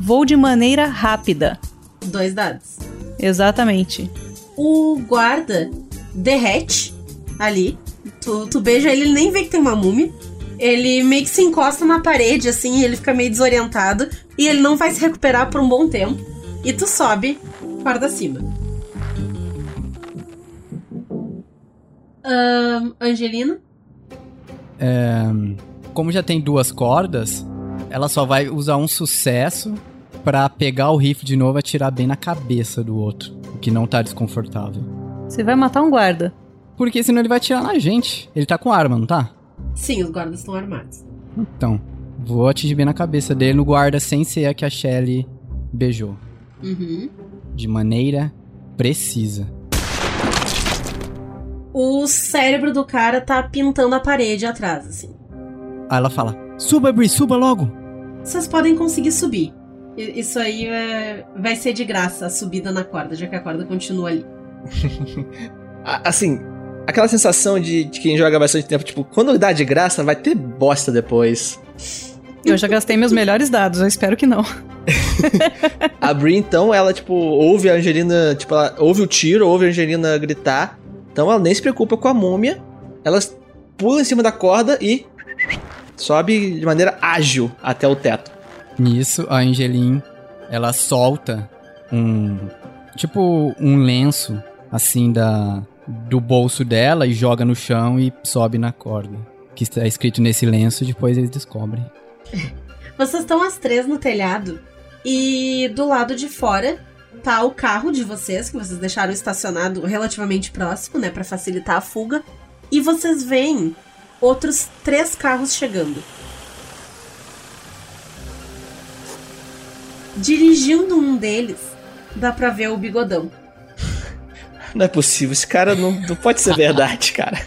Vou de maneira rápida. dois dados. Exatamente. O guarda derrete ali. Tu, tu beija ele, ele nem vê que tem uma múmia. Ele meio que se encosta na parede, assim, e ele fica meio desorientado. E ele não vai se recuperar por um bom tempo. E tu sobe corda acima. Ahn, Angelina? É, como já tem duas cordas, ela só vai usar um sucesso pra pegar o rifle de novo e atirar bem na cabeça do outro, o que não tá desconfortável. Você vai matar um guarda. Porque senão ele vai atirar na gente. Ele tá com arma, não tá? Sim, os guardas estão armados. Então, vou atingir bem na cabeça dele no guarda sem ser a que a Shelly beijou. Uhum. De maneira precisa. O cérebro do cara tá pintando a parede atrás, assim. Aí ela fala: Suba, Bri, suba logo! Vocês podem conseguir subir. Isso aí é- vai ser de graça, a subida na corda, já que a corda continua ali. [laughs] Assim, aquela sensação de, de quem joga bastante tempo, tipo, quando dá de graça, vai ter bosta depois. Eu já gastei meus melhores dados, eu espero que não. [laughs] A Brie, então, ela, tipo, ouve a Angelina, tipo, ela ouve o tiro, ouve a Angelina gritar. Então ela nem se preocupa com a múmia. Ela pula em cima da corda e sobe de maneira ágil até o teto. Nisso, a Angeline, ela solta um. Tipo, um lenço, assim, da do bolso dela e joga no chão e sobe na corda. Que está escrito nesse lenço, depois eles descobrem. [laughs] Vocês estão as três no telhado e do lado de fora tá o carro de vocês, que vocês deixaram estacionado relativamente próximo, né, Pra facilitar a fuga. E vocês veem outros três carros chegando. Dirigindo um deles, dá pra ver o bigodão. Não é possível, esse cara não, não pode ser verdade, cara.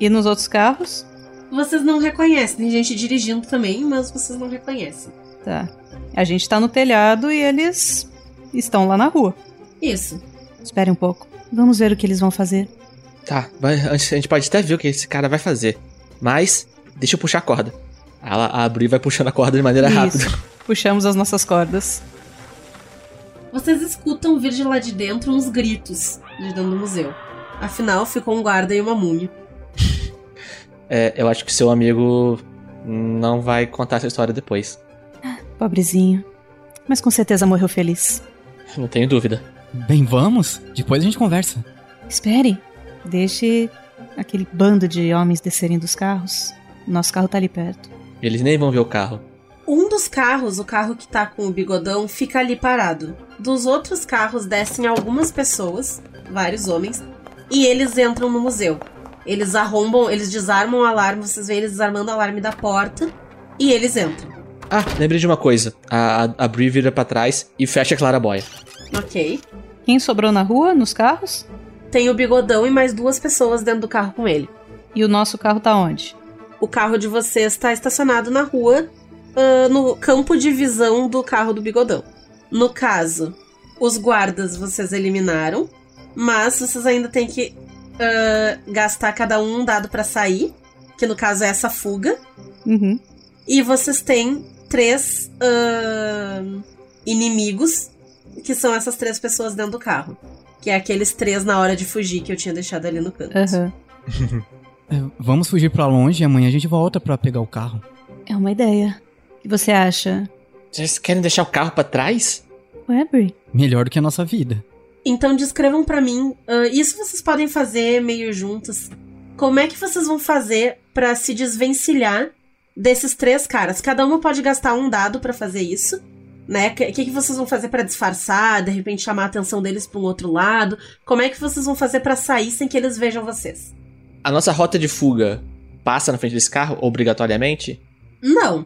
E nos outros carros? Vocês não reconhecem, tem gente dirigindo também, mas vocês não reconhecem. Tá. A gente tá no telhado e eles estão lá na rua. Isso. Espere um pouco. Vamos ver o que eles vão fazer. Tá, a gente pode até ver o que esse cara vai fazer. Mas, deixa eu puxar a corda. Ela abre e vai puxando a corda de maneira rápida. Puxamos as nossas cordas. Vocês escutam vir de lá de dentro uns gritos de dentro do museu. Afinal, ficou um guarda e uma múmia. É, eu acho que seu amigo não vai contar essa história depois. Pobrezinho. Mas com certeza morreu feliz. Não tenho dúvida. Bem, vamos? Depois a gente conversa. Espere. Deixe aquele bando de homens descerem dos carros. Nosso carro tá ali perto. Eles nem vão ver o carro. Um dos carros, o carro que tá com o bigodão, fica ali parado. Dos outros carros descem algumas pessoas, vários homens, e eles entram no museu. Eles arrombam, eles desarmam o alarme, vocês veem eles desarmando o alarme da porta, e eles entram. Ah, lembrei de uma coisa. A, a, a Brie vira pra trás e fecha a clarabóia. Ok. Quem sobrou na rua, nos carros? Tem o bigodão e mais duas pessoas dentro do carro com ele. E o nosso carro tá onde? O carro de vocês está estacionado na rua, ah, no campo de visão do carro do bigodão. No caso, os guardas vocês eliminaram, mas vocês ainda têm que ah, gastar cada um um dado pra sair, que no caso é essa fuga. Uhum. E vocês têm três ah, inimigos, que são essas três pessoas dentro do carro. Que é aqueles três na hora de fugir que eu tinha deixado ali no canto. [laughs] É, vamos fugir pra longe e amanhã a gente volta pra pegar o carro. É uma ideia. O que você acha? Vocês querem deixar o carro pra trás? Ué? Melhor do que a nossa vida. Então descrevam pra mim, ah, isso vocês podem fazer meio juntos. Como é que vocês vão fazer pra se desvencilhar desses três caras? Cada uma pode gastar um dado pra fazer isso, né? O que, que que vocês vão fazer pra disfarçar, de repente chamar a atenção deles pra um outro lado? Como é que vocês vão fazer pra sair sem que eles vejam vocês? A nossa rota de fuga passa na frente desse carro, obrigatoriamente? Não,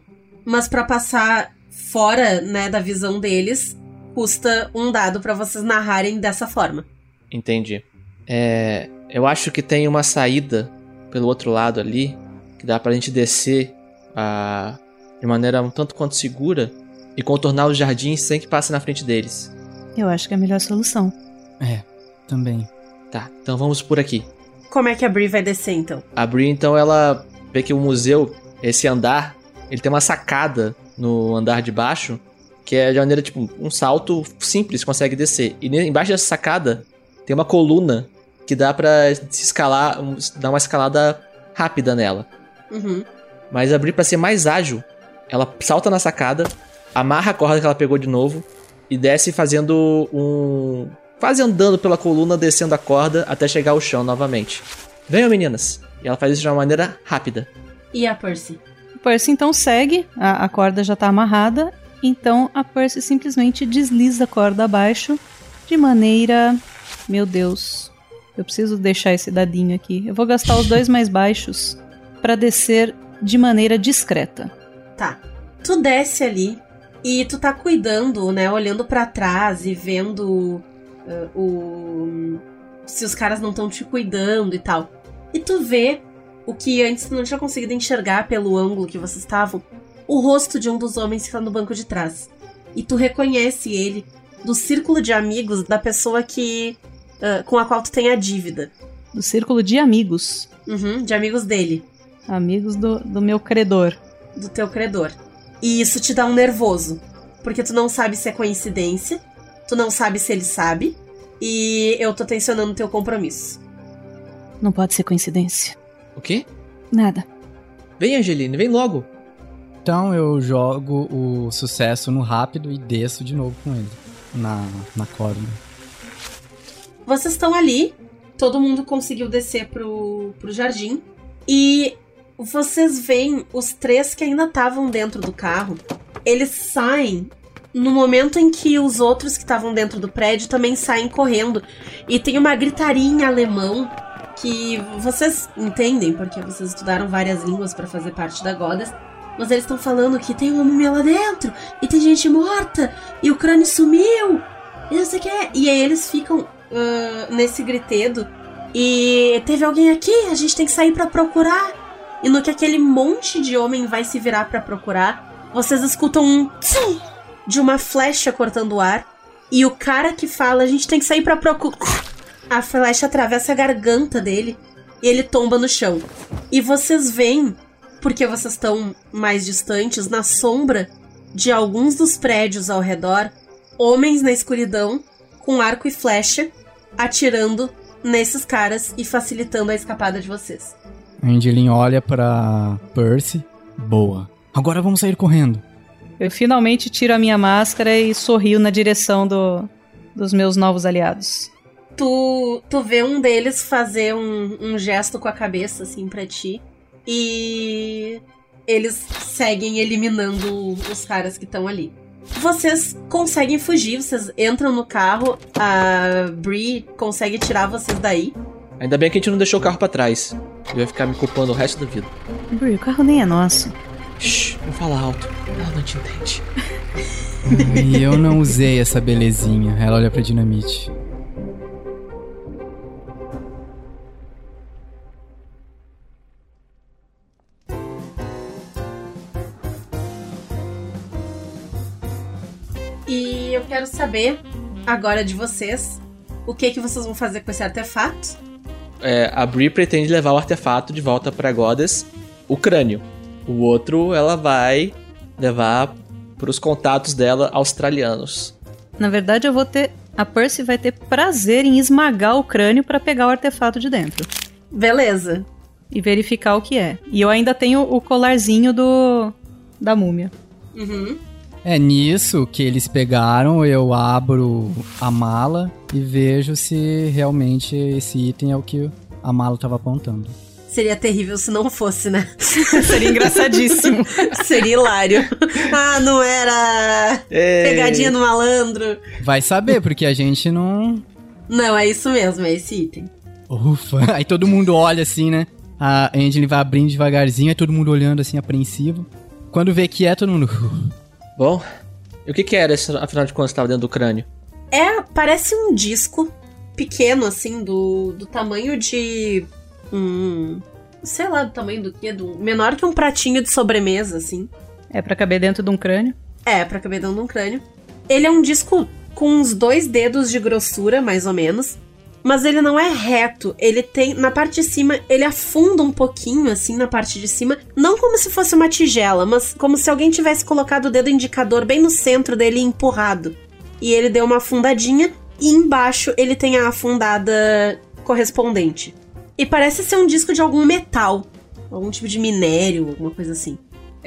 mas pra passar fora, né, da visão deles, custa um dado pra vocês narrarem dessa forma. Entendi. É, eu acho que tem uma saída pelo outro lado ali, que dá pra gente descer ah, de maneira um tanto quanto segura e contornar os jardins sem que passe na frente deles. Eu acho que é a melhor solução. É, também. Tá, então vamos por aqui. Como é que a Brie vai descer então? A Brie, então, ela vê que o museu, esse andar, ele tem uma sacada no andar de baixo, que é de maneira, tipo, um salto simples, consegue descer. E embaixo dessa sacada tem uma coluna que dá pra se escalar, dar uma escalada rápida nela. Uhum. Mas a Brie, pra ser mais ágil, ela salta na sacada, amarra a corda que ela pegou de novo e desce fazendo um. quase andando pela coluna, descendo a corda até chegar ao chão novamente. Venham, meninas! E ela faz isso de uma maneira rápida. E a Percy? Percy então segue, a, a corda já tá amarrada Então a Percy simplesmente desliza a corda abaixo de maneira. Meu Deus, eu preciso deixar esse dadinho aqui. Eu vou gastar os dois mais baixos para descer de maneira discreta. Tá. Tu desce ali e tu tá cuidando, né? Olhando para trás e vendo uh, o. Se os caras não estão te cuidando e tal. E tu vê o que antes tu não tinha conseguido enxergar pelo ângulo que vocês estavam. O rosto de um dos homens que tá no banco de trás. E tu reconhece ele do círculo de amigos da pessoa que. Uh, com a qual tu tem a dívida. Do círculo de amigos. Uhum, de amigos dele. Amigos do, do meu credor. Do teu credor. E isso te dá um nervoso. Porque tu não sabe se é coincidência, tu não sabe se ele sabe, e eu tô tensionando teu compromisso. Não pode ser coincidência. O quê? Nada. Vem, Angeline, vem logo. Então eu jogo o sucesso no rápido e desço de novo com ele. Na, na corda. Vocês estão ali, todo mundo conseguiu descer pro, pro jardim. E vocês veem os três que ainda estavam dentro do carro. Eles saem no momento em que os outros que estavam dentro do prédio também saem correndo. E tem uma gritaria em alemão que vocês entendem, porque vocês estudaram várias línguas para fazer parte da Godas. Mas eles estão falando que tem uma múmia lá dentro, e tem gente morta, e o crânio sumiu, e não sei o que. E aí eles ficam uh, nesse gritedo. E teve alguém aqui, a gente tem que sair para procurar. E no que aquele monte de homem vai se virar para procurar, vocês escutam um tsim de uma flecha cortando o ar. E o cara que fala, a gente tem que sair para procurar. A flecha atravessa a garganta dele e ele tomba no chão. E vocês veem, porque vocês estão mais distantes, na sombra de alguns dos prédios ao redor, homens na escuridão com arco e flecha atirando nesses caras e facilitando a escapada de vocês. Angelin olha pra Percy. Boa. Agora vamos sair correndo. Eu finalmente tiro a minha máscara e sorrio na direção do, dos meus novos aliados. Tu, tu vê um deles fazer um, um gesto com a cabeça, assim, pra ti. E eles seguem eliminando os caras que estão ali. Vocês conseguem fugir, vocês entram no carro, a Brie consegue tirar vocês daí. Ainda bem que a gente não deixou o carro pra trás. Eu ia ficar me culpando o resto da vida. Brie, o carro nem é nosso. Shh, não fala alto. Ela não te entende. [laughs] E eu não usei essa belezinha. Ela olha pra dinamite. Quero saber agora de vocês o que que vocês vão fazer com esse artefato. É, a Brie pretende levar o artefato de volta pra Goddess, o crânio. O outro ela vai levar pros contatos dela australianos. Na verdade, eu vou ter. A Percy vai ter prazer em esmagar o crânio para pegar o artefato de dentro. Beleza. E verificar o que é. E eu ainda tenho o colarzinho do. da múmia. Uhum. É nisso que eles pegaram, eu abro a mala e vejo se realmente esse item é o que a mala estava apontando. Seria terrível se não fosse, né? [laughs] Seria engraçadíssimo. [laughs] Seria hilário. Ah, não era É. pegadinha no malandro. Vai saber, porque a gente não. Não, é isso mesmo, é esse item. Ufa! [laughs] Aí todo mundo olha assim, né? A Angela vai abrindo devagarzinho, aí todo mundo olhando assim, apreensivo. Quando vê que é, todo mundo. Bom, e o que que era, esse, afinal de contas, estava dentro do crânio? É, parece um disco pequeno, assim, do, do tamanho de. Um. Sei lá, do tamanho do quê? Do, menor que um pratinho de sobremesa, assim. É para caber dentro de um crânio. É, pra caber dentro de um crânio. Ele é um disco com uns dois dedos de grossura, mais ou menos. Mas ele não é reto. Ele tem. Na parte de cima, ele afunda um pouquinho, assim, na parte de cima. Não como se fosse uma tigela, mas como se alguém tivesse colocado o dedo indicador bem no centro dele e empurrado. E ele deu uma afundadinha. E embaixo ele tem a afundada correspondente. E parece ser um disco de algum metal. Algum tipo de minério, alguma coisa assim.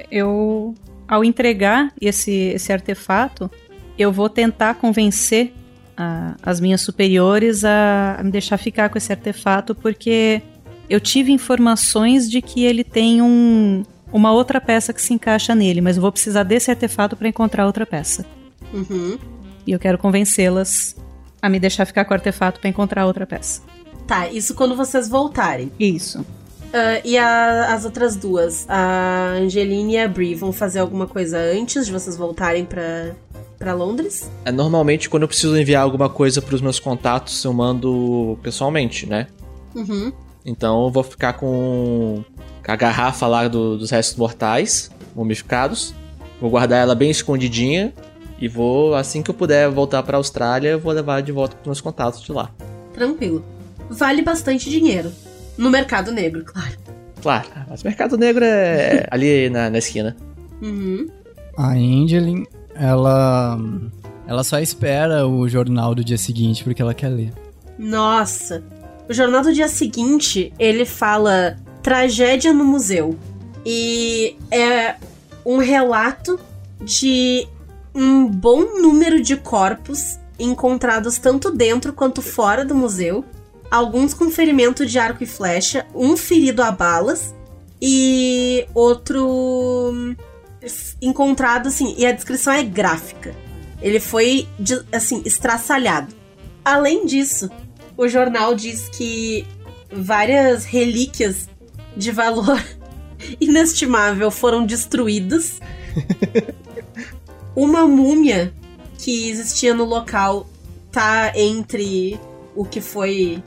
Eu, ao entregar esse, esse artefato, eu vou tentar convencer a- as minhas superiores a, a me deixar ficar com esse artefato, porque eu tive informações de que ele tem um, uma outra peça que se encaixa nele, mas eu vou precisar desse artefato para encontrar outra peça. Uhum. E eu quero convencê-las a me deixar ficar com o artefato para encontrar outra peça. Tá, isso quando vocês voltarem. Isso. Ah, e a- as outras duas, a Angeline e a Brie, vão fazer alguma coisa antes de vocês voltarem pra, pra Londres? É, normalmente, quando eu preciso enviar alguma coisa pros meus contatos, eu mando pessoalmente, né? Uhum. Então eu vou ficar com a garrafa lá do- dos restos mortais, mumificados. Vou guardar ela bem escondidinha. E vou, assim que eu puder voltar pra Austrália, eu vou levar de volta pros meus contatos de lá. Tranquilo. Vale bastante dinheiro. No mercado negro, claro. Claro, mas o mercado negro é [laughs] ali na, na esquina. Uhum. A Angeline, ela. Ela só espera o jornal do dia seguinte porque ela quer ler. Nossa. O jornal do dia seguinte, ele fala tragédia no museu. E é um relato de um bom número de corpos encontrados tanto dentro quanto fora do museu. Alguns com ferimento de arco e flecha, um ferido a balas e outro hum, encontrado assim, e a descrição é gráfica. Ele foi assim estraçalhado. Além disso, o jornal diz que várias relíquias de valor [laughs] inestimável foram destruídas. [laughs] Uma múmia que existia no local tá entre o que foi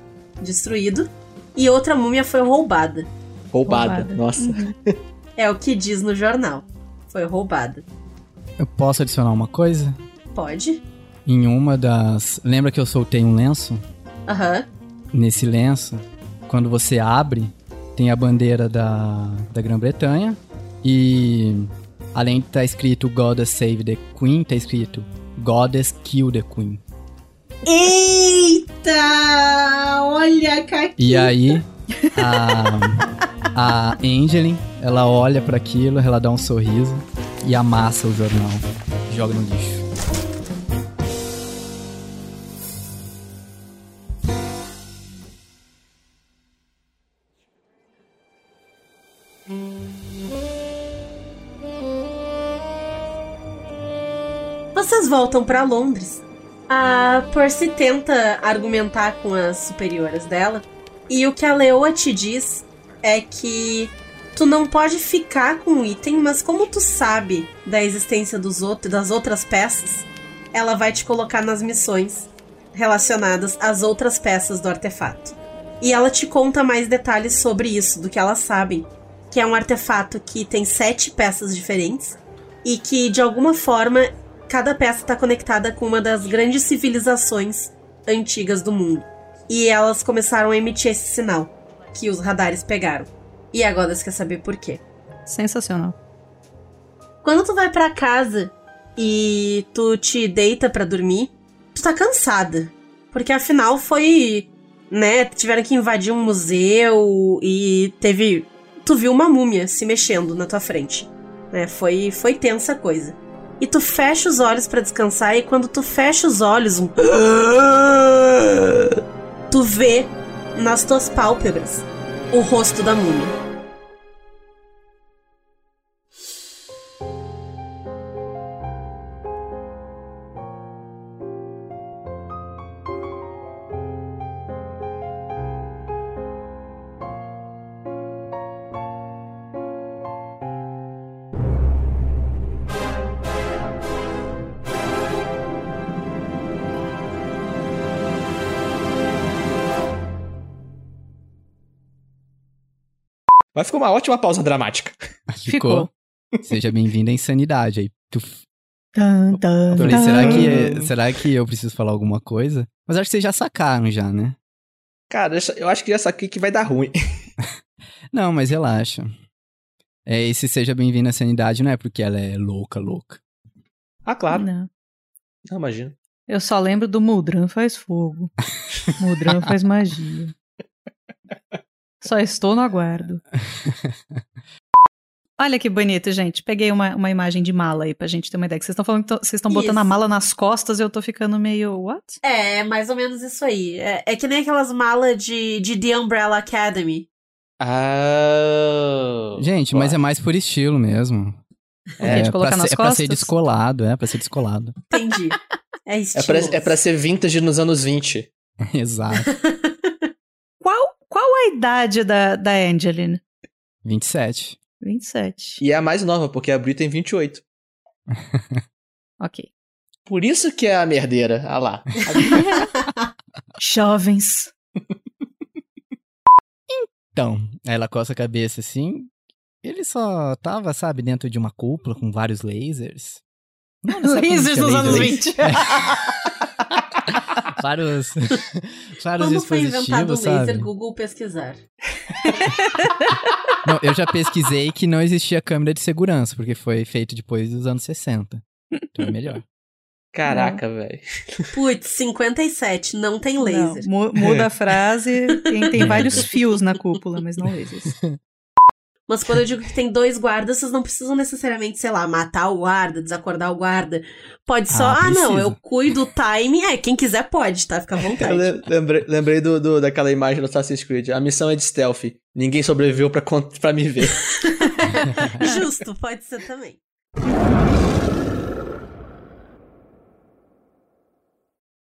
destruído e outra múmia foi roubada. Roubada, Roubada. nossa. [laughs] É o que diz no jornal. Foi roubada. Eu posso adicionar uma coisa? Pode? Em uma das. Lembra que eu soltei um lenço? Aham. Nesse lenço, quando você abre, tem a bandeira da, da Grã-Bretanha. E além de estar escrito Goddess Save the Queen, tá escrito Goddess Kill the Queen. Eita! Olha, Kaki. E aí, a, a Angeline, ela olha para aquilo, ela dá um sorriso e amassa o jornal, joga no lixo. Vocês voltam pra Londres. A Percy tenta argumentar com as superiores dela. E o que a Leoa te diz é que tu não pode ficar com o item, mas como tu sabe da existência dos outros, das outras peças, ela vai te colocar nas missões relacionadas às outras peças do artefato. E ela te conta mais detalhes sobre isso, do que elas sabem. Que é um artefato que tem sete peças diferentes e que de alguma forma cada peça está conectada com uma das grandes civilizações antigas do mundo. E elas começaram a emitir esse sinal que os radares pegaram. E agora você quer saber por quê? Sensacional. Quando tu vai pra casa e tu te deita pra dormir, tu tá cansada. Porque afinal foi, né, tiveram que invadir um museu e teve tu viu uma múmia se mexendo na tua frente. Né? Foi foi tensa a coisa. E tu fecha os olhos pra descansar e quando tu fecha os olhos, um tu vê nas tuas pálpebras o rosto da múmia. Vai ficar uma ótima pausa dramática. Ficou. Seja bem-vindo à insanidade. Aí, tuf. Tan, Eu falei, será que, será que eu preciso falar alguma coisa? Mas acho que vocês já sacaram já, né? Cara, eu acho que essa aqui que vai dar ruim. [laughs] Não, mas relaxa. É, esse seja bem-vindo à sanidade não é porque ela é louca, louca. Ah, claro. Não. Não, imagina. Eu só lembro do Mudran faz fogo. Mudran faz magia. [laughs] Só estou no aguardo. [laughs] Olha que bonito, gente. Peguei uma, uma imagem de mala aí pra gente ter uma ideia. Que vocês estão falando que vocês estão botando a mala nas costas e eu tô ficando meio. What? É, mais ou menos isso aí. É, é que nem aquelas malas de, de The Umbrella Academy. Ah. Gente, mas é mais por estilo mesmo. É, de colocar pra nas ser, é pra ser descolado, é pra ser descolado. Entendi. [laughs] É É estilo. pra, é pra ser vintage nos anos 20. [laughs] Exato. Qual, qual a idade da, da Angeline? 27. 27. E é a mais nova, porque a Brie tem 28. [laughs] Ok. Por isso que é a merdeira. Ah lá. [laughs] Jovens. Então, ela coça a cabeça assim. Ele só tava, sabe, dentro de uma cúpula com vários lasers. Não, Lasers tinha nos anos lasers. [laughs] 20. Vários, [laughs] vários Quando foi inventado o laser? Google pesquisar. Não, eu já pesquisei que não existia câmera de segurança, porque foi feito depois dos anos 60. Então é melhor. Caraca, velho. Putz, 57, não tem Não, laser. mu- muda a frase. [laughs] Tem, tem vários fios na cúpula, mas não lasers. [laughs] Mas quando eu digo que tem dois guardas, vocês não precisam necessariamente, sei lá, matar o guarda, desacordar o guarda. Pode só, Ah, ah, não, eu cuido do time. É, quem quiser pode, tá? Fica à Eu vontade. le- lembrei, lembrei do, do- daquela imagem do Assassin's Creed. A missão é de stealth. Ninguém sobreviveu pra, con- pra me ver. [laughs] Justo, pode ser também.